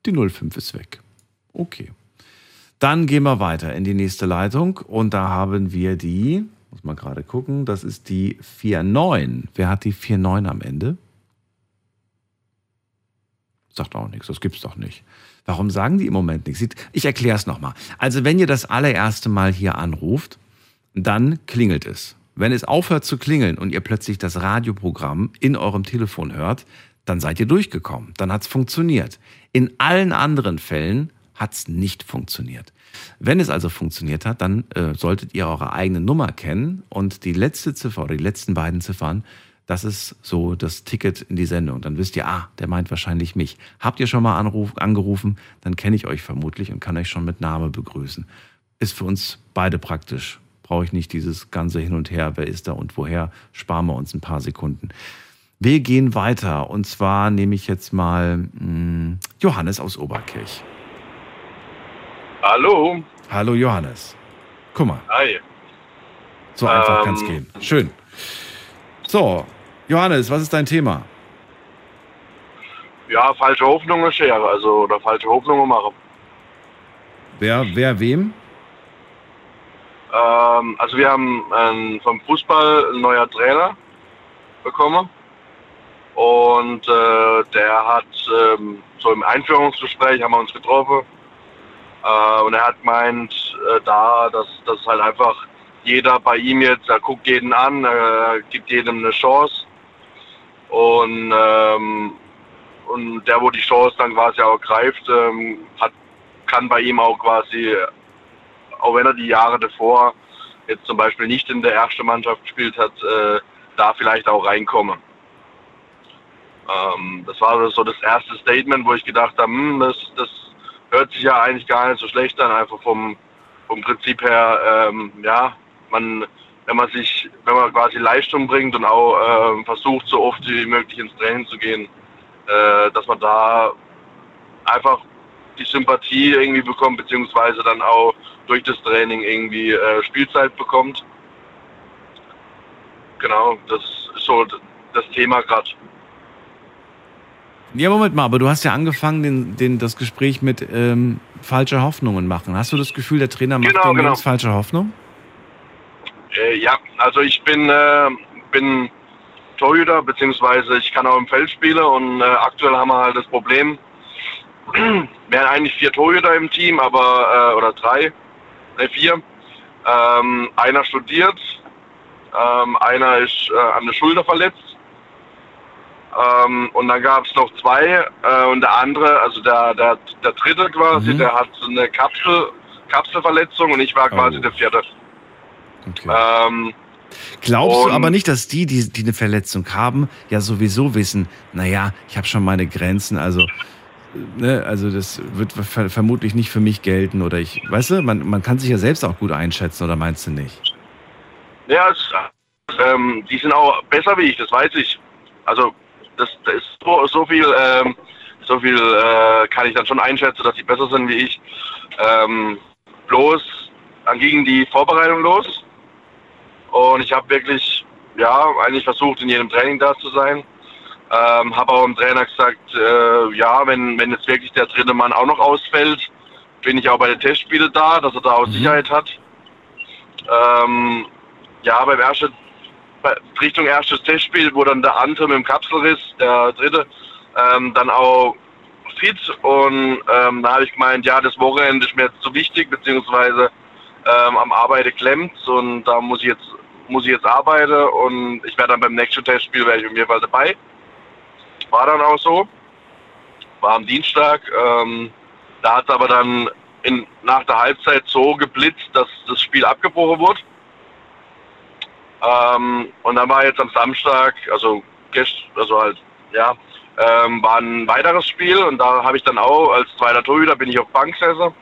Die 05 ist weg. Okay. Dann gehen wir weiter in die nächste Leitung und da haben wir die, muss mal gerade gucken, das ist die 49. Wer hat die 49 am Ende? Sagt auch nichts, das gibt's doch nicht. Warum sagen die im Moment nichts? Ich erkläre es nochmal. Also wenn ihr das allererste Mal hier anruft, dann klingelt es. Wenn es aufhört zu klingeln und ihr plötzlich das Radioprogramm in eurem Telefon hört, dann seid ihr durchgekommen. Dann hat's funktioniert. In allen anderen Fällen hat's nicht funktioniert. Wenn es also funktioniert hat, dann äh, solltet ihr eure eigene Nummer kennen und die letzte Ziffer oder die letzten beiden Ziffern Das ist so das Ticket in die Sendung. Dann wisst ihr, ah, der meint wahrscheinlich mich. Habt ihr schon mal anruf, angerufen, dann kenne ich euch vermutlich und kann euch schon mit Name begrüßen. Ist für uns beide praktisch. Brauche ich nicht dieses ganze Hin und Her, wer ist da und woher, sparen wir uns ein paar Sekunden. Wir gehen weiter und zwar nehme ich jetzt mal mh, hm, Johannes aus Oberkirch. Hallo. Hallo Johannes. Guck mal. Hi. So einfach Ähm, kann es gehen. Schön. So, Johannes, was ist dein Thema? Ja, falsche Hoffnungen scheren, also oder falsche Hoffnungen machen. Wer, wer wem? Ähm, also wir haben ähm, vom Fußball ein neuer Trainer bekommen und äh, der hat ähm, so im Einführungsgespräch haben wir uns getroffen äh, und er hat gemeint, äh, da, dass das halt einfach jeder bei ihm jetzt, er guckt jeden an, er gibt jedem eine Chance und ähm, und der, wo die Chance dann quasi auch greift, ähm, hat, kann bei ihm auch quasi, auch wenn er die Jahre davor jetzt zum Beispiel nicht in der ersten Mannschaft gespielt hat, äh, da vielleicht auch reinkommen. Ähm, das war so das erste Statement, wo ich gedacht habe, hm, das, das hört sich ja eigentlich gar nicht so schlecht an, einfach vom, vom Prinzip her, ähm, ja, man, wenn man sich, wenn man quasi Leistung bringt und auch ähm, versucht, so oft wie möglich ins Training zu gehen, äh, dass man da einfach die Sympathie irgendwie bekommt, beziehungsweise dann auch durch das Training irgendwie äh, Spielzeit bekommt. Genau, das ist so das Thema gerade. Ja, Moment mal, aber du hast ja angefangen, den, den, das Gespräch mit ähm, falsche Hoffnungen machen. Hast du das Gefühl, der Trainer macht Genau, den genau. Falsche Hoffnung? Äh, ja, also ich bin, äh, bin Torhüter, beziehungsweise ich kann auch im Feld spielen und äh, aktuell haben wir halt das Problem, wir haben eigentlich vier Torhüter im Team, aber, äh, oder drei, ne, vier. Ähm, einer studiert, ähm, einer ist äh, an der Schulter verletzt ähm, und dann gab es noch zwei äh, und der andere, also der, der, der dritte quasi, Mhm. der hat eine Kapsel, Kapselverletzung und ich war quasi Oh. der vierte. Okay. Ähm, Glaubst du aber nicht, dass die, die, die eine Verletzung haben, ja sowieso wissen, naja, ich habe schon meine Grenzen, also, ne, also das wird ver vermutlich nicht für mich gelten oder ich, weißt du, man, man kann sich ja selbst auch gut einschätzen oder meinst du nicht? Ja, es, ähm, die sind auch besser wie ich, das weiß ich. Also das, das ist so, so viel, ähm, so viel äh, kann ich dann schon einschätzen, dass sie besser sind wie ich. Ähm, bloß dann ging die Vorbereitung los und ich habe wirklich, ja, eigentlich versucht in jedem Training da zu sein. Ähm, habe auch dem Trainer gesagt, äh, ja, wenn, wenn jetzt wirklich der dritte Mann auch noch ausfällt, bin ich auch bei den Testspielen da, dass er da auch Sicherheit hat. Ähm, ja, beim ersten, Richtung erstes Testspiel, wo dann der andere mit dem Kapselriss, der dritte, ähm, dann auch fit und ähm, da habe ich gemeint, ja, das Wochenende ist mir jetzt zu wichtig, beziehungsweise ähm, am Arbeiten klemmt und da muss ich jetzt muss ich jetzt arbeiten und ich werde dann beim nächsten Testspiel wäre ich auf jeden Fall dabei. War dann auch so. War am Dienstag. Ähm, da hat es aber dann in, nach der Halbzeit so geblitzt, dass das Spiel abgebrochen wurde. Ähm, und dann war jetzt am Samstag, also gest, also halt, ja, ähm, war ein weiteres Spiel und da habe ich dann auch als zweiter Torhüter bin ich auf Bank gesessen.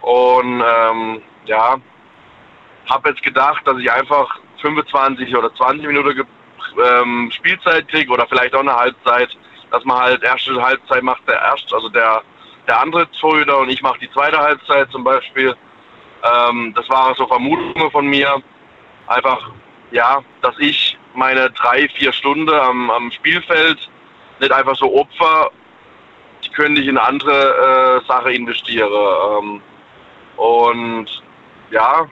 Und ähm, ja, habe jetzt gedacht, dass ich einfach 25 oder 20 Minuten ähm, Spielzeit kriege oder vielleicht auch eine Halbzeit, dass man halt erste Halbzeit macht der erste, also der der andere Torhüter und ich mache die zweite Halbzeit zum Beispiel. Ähm, das war so Vermutungen von mir. Einfach, ja, dass ich meine drei, vier Stunden am, am Spielfeld nicht einfach so opfer, die könnte ich in andere äh, Sache investieren. Ähm, und ja,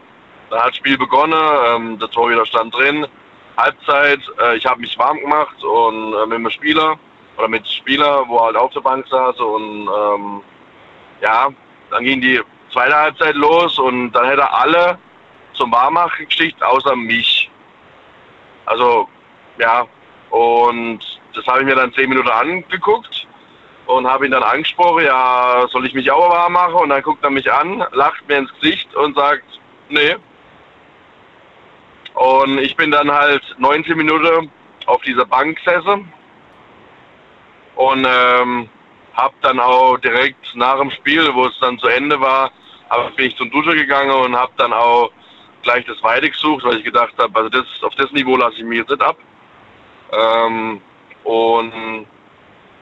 dann hat das Spiel begonnen, ähm, der Torhüter stand drin, Halbzeit, äh, ich habe mich warm gemacht und äh, mit dem Spieler oder mit Spieler, wo er halt auf der Bank saß und ähm, ja, dann ging die zweite Halbzeit los und dann hätte er alle zum Warmmachen geschickt, außer mich. Also, ja, und das habe ich mir dann zehn Minuten angeguckt und habe ihn dann angesprochen, ja, soll ich mich auch warm machen? Und dann guckt er mich an, lacht mir ins Gesicht und sagt, nee. Und ich bin dann halt 19 Minuten auf dieser Bank gesessen und ähm, habe dann auch direkt nach dem Spiel, wo es dann zu Ende war, bin ich zum Duscher gegangen und habe dann auch gleich das Weide gesucht, weil ich gedacht habe, also das, auf das Niveau lasse ich mich jetzt nicht ab. Ähm, und,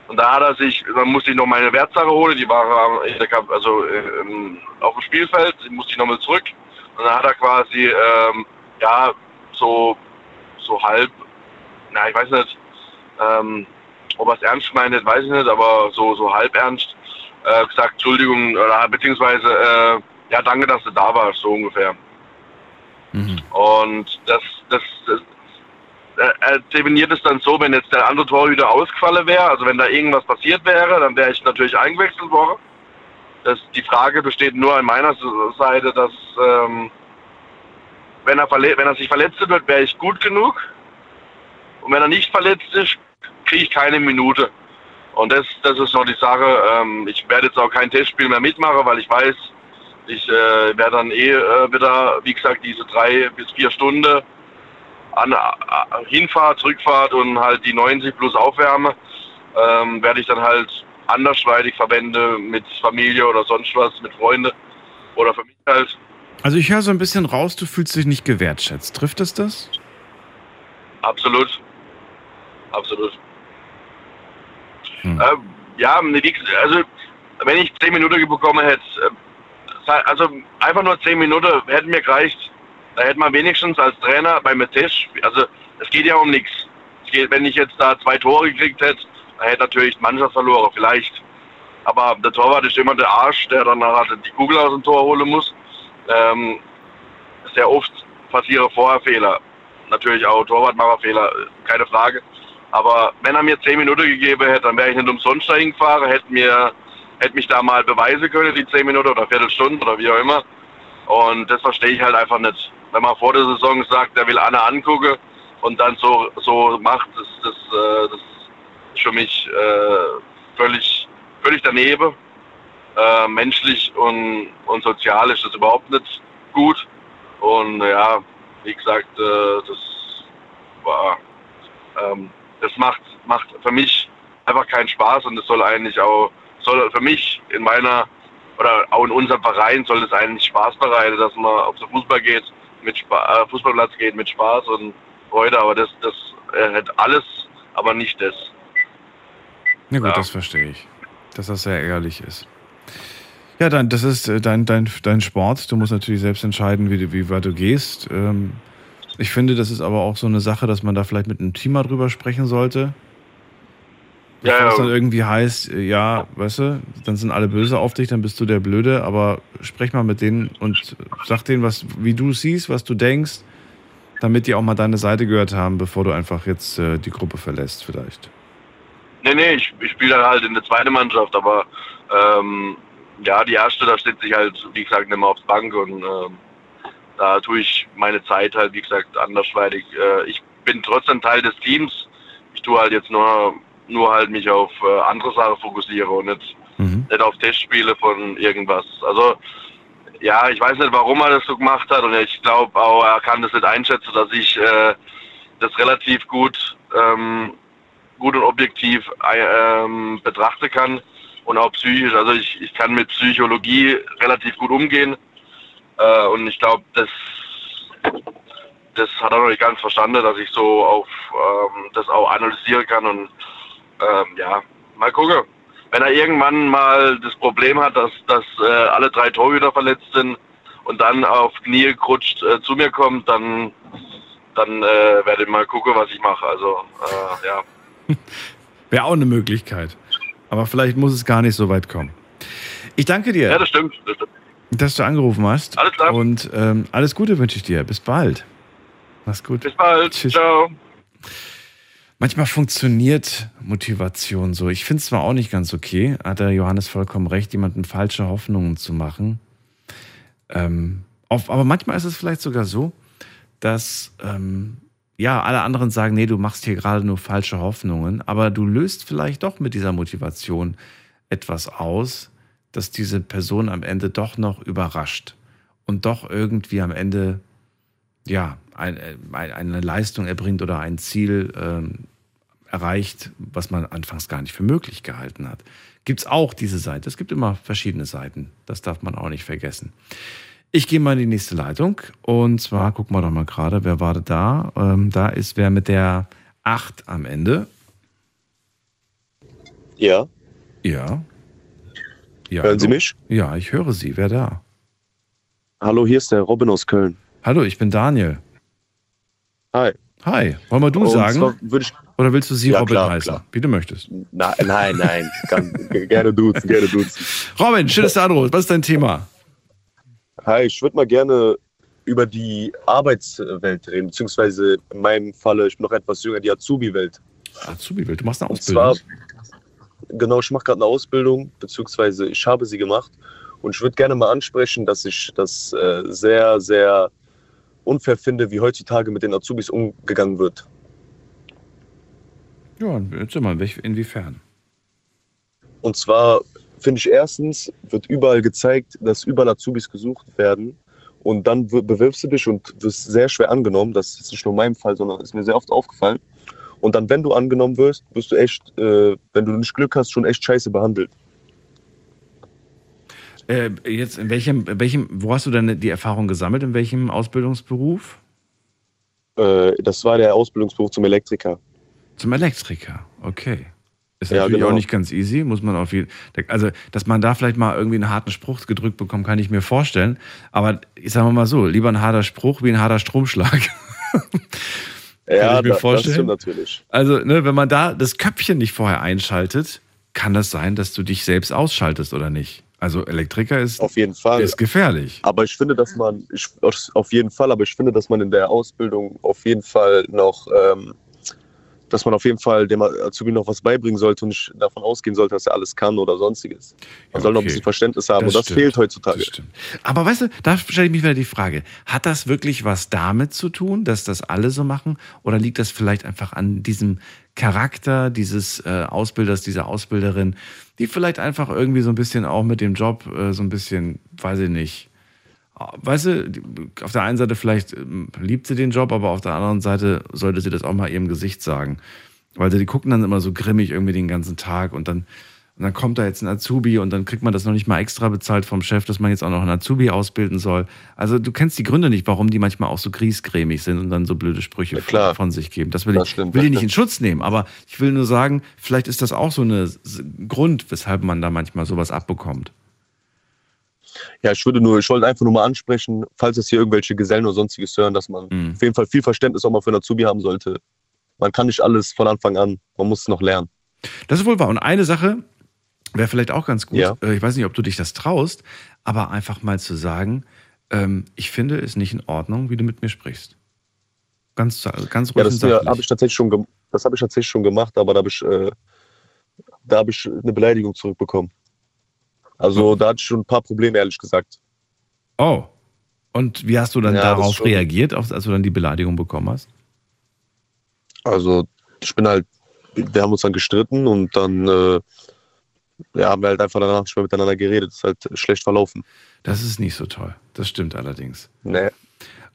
und da hat er sich, dann musste ich noch meine Wertsache holen, die war also ähm, auf dem Spielfeld, die musste ich nochmal zurück. Und dann hat er quasi, ähm, ja, so, so halb, na, ich weiß nicht, ähm, ob er es ernst meint, weiß ich nicht, aber so, so halb ernst äh, gesagt, Entschuldigung, oder beziehungsweise, äh, ja, danke, dass du da warst, so ungefähr. Mhm. Und das, das, das er definiert es dann so, wenn jetzt der andere Torhüter ausgefallen wäre, also wenn da irgendwas passiert wäre, dann wäre ich natürlich eingewechselt worden. Das, die Frage besteht nur an meiner Seite, dass ähm, wenn, er wenn er sich verletzt wird, wäre ich gut genug. Und wenn er nicht verletzt ist, kriege ich keine Minute. Und das, das ist noch die Sache. Ähm, ich werde jetzt auch kein Testspiel mehr mitmachen, weil ich weiß, ich äh, werde dann eh äh, wieder, wie gesagt, diese drei bis vier Stunden an, äh, Hinfahrt, Rückfahrt und halt die 90 plus Aufwärme, ähm, werde ich dann halt andersweitig verwenden mit Familie oder sonst was, mit Freunden oder für mich halt. Also ich höre so ein bisschen raus, du fühlst dich nicht gewertschätzt. Trifft es das? Absolut. Absolut. Hm. Ähm, ja, also wenn ich 10 Minuten bekommen hätte, äh, also einfach nur 10 Minuten hätten mir gereicht. Da hätte man wenigstens als Trainer beim Test, also es geht ja um nichts. Wenn ich jetzt da zwei Tore gekriegt hätte, dann hätte natürlich Mannschaft verloren, vielleicht. Aber der Torwart ist immer der Arsch, der dann nachher die Kugel aus dem Tor holen muss. Ähm, sehr oft passieren vorher Fehler. Natürlich auch Torwartmacherfehler, keine Frage. Aber wenn er mir zehn Minuten gegeben hätte, dann wäre ich nicht umsonst dahin gefahren, hätte mir hätte mich da mal beweisen können, die zehn Minuten oder Viertelstunde oder wie auch immer. Und das verstehe ich halt einfach nicht. Wenn man vor der Saison sagt, der will Anne angucken und dann so, so macht, das, das, äh, das ist für mich äh, völlig, völlig daneben. Äh, menschlich und, und sozial ist das überhaupt nicht gut. Und ja, wie gesagt, äh, das war ähm, das macht, macht für mich einfach keinen Spaß und es soll eigentlich auch, soll für mich in meiner oder auch in unserem Verein soll es eigentlich Spaß bereiten, dass man auf den Fußball geht, mit Spa äh, Fußballplatz geht mit Spaß und Freude, aber das, das äh, hat alles, aber nicht das. Na gut, ja. das verstehe ich. Dass das sehr ehrlich ist. Ja, dann, das ist äh, dein, dein, dein Sport. Du musst natürlich selbst entscheiden, wie, wie weit du gehst. Ähm, ich finde, das ist aber auch so eine Sache, dass man da vielleicht mit einem Team mal drüber sprechen sollte. Ja, ja. es dann irgendwie heißt, äh, ja, weißt du, dann sind alle böse auf dich, dann bist du der Blöde, aber sprech mal mit denen und sag denen, was, wie du siehst, was du denkst, damit die auch mal deine Seite gehört haben, bevor du einfach jetzt äh, die Gruppe verlässt, vielleicht. Nee, nee, ich, ich spiele dann halt in der zweiten Mannschaft, aber ähm, ja, die erste, da steht sich halt, wie gesagt, nicht mehr aufs Bank und ähm, da tue ich meine Zeit halt, wie gesagt, andersweitig. Äh, ich bin trotzdem Teil des Teams. Ich tue halt jetzt nur, nur halt mich auf äh, andere Sachen fokussiere und nicht, mhm. nicht auf Testspiele von irgendwas. Also, ja, ich weiß nicht, warum er das so gemacht hat und ich glaube auch, er kann das nicht einschätzen, dass ich äh, das relativ gut, ähm, gut und objektiv äh, ähm, betrachten kann und auch psychisch. Also ich, ich kann mit Psychologie relativ gut umgehen äh, und ich glaube, das, das hat er noch nicht ganz verstanden, dass ich so auf ähm, das auch analysieren kann. Und ähm, ja, mal gucken. Wenn er irgendwann mal das Problem hat, dass, dass äh, alle drei Torhüter verletzt sind und dann auf Knie gerutscht äh, zu mir kommt, dann, dann äh, werde ich mal gucken, was ich mache. Also, äh, ja. Wäre auch eine Möglichkeit. Aber vielleicht muss es gar nicht so weit kommen. Ich danke dir. Ja, das stimmt. Das stimmt dass du angerufen hast. Alles klar. Und ähm, alles Gute wünsche ich dir. Bis bald. Mach's gut. Bis bald. Tschüss. Ciao. Manchmal funktioniert Motivation so. Ich finde es zwar auch nicht ganz okay, hat der Johannes vollkommen recht, jemanden falsche Hoffnungen zu machen. Ähm, auf, aber manchmal ist es vielleicht sogar so, dass ähm, ja alle anderen sagen, nee, du machst hier gerade nur falsche Hoffnungen, aber du löst vielleicht doch mit dieser Motivation etwas aus, dass diese Person am Ende doch noch überrascht und doch irgendwie am Ende ja, ein, äh, eine Leistung erbringt oder ein Ziel ähm, erreicht, was man anfangs gar nicht für möglich gehalten hat. Gibt es auch diese Seite. Es gibt immer verschiedene Seiten. Das darf man auch nicht vergessen. Ich gehe mal in die nächste Leitung. Und zwar gucken wir doch mal gerade, wer war da? Ähm, da ist wer mit der 8 am Ende. Ja. Ja. ja Hören Sie mich? Ja, ich höre Sie. Wer da? Hallo, hier ist der Robin aus Köln. Hallo, ich bin Daniel. Hi. Hi. Wollen wir du Und sagen? ich- Oder willst du sie Ja, Robin klar, heißen? klar. Wie du möchtest. Nein, nein, nein. Kann, gerne duzen, gerne duzen. Robin, schön, dass du anrufst. Was ist dein Thema? Hi, ich würde mal gerne über die Arbeitswelt reden, beziehungsweise in meinem Falle, ich bin noch etwas jünger, die Azubi-Welt. Azubi-Welt, du machst eine Und Ausbildung? zwar, genau, ich mache gerade eine Ausbildung, beziehungsweise ich habe sie gemacht. Und ich würde gerne mal ansprechen, dass ich das äh, sehr, sehr unfair finde, wie heutzutage mit den Azubis umgegangen wird. Ja, erzähl mal, inwiefern? Und zwar finde ich erstens, wird überall gezeigt, dass überall Azubis gesucht werden. Und dann bewirbst du dich und wirst sehr schwer angenommen. Das ist nicht nur in meinem Fall, sondern ist mir sehr oft aufgefallen. Und dann, wenn du angenommen wirst, wirst du echt, äh, wenn du nicht Glück hast, schon echt scheiße behandelt. Äh, jetzt in welchem, in welchem, wo hast du denn die Erfahrung gesammelt? In welchem Ausbildungsberuf? Äh, das war der Ausbildungsberuf zum Elektriker. Zum Elektriker, okay. Ist Ja, natürlich genau. auch nicht ganz easy, muss man auf jeden Also, dass man da vielleicht mal irgendwie einen harten Spruch gedrückt bekommt, kann ich mir vorstellen. Aber ich sage mal so, lieber ein harter Spruch wie ein harter Stromschlag. Ja, ich mir da, das vorstellen. stimmt natürlich. Also, ne, wenn man da das Köpfchen nicht vorher einschaltet, kann das sein, dass du dich selbst ausschaltest oder nicht? Also Elektriker ist, auf jeden Fall. ist gefährlich. Aber ich finde, dass man, ich, auf jeden Fall, aber ich finde, dass man in der Ausbildung auf jeden Fall noch, ähm, dass man auf jeden Fall dem Azubi noch was beibringen sollte und nicht davon ausgehen sollte, dass er alles kann oder sonstiges. Man soll noch ein okay. bisschen Verständnis haben Das und das stimmt. fehlt heutzutage. Aber weißt du, da stelle ich mich wieder die Frage, hat das wirklich was damit zu tun, dass das alle so machen? Oder liegt das vielleicht einfach an diesem Charakter dieses äh, Ausbilders, dieser Ausbilderin, die vielleicht einfach irgendwie so ein bisschen auch mit dem Job äh, so ein bisschen, weiß ich nicht, weißt du, auf der einen Seite vielleicht ähm, liebt sie den Job, aber auf der anderen Seite sollte sie das auch mal ihrem Gesicht sagen. Weil sie, die gucken dann immer so grimmig irgendwie den ganzen Tag und dann, und dann kommt da jetzt ein Azubi und dann kriegt man das noch nicht mal extra bezahlt vom Chef, dass man jetzt auch noch einen Azubi ausbilden soll. Also du kennst die Gründe nicht, warum die manchmal auch so griesgrämig sind und dann so blöde Sprüche von, von sich geben. Das will Das ich, stimmt, will ich nicht in. Schutz nehmen, aber ich will nur sagen, vielleicht ist das auch so ein Grund, weshalb man da manchmal sowas abbekommt. Ja, ich würde nur, ich wollte einfach nur mal ansprechen, falls es hier irgendwelche Gesellen oder sonstiges hören, dass man Mhm. auf jeden Fall viel Verständnis auch mal für einen Azubi haben sollte. Man kann nicht alles von Anfang an, man muss es noch lernen. Das ist wohl wahr. Und eine Sache wäre vielleicht auch ganz gut. Ja. Äh, Ich weiß nicht, ob du dich das traust, aber einfach mal zu sagen, ähm, ich finde es nicht in Ordnung, wie du mit mir sprichst. Ganz, ganz Ja, ruhig das ja, sachlich. habe ich tatsächlich schon, das habe ich tatsächlich schon gemacht, aber da habe ich, äh, da habe ich eine Beleidigung zurückbekommen. Also da hatte ich schon ein paar Probleme, ehrlich gesagt. Oh. Und wie hast du dann Ja, das darauf reagiert, als du dann die Beleidigung bekommen hast? Also ich bin halt, wir haben uns dann gestritten und dann äh, ja, haben wir halt einfach danach nicht mehr miteinander geredet. Ist halt schlecht verlaufen. Das ist nicht so toll. Das stimmt allerdings. Nee.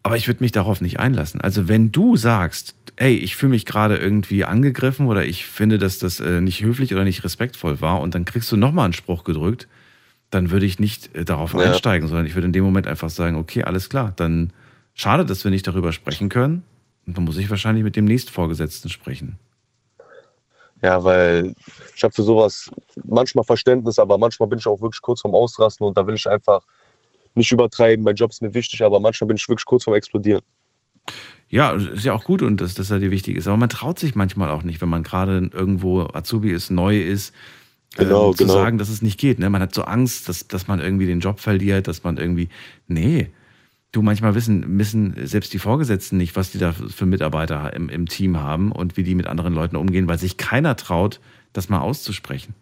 Aber ich würde mich darauf nicht einlassen. Also wenn du sagst, ey, ich fühle mich gerade irgendwie angegriffen oder ich finde, dass das äh, nicht höflich oder nicht respektvoll war und dann kriegst du nochmal einen Spruch gedrückt, dann würde ich nicht äh, darauf Ja. einsteigen, sondern ich würde in dem Moment einfach sagen, okay, alles klar, dann schade, dass wir nicht darüber sprechen können. Und dann muss ich wahrscheinlich mit dem Nächstvorgesetzten sprechen. Ja, weil ich habe für sowas manchmal Verständnis, aber manchmal bin ich auch wirklich kurz vorm Ausrasten und da will ich einfach nicht übertreiben. Mein Job ist mir wichtig, aber manchmal bin ich wirklich kurz vorm Explodieren. Ja, ist ja auch gut und dass das ja dir wichtig ist. Aber man traut sich manchmal auch nicht, wenn man gerade irgendwo Azubi ist, neu ist, Genau, ähm, zu genau. sagen, dass es nicht geht. Ne? Man hat so Angst, dass, dass man irgendwie den Job verliert, dass man irgendwie. Nee. Du, manchmal wissen, wissen selbst die Vorgesetzten nicht, was die da für Mitarbeiter im, im Team haben und wie die mit anderen Leuten umgehen, weil sich keiner traut, das mal auszusprechen.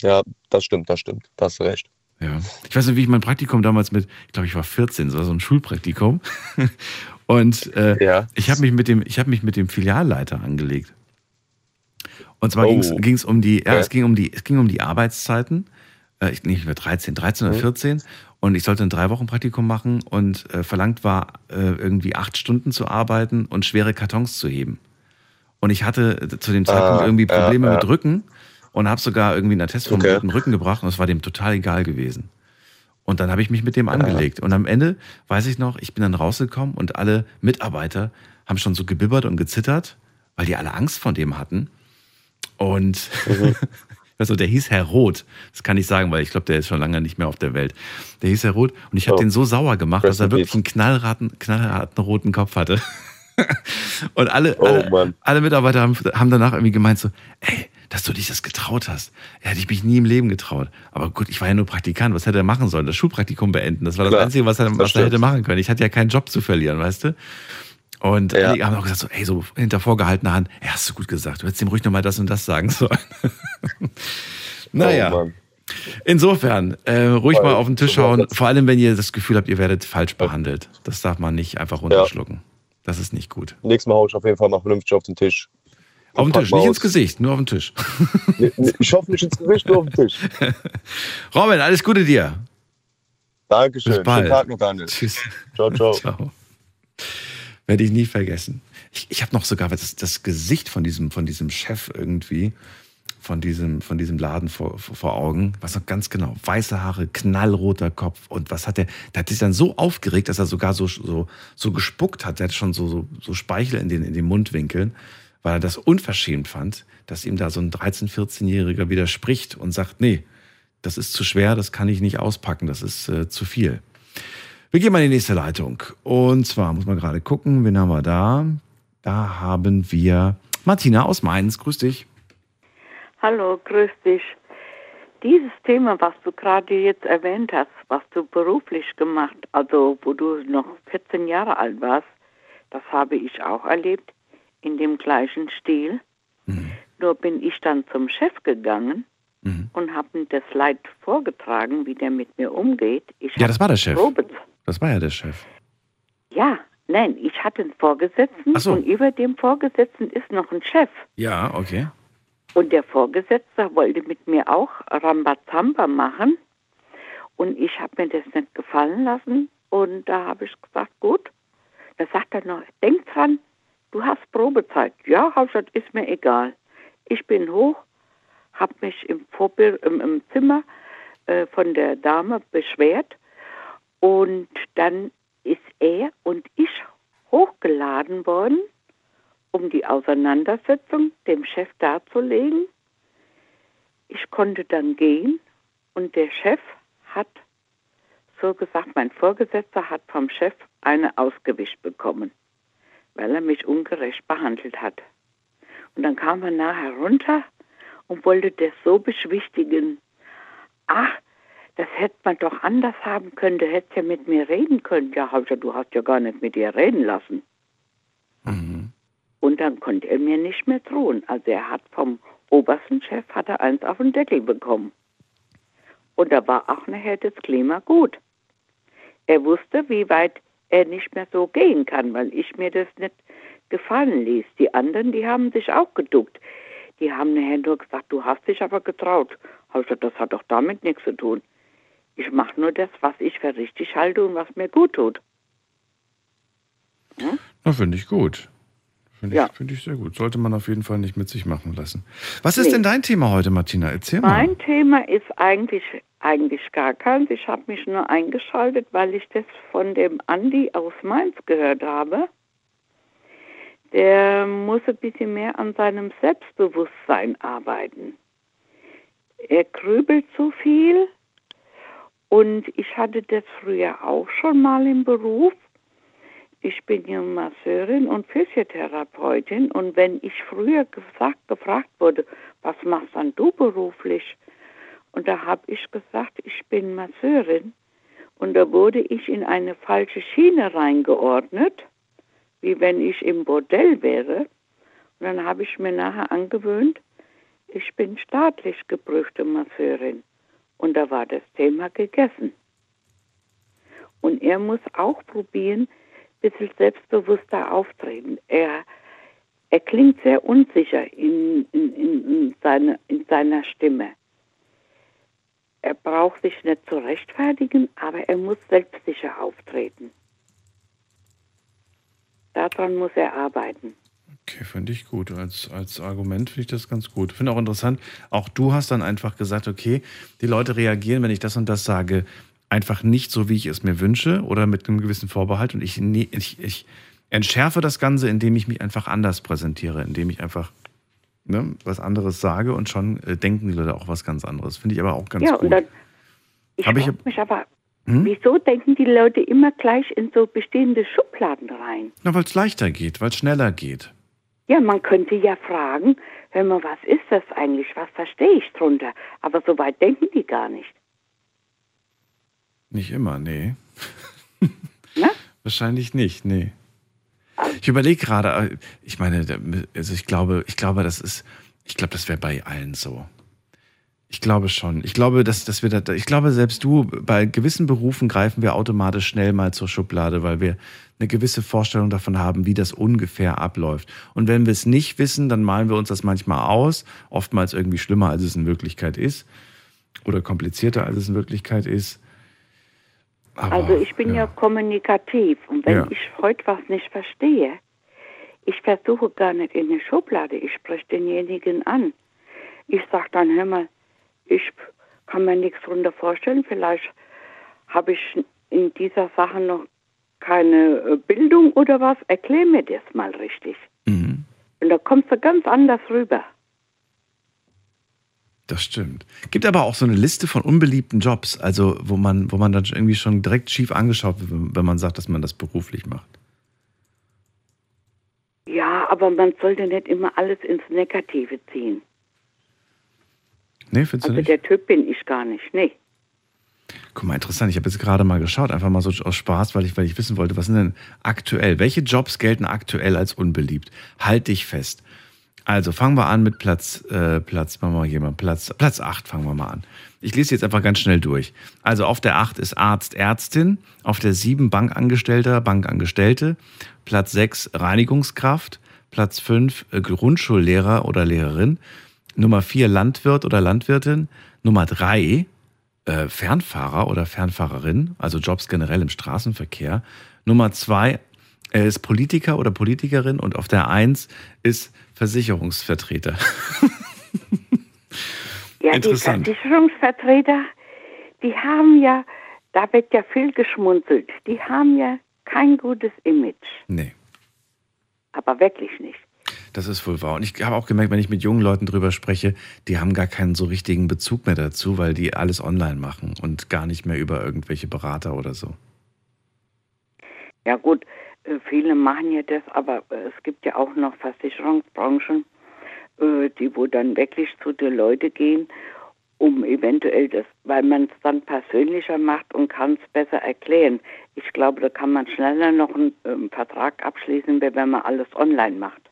Ja, das stimmt, das stimmt. Da hast du recht. Ja. Ich weiß nicht, wie ich mein Praktikum damals mit, ich glaube, ich war 14, das war so ein Schulpraktikum. Und äh, ich habe mich, mit dem- ich hab mich mit dem Filialleiter angelegt. Und zwar Oh. ging es um die, ja, Okay. es ging um die, es ging um die Arbeitszeiten. Äh, ich, nicht mehr 13, 13 oder Mhm. 14. Und ich sollte ein drei Wochen Praktikum machen und äh, verlangt war, äh, irgendwie acht Stunden zu arbeiten und schwere Kartons zu heben. Und ich hatte äh, zu dem Zeitpunkt Ah, irgendwie ja, Probleme mit Rücken und habe sogar irgendwie einen Attest vom Okay. dritten Rücken gebracht und es war dem total egal gewesen. Und dann habe ich mich mit dem angelegt. Und am Ende, weiß ich noch, ich bin dann rausgekommen und alle Mitarbeiter haben schon so gebibbert und gezittert, weil die alle Angst vor dem hatten. Und also der hieß Herr Roth. Das kann ich sagen, weil ich glaube, der ist schon lange nicht mehr auf der Welt. Der hieß Herr Roth und ich habe Oh. den so sauer gemacht, dass er wirklich einen knallharten, knallharten roten Kopf hatte. und alle, Oh, alle, alle Mitarbeiter haben, haben danach irgendwie gemeint so, ey, dass du dich das getraut hast. Ja, hätte ich mich nie im Leben getraut. Aber gut, ich war ja nur Praktikant. Was hätte er machen sollen? Das Schulpraktikum beenden. Das war das Klar, Einzige, was er, was er hätte machen können. Ich hatte ja keinen Job zu verlieren, weißt du? Und Ja. die haben auch gesagt so, ey, so hinter vorgehaltener Hand, ja, hast du gut gesagt. Du hättest ihm ruhig nochmal das und das sagen sollen. naja. Oh. Insofern, äh, ruhig Voll. mal auf den Tisch hauen. Vor allem, wenn ihr das Gefühl habt, ihr werdet falsch behandelt. Das darf man nicht einfach runterschlucken. Das ist nicht gut. Nächstes Mal hau ich auf jeden Fall mal vernünftig auf den Tisch. Auf den Tisch, nicht aus. ins Gesicht, nur auf den Tisch. Ich hoffe nicht ins Gesicht, nur auf den Tisch. Robin, alles Gute dir. Dankeschön. Bis bald. Schönen Tag noch, Daniel. Tschüss. Ciao, ciao. Ciao. Werde ich nie vergessen. Ich, ich habe noch sogar das, das Gesicht von diesem, von diesem Chef irgendwie, von diesem, von diesem Laden vor, vor, Augen. Was noch ganz genau. Weiße Haare, knallroter Kopf. Und was hat der? Der hat sich dann so aufgeregt, dass er sogar so, so, so gespuckt hat. Der hat schon so, so, so Speichel in den, in den Mundwinkeln, weil er das unverschämt fand, dass ihm da so ein 13-, 14-Jähriger widerspricht und sagt, nee, das ist zu schwer, das kann ich nicht auspacken, das ist äh, zu viel. Wir gehen mal in die nächste Leitung. Und zwar muss man gerade gucken, wen haben wir da? Da haben wir Martina aus Mainz. Grüß dich. Hallo, grüß dich. Dieses Thema, was du gerade jetzt erwähnt hast, was du beruflich gemacht, also wo du noch 14 Jahre alt warst, das habe ich auch erlebt in dem gleichen Stil. Nur bin ich dann zum Chef gegangen und habe ihm das Leid vorgetragen, wie der mit mir umgeht. Ich Ja, das war der Chef. Probe Das war ja der Chef. ja, nein, ich hatte einen Vorgesetzten so. und über dem Vorgesetzten ist noch ein Chef. Ja, okay. Und der Vorgesetzte wollte mit mir auch Rambazamba machen. Und ich habe mir das nicht gefallen lassen. Und da habe ich gesagt, gut. Da sagt er noch, denk dran, du hast Probezeit. Ja, gesagt, ist mir egal. Ich bin hoch, habe mich im, Vorbild, im, im Zimmer äh, von der Dame beschwert. Und dann ist er und ich hochgeladen worden um die Auseinandersetzung dem Chef darzulegen. Ich konnte dann gehen und der Chef hat so gesagt, mein Vorgesetzter hat vom Chef eine ausgewischt bekommen, weil er mich ungerecht behandelt hat. Und dann kam er nachher runter und wollte das so beschwichtigen. Ach, das hätte man doch anders haben können, du hättest ja mit mir reden können. Ja, du hast ja gar nicht mit ihr reden lassen. Und dann konnte er mir nicht mehr drohen. Also er hat vom obersten Chef hat er eins auf den Deckel bekommen. Und da war auch nachher das Klima gut. Er wusste, wie weit er nicht mehr so gehen kann, weil ich mir das nicht gefallen ließ. Die anderen, die haben sich auch geduckt. Die haben nachher nur gesagt, du hast dich aber getraut. Hab ich gesagt, das hat doch damit nichts zu tun. Ich mache nur das, was ich für richtig halte und was mir gut tut. Na, finde ich gut. Finde Ja. ich, finde ich sehr gut. Sollte man auf jeden Fall nicht mit sich machen lassen. Was ist Nee. denn dein Thema heute, Martina? Erzähl mal. Mein Thema ist eigentlich, eigentlich gar keins. Ich habe mich nur eingeschaltet, weil ich das von dem Andi aus Mainz gehört habe. Der muss ein bisschen mehr an seinem Selbstbewusstsein arbeiten. Er grübelt zu viel und ich hatte das früher auch schon mal im Beruf. Ich bin ja Masseurin und Physiotherapeutin und wenn ich früher gesagt, gefragt wurde, was machst dann du beruflich? Und da habe ich gesagt, ich bin Masseurin und da wurde ich in eine falsche Schiene reingeordnet, wie wenn ich im Bordell wäre. Und dann habe ich mir nachher angewöhnt, ich bin staatlich geprüfte Masseurin. Und da war das Thema gegessen. Und er muss auch probieren, ein bisschen selbstbewusster auftreten. Er, er klingt sehr unsicher in, in, in, in, seine, in seiner Stimme. er braucht sich nicht zu rechtfertigen, aber er muss selbstsicher auftreten. Daran muss er arbeiten. Okay, finde ich gut. Als, als Argument finde ich das ganz gut. Finde auch interessant, auch du hast dann einfach gesagt, okay, die Leute reagieren, wenn ich das und das sage, einfach nicht so, wie ich es mir wünsche oder mit einem gewissen Vorbehalt. Und ich, nee, ich, ich entschärfe das Ganze, indem ich mich einfach anders präsentiere, indem ich einfach ne, was anderes sage und schon äh, denken die Leute auch was ganz anderes. Finde ich aber auch ganz ja, gut. und dann, ich Hab ich- mich aber, Hm? wieso denken die Leute immer gleich in so bestehende Schubladen rein? Na, weil es leichter geht, weil es schneller geht. Ja, man könnte ja fragen, hör mal, was ist das eigentlich? Was verstehe ich drunter? Aber so weit denken die gar nicht. Nicht immer, nee. Na? Wahrscheinlich nicht, nee. Ich überlege gerade, äh, ich meine, also ich glaube, ich glaube, das ist, ich glaube, das wäre bei allen so. Ich glaube schon. Ich glaube, dass, dass wir da, ich glaube, selbst du, bei gewissen Berufen greifen wir automatisch schnell mal zur Schublade, weil wir eine gewisse Vorstellung davon haben, wie das ungefähr abläuft. Und wenn wir es nicht wissen, dann malen wir uns das manchmal aus, oftmals irgendwie schlimmer, als es in Wirklichkeit ist. Oder komplizierter, als es in Wirklichkeit ist. Aber, also ich bin ja. kommunikativ und wenn Ja. ich heute was nicht verstehe, ich versuche gar nicht in eine Schublade, ich spreche denjenigen an. Ich sage dann, hör mal, ich kann mir nichts darunter vorstellen, vielleicht habe ich in dieser Sache noch keine äh, Bildung oder was, erklär mir das mal richtig. Mhm. Und da kommst du ganz anders rüber. Das stimmt. Gibt aber auch so eine Liste von unbeliebten Jobs, also wo man, wo man dann irgendwie schon direkt schief angeschaut wird, wenn man sagt, dass man das beruflich macht. Ja, aber man sollte nicht immer alles ins Negative ziehen. Nee, findest du Also nicht? der Typ bin ich gar nicht, nee. Guck mal, interessant. Ich habe jetzt gerade mal geschaut, einfach mal so aus Spaß, weil ich, weil ich wissen wollte, was sind denn aktuell? Welche Jobs gelten aktuell als unbeliebt? Halt dich fest. Also fangen wir an mit Platz, äh, Platz, machen wir mal mal Platz, Platz 8 fangen wir mal an. Ich lese jetzt einfach ganz schnell durch. Also auf der 8 ist Arzt, Ärztin, auf der 7 Bankangestellter, Bankangestellte, Platz 6 Reinigungskraft, Platz 5 äh, Grundschullehrer oder Lehrerin, Nummer 4 Landwirt oder Landwirtin, Nummer 3 äh, Fernfahrer oder Fernfahrerin, also Jobs generell im Straßenverkehr. Nummer zwei äh, ist Politiker oder Politikerin und auf der Eins ist Versicherungsvertreter. Ja, die Interessant. Versicherungsvertreter, die haben ja, da wird ja viel geschmunzelt, die haben ja kein gutes Image. Nee. Aber wirklich nicht. Das ist wohl wahr. Und ich habe auch gemerkt, wenn ich mit jungen Leuten drüber spreche, die haben gar keinen so richtigen Bezug mehr dazu, weil die alles online machen und gar nicht mehr über irgendwelche Berater oder so. Ja gut, äh, viele machen ja das, aber äh, es gibt ja auch noch Versicherungsbranchen, äh, die wo dann wirklich zu den Leuten gehen, um eventuell das, weil man es dann persönlicher macht und kann es besser erklären. Ich glaube, da kann man schneller noch einen ähm, Vertrag abschließen, wenn man alles online macht.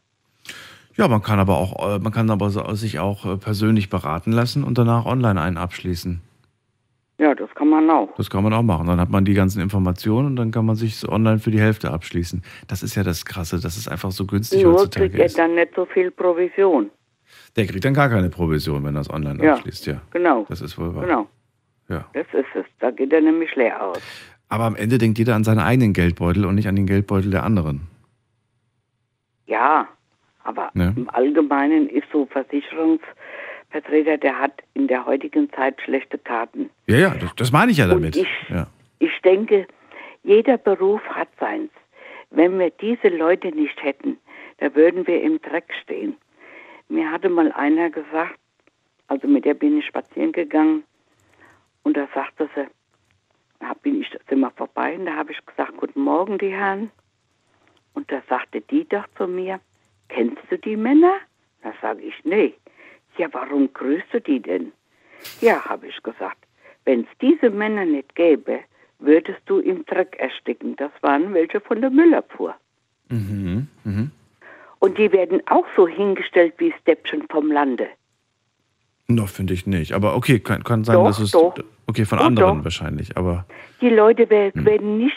Ja, man kann aber auch, äh, man kann aber so- sich auch äh, persönlich beraten lassen und danach online einen abschließen. Ja, das kann man auch. Das kann man auch machen. Dann hat man die ganzen Informationen und dann kann man sich online für die Hälfte abschließen. Das ist ja das Krasse, dass es einfach so günstig Nur heutzutage kriegt er ist. dann nicht so viel Provision. Der kriegt dann gar keine Provision, wenn er es online Ja, abschließt, ja. Genau. Das ist wohl wahr. Genau. Ja. Das ist es. Da geht er nämlich leer aus. Aber am Ende denkt jeder an seinen eigenen Geldbeutel und nicht an den Geldbeutel der anderen. Ja, aber Ne? im Allgemeinen ist so Versicherungsvertreter, der hat in der heutigen Zeit schlechte Karten. Ja, ja, das, das meine ich ja damit. ich- ja. Ich denke, jeder Beruf hat seins. Wenn wir diese Leute nicht hätten, da würden wir im Dreck stehen. Mir hatte mal einer gesagt, also mit der bin ich spazieren gegangen, und da sagte sie, da bin ich, sind wir vorbei, und da habe ich gesagt, guten Morgen, die Herren. Und da sagte die doch zu mir, kennst du die Männer? Da sage ich, nee. Ja, warum grüßt du die denn? Ja, habe ich gesagt, wenn es diese Männer nicht gäbe, würdest du im Dreck ersticken. Das waren welche von der Müllabfuhr. Mhm. Mhm. Und die werden auch so hingestellt wie Steppchen vom Lande. Noch finde ich nicht. Aber okay, kann, kann sein, Doch, dass es. doch. Okay, von Doch, anderen doch. wahrscheinlich. Aber Die Leute Hm. werden nicht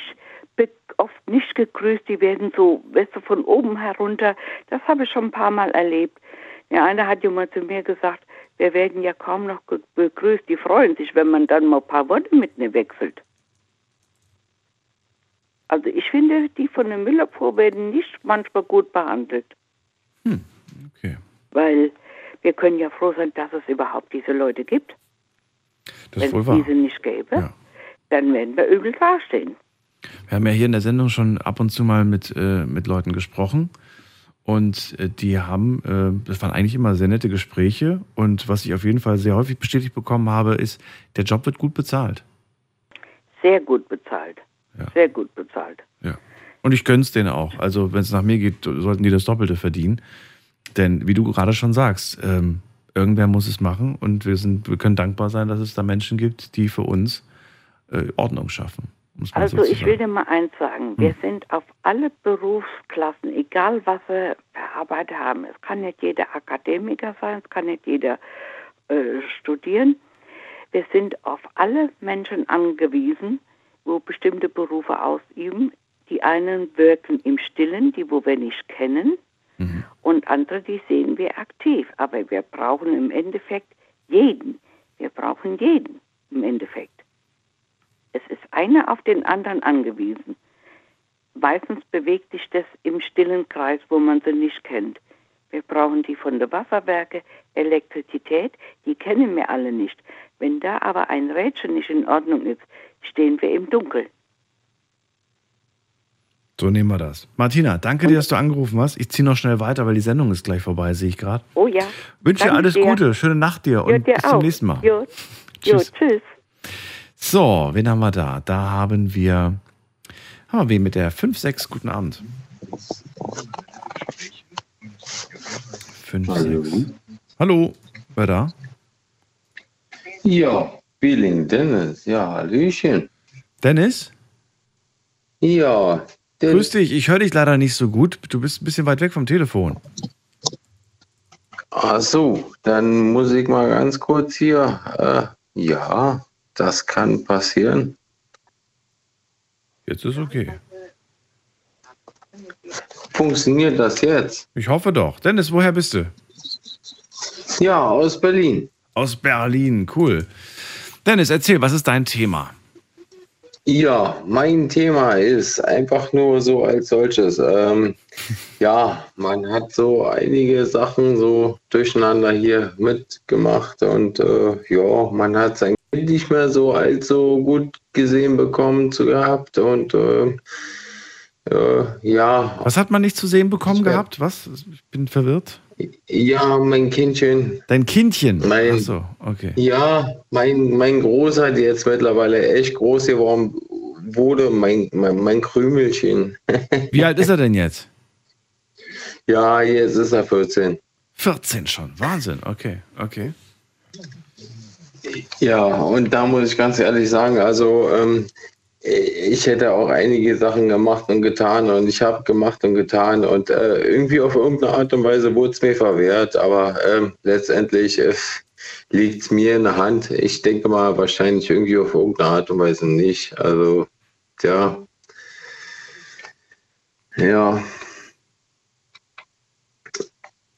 be- oft nicht gegrüßt, die werden so, weißt du, von oben herunter. Das habe ich schon ein paar Mal erlebt. Der eine hat ja mal zu mir gesagt, Wir werden ja kaum noch begrüßt. Die freuen sich, wenn man dann mal ein paar Worte mit mir wechselt. Also ich finde, die von der Müllabfuhr werden nicht manchmal gut behandelt. okay. Weil wir können ja froh sein, dass es überhaupt diese Leute gibt. Das Wenn es diese nicht gäbe, dann werden wir übel dastehen. Wir haben ja hier in der Sendung schon ab und zu mal mit, äh, mit Leuten gesprochen. Und äh, die haben, äh, das waren eigentlich immer sehr nette Gespräche. Und was ich auf jeden Fall sehr häufig bestätigt bekommen habe, ist, der Job wird gut bezahlt. Sehr gut bezahlt. Sehr gut bezahlt. Und ich gönn's denen auch. Also, wenn es nach mir geht, sollten die das Doppelte verdienen. Denn, wie du gerade schon sagst, ähm, irgendwer muss es machen und wir, sind, wir können dankbar sein, dass es da Menschen gibt, die für uns äh, Ordnung schaffen. Also so ich will dir mal eins sagen. Wir sind auf alle Berufsklassen, egal was wir verarbeitet haben. Es kann nicht jeder Akademiker sein, es kann nicht jeder äh, studieren. Wir sind auf alle Menschen angewiesen, wo bestimmte Berufe ausüben. Die einen wirken im Stillen, die wo wir nicht kennen, und andere, die sehen wir aktiv. Aber wir brauchen im Endeffekt jeden. Wir brauchen jeden im Endeffekt. Es ist einer auf den anderen angewiesen. Meistens bewegt sich das im stillen Kreis, wo man sie nicht kennt. Wir brauchen die von der Wasserwerke, Elektrizität, die kennen wir alle nicht. Wenn da aber ein Rädchen nicht in Ordnung ist, stehen wir im Dunkeln. So nehmen wir das. Martina, danke dir, dass du angerufen hast. Ich ziehe noch schnell weiter, weil die Sendung ist gleich vorbei, sehe ich gerade. Oh ja. Wünsche dir alles dir. Gute, schöne Nacht dir und Jo, dir bis auch. zum nächsten Mal. Jo, jo Tschüss. So, wen haben wir da? Da haben wir, haben wir wen mit der 5-6. Guten Abend. 5, Hallo. 6. Hallo, wer da? Ja, Billing Dennis. Ja, Hallöchen. Dennis? Ja, Grüß dich, ich höre dich leider nicht so gut. Du bist ein bisschen weit weg vom Telefon. Ach so, dann muss ich mal ganz kurz hier. Äh, ja, das kann passieren. Jetzt ist okay. Funktioniert das jetzt? Ich hoffe doch. Dennis, woher bist du? Ja, aus Berlin. Aus Berlin, cool. Dennis, erzähl, was ist dein Thema? Ja, mein Thema ist einfach nur so als solches. Ähm, ja, man hat so einige Sachen so durcheinander hier mitgemacht und äh, ja, man hat sein nicht mehr so allzu gut gesehen bekommen zu gehabt und äh, äh, ja, Was hat man nicht zu sehen bekommen gehabt? Was? Ich bin verwirrt. ja, mein Kindchen. Dein Kindchen? Mein, Ach so, okay. Ja, mein, mein Großer, der jetzt mittlerweile echt groß geworden wurde, mein, mein, mein Krümelchen. Wie alt ist er denn jetzt? Ja, jetzt ist er 14. 14 schon. Wahnsinn. Okay, okay. Ja, und da muss ich ganz ehrlich sagen, also ähm, ich hätte auch einige Sachen gemacht und getan und ich habe gemacht und getan und äh, irgendwie auf irgendeine Art und Weise wurde es mir verwehrt, aber ähm, letztendlich äh, liegt es mir in der Hand. Ich denke mal wahrscheinlich irgendwie auf irgendeine Art und Weise nicht. Also, tja. Ja.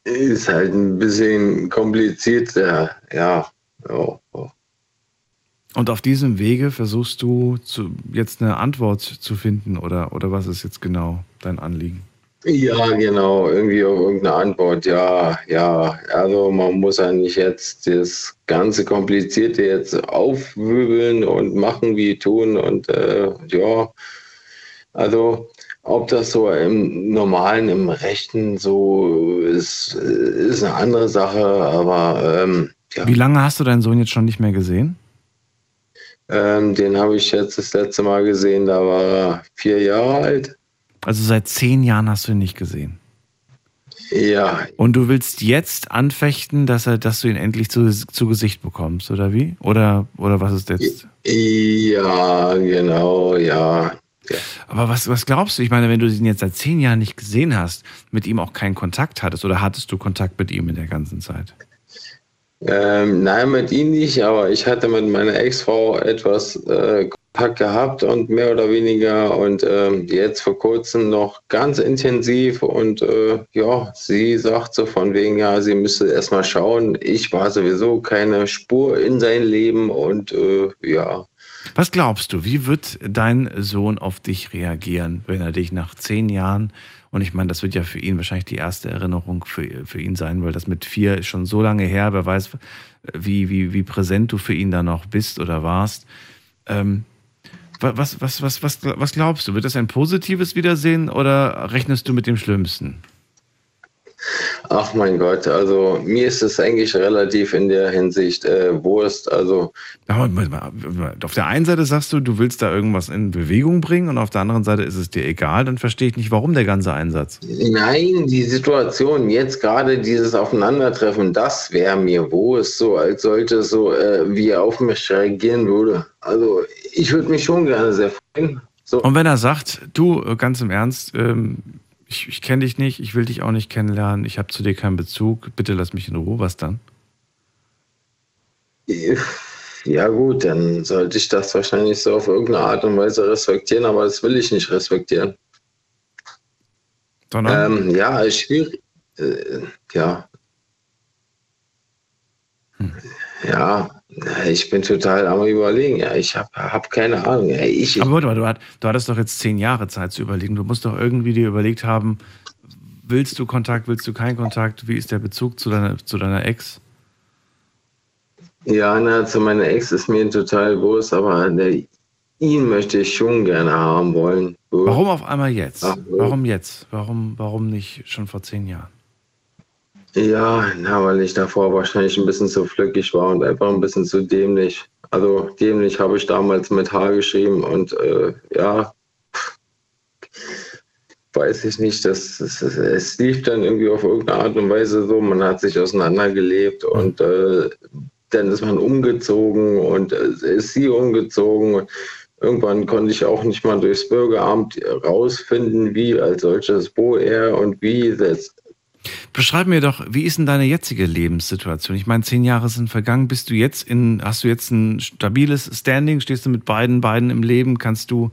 Ist halt ein bisschen kompliziert, ja. Ja. ja. Und auf diesem Wege versuchst du zu, jetzt eine Antwort zu finden oder, oder was ist jetzt genau dein Anliegen? Ja, genau, irgendwie auf irgendeine Antwort, ja, ja. Also man muss ja nicht jetzt das ganze Komplizierte jetzt aufwirbeln und machen wie tun und äh, ja, also ob das so im Normalen, im Rechten so ist, ist eine andere Sache, aber ähm, ja, Wie lange hast du deinen Sohn jetzt schon nicht mehr gesehen? ähm, den habe ich jetzt das letzte Mal gesehen, da war er vier Jahre alt. Also seit zehn Jahren hast du ihn nicht gesehen. Ja, Und du willst jetzt anfechten, dass er, dass du ihn endlich zu, zu Gesicht bekommst, oder wie? Oder, oder was ist jetzt? ja, genau, ja. Aber was, was glaubst du? Ich meine, wenn du ihn jetzt seit zehn Jahren nicht gesehen hast, mit ihm auch keinen Kontakt hattest, oder hattest du Kontakt mit ihm in der ganzen Zeit? Ähm, nein, mit ihm nicht, aber ich hatte mit meiner Ex-Frau etwas äh, Doppelpack gehabt und mehr oder weniger und ähm, jetzt vor kurzem noch ganz intensiv und äh, ja, sie sagt so von wegen, ja, sie müsste erstmal schauen. Ich war sowieso keine Spur in sein Leben und äh, ja. Was glaubst du, wie wird dein Sohn auf dich reagieren, wenn er dich nach zehn Jahren, und ich meine, das wird ja für ihn wahrscheinlich die erste Erinnerung für, für ihn sein, weil das mit vier ist schon so lange her, wer weiß, wie, wie, wie präsent du für ihn da noch bist oder warst. Ähm, was, was, was, was, was glaubst du? Wird das ein positives Wiedersehen oder rechnest du mit dem Schlimmsten? Ach mein Gott, also mir ist es eigentlich relativ in der Hinsicht äh, Wurst. Also auf der einen Seite sagst du, du willst da irgendwas in Bewegung bringen und auf der anderen Seite ist es dir egal. Dann verstehe ich nicht, warum der ganze Einsatz. Nein, die Situation jetzt gerade dieses Aufeinandertreffen, das wäre mir Wurst, so als sollte so äh, wie er auf mich reagieren würde. Also ich würde mich schon gerne sehr freuen. So. Und wenn er sagt, du ganz im Ernst, ähm, ich, ich kenne dich nicht, ich will dich auch nicht kennenlernen, ich habe zu dir keinen Bezug, bitte lass mich in Ruhe, was dann? Ja gut, dann sollte ich das wahrscheinlich so auf irgendeine Art und Weise respektieren, aber das will ich nicht respektieren. Ähm, ja, schwierig. Äh, ja. Hm. Ja, ich bin total am überlegen. Ja, ich habe hab keine Ahnung. Ja, ich, Aber warte mal, du, du hattest doch jetzt zehn Jahre Zeit zu überlegen. Du musst doch irgendwie dir überlegt haben, willst du Kontakt, willst du keinen Kontakt? Wie ist der Bezug zu deiner, zu deiner Ex? Ja, na, zu meiner Ex ist mir total groß, aber der, ihn möchte ich schon gerne haben wollen. Warum auf einmal jetzt? Ach, warum jetzt? Warum, warum nicht schon vor zehn Jahren? Ja, na, weil ich davor wahrscheinlich ein bisschen zu flückig war und einfach ein bisschen zu dämlich. Also dämlich habe ich damals mit H geschrieben und äh, ja, weiß ich nicht, das, das, es lief dann irgendwie auf irgendeine Art und Weise so, man hat sich auseinandergelebt und äh, dann ist man umgezogen und äh, ist sie umgezogen. Irgendwann konnte ich auch nicht mal durchs Bürgeramt rausfinden, wie als solches, wo er und wie das Beschreib mir doch, wie ist denn deine jetzige Lebenssituation? Ich meine, zehn Jahre sind vergangen. Bist du jetzt in, hast du jetzt ein stabiles Standing? Stehst du mit beiden beiden im Leben? Kannst du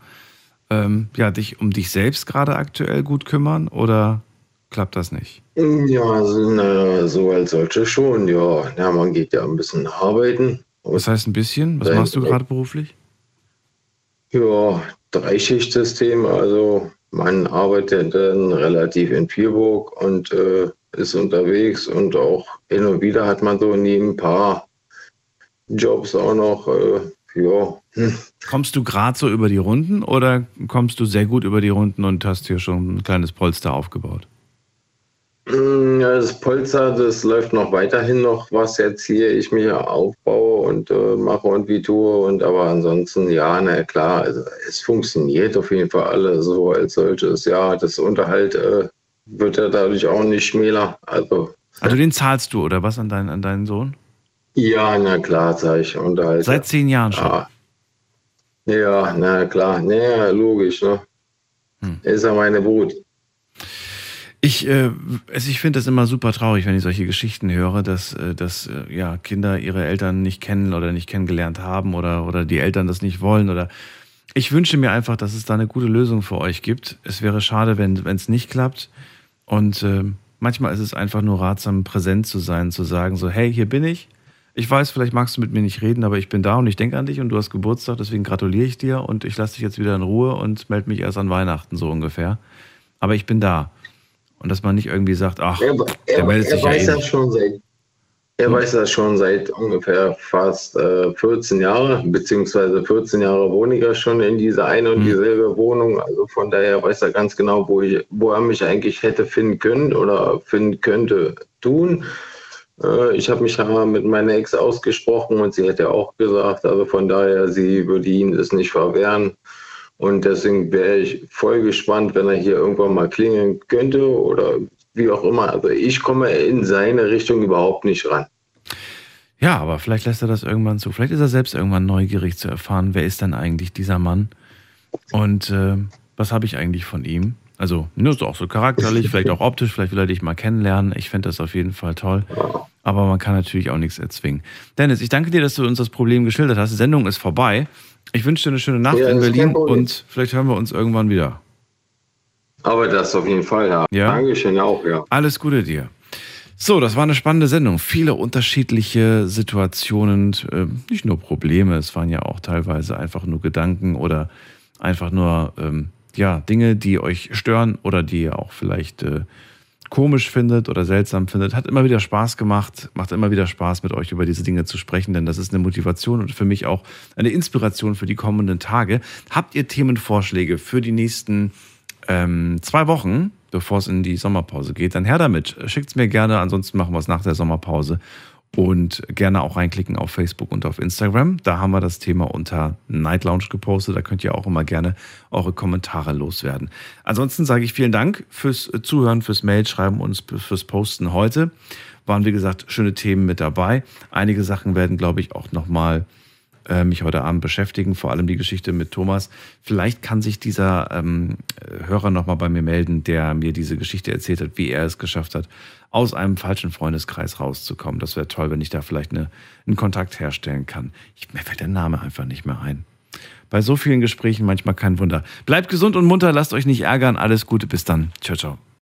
ähm, ja, dich um dich selbst gerade aktuell gut kümmern oder klappt das nicht? Ja, also, na, so als solche schon, ja. ja. Man geht ja ein bisschen arbeiten. Was heißt ein bisschen? Was machst du gerade beruflich? Ja, Dreischichtsystem, also man arbeitet dann relativ in Vierburg und äh, ist unterwegs und auch hin und wieder hat man so neben ein paar Jobs auch noch. Äh, ja. Kommst du gerade so über die Runden oder kommst du sehr gut über die Runden und hast hier schon ein kleines Polster aufgebaut? Mm, ja, das Polster, das läuft noch weiterhin noch, was jetzt hier ich mir aufbaue und äh, mache und wie tue. Und aber ansonsten, ja, na klar, also es funktioniert auf jeden Fall alles so als solches. Ja, das Unterhalt äh, wird ja dadurch auch nicht schmäler. Also, also den zahlst du oder was an, dein, an deinen Sohn? Ja, na klar, zahle ich Unterhalt. Seit zehn Jahren schon? Ja, ja na klar, na, logisch, ne? Hm. Ist ja meine Brut. Ich, äh, ich finde das immer super traurig, wenn ich solche Geschichten höre, dass, äh, dass äh, ja, Kinder ihre Eltern nicht kennen oder nicht kennengelernt haben oder, oder die Eltern das nicht wollen. Oder ich wünsche mir einfach, dass es da eine gute Lösung für euch gibt. Es wäre schade, wenn es nicht klappt. Und äh, manchmal ist es einfach nur ratsam, präsent zu sein, zu sagen, so, hey, hier bin ich. Ich weiß, vielleicht magst du mit mir nicht reden, aber ich bin da und ich denke an dich und du hast Geburtstag, deswegen gratuliere ich dir und ich lasse dich jetzt wieder in Ruhe und melde mich erst an Weihnachten so ungefähr. Aber ich bin da. Und dass man nicht irgendwie sagt, ach, er, der meldet er sich weiß ja das schon seit, Er hm. weiß das schon seit ungefähr fast äh, 14 Jahren, beziehungsweise 14 Jahre wohne ich ja schon in dieser eine und hm. dieselbe Wohnung. Also von daher weiß er ganz genau, wo, ich, wo er mich eigentlich hätte finden können oder finden könnte tun. Äh, ich habe mich ja mit meiner Ex ausgesprochen und sie hätte auch gesagt, also von daher, sie würde ihn das nicht verwehren. Und deswegen wäre ich voll gespannt, wenn er hier irgendwann mal klingeln könnte oder wie auch immer. Also ich komme in seine Richtung überhaupt nicht ran. Ja, aber vielleicht lässt er das irgendwann zu. Vielleicht ist er selbst irgendwann neugierig zu erfahren, wer ist denn eigentlich dieser Mann und äh, was habe ich eigentlich von ihm. Also, nur so auch so charakterlich, vielleicht auch optisch, vielleicht will er dich mal kennenlernen. Ich fände das auf jeden Fall toll. Aber man kann natürlich auch nichts erzwingen. Dennis, ich danke dir, dass du uns das Problem geschildert hast. Die Sendung ist vorbei. Ich wünsche dir eine schöne Nacht Ja, in Berlin und vielleicht hören wir uns irgendwann wieder. Aber das auf jeden Fall, ja. Ja? Dankeschön auch, ja. Alles Gute dir. So, das war eine spannende Sendung. Viele unterschiedliche Situationen, äh, nicht nur Probleme, es waren ja auch teilweise einfach nur Gedanken oder einfach nur ähm, ja, Dinge, die euch stören oder die ihr auch vielleicht äh, komisch findet oder seltsam findet. Hat immer wieder Spaß gemacht, macht immer wieder Spaß, mit euch über diese Dinge zu sprechen, denn das ist eine Motivation und für mich auch eine Inspiration für die kommenden Tage. Habt ihr Themenvorschläge für die nächsten ähm, zwei Wochen, bevor es in die Sommerpause geht, dann her damit. Schickt es mir gerne, ansonsten machen wir es nach der Sommerpause. Und gerne auch reinklicken auf Facebook und auf Instagram. Da haben wir das Thema unter Night Lounge gepostet. Da könnt ihr auch immer gerne eure Kommentare loswerden. Ansonsten sage ich vielen Dank fürs Zuhören, fürs Mailschreiben und fürs Posten heute. Waren, wie gesagt, schöne Themen mit dabei. Einige Sachen werden, glaube ich, auch nochmal äh, mich heute Abend beschäftigen, vor allem die Geschichte mit Thomas. Vielleicht kann sich dieser ähm, Hörer nochmal bei mir melden, der mir diese Geschichte erzählt hat, wie er es geschafft hat, aus einem falschen Freundeskreis rauszukommen. Das wäre toll, wenn ich da vielleicht eine, einen Kontakt herstellen kann. Ich, mir fällt der Name einfach nicht mehr ein. Bei so vielen Gesprächen manchmal kein Wunder. Bleibt gesund und munter, lasst euch nicht ärgern. Alles Gute, bis dann. Ciao, ciao.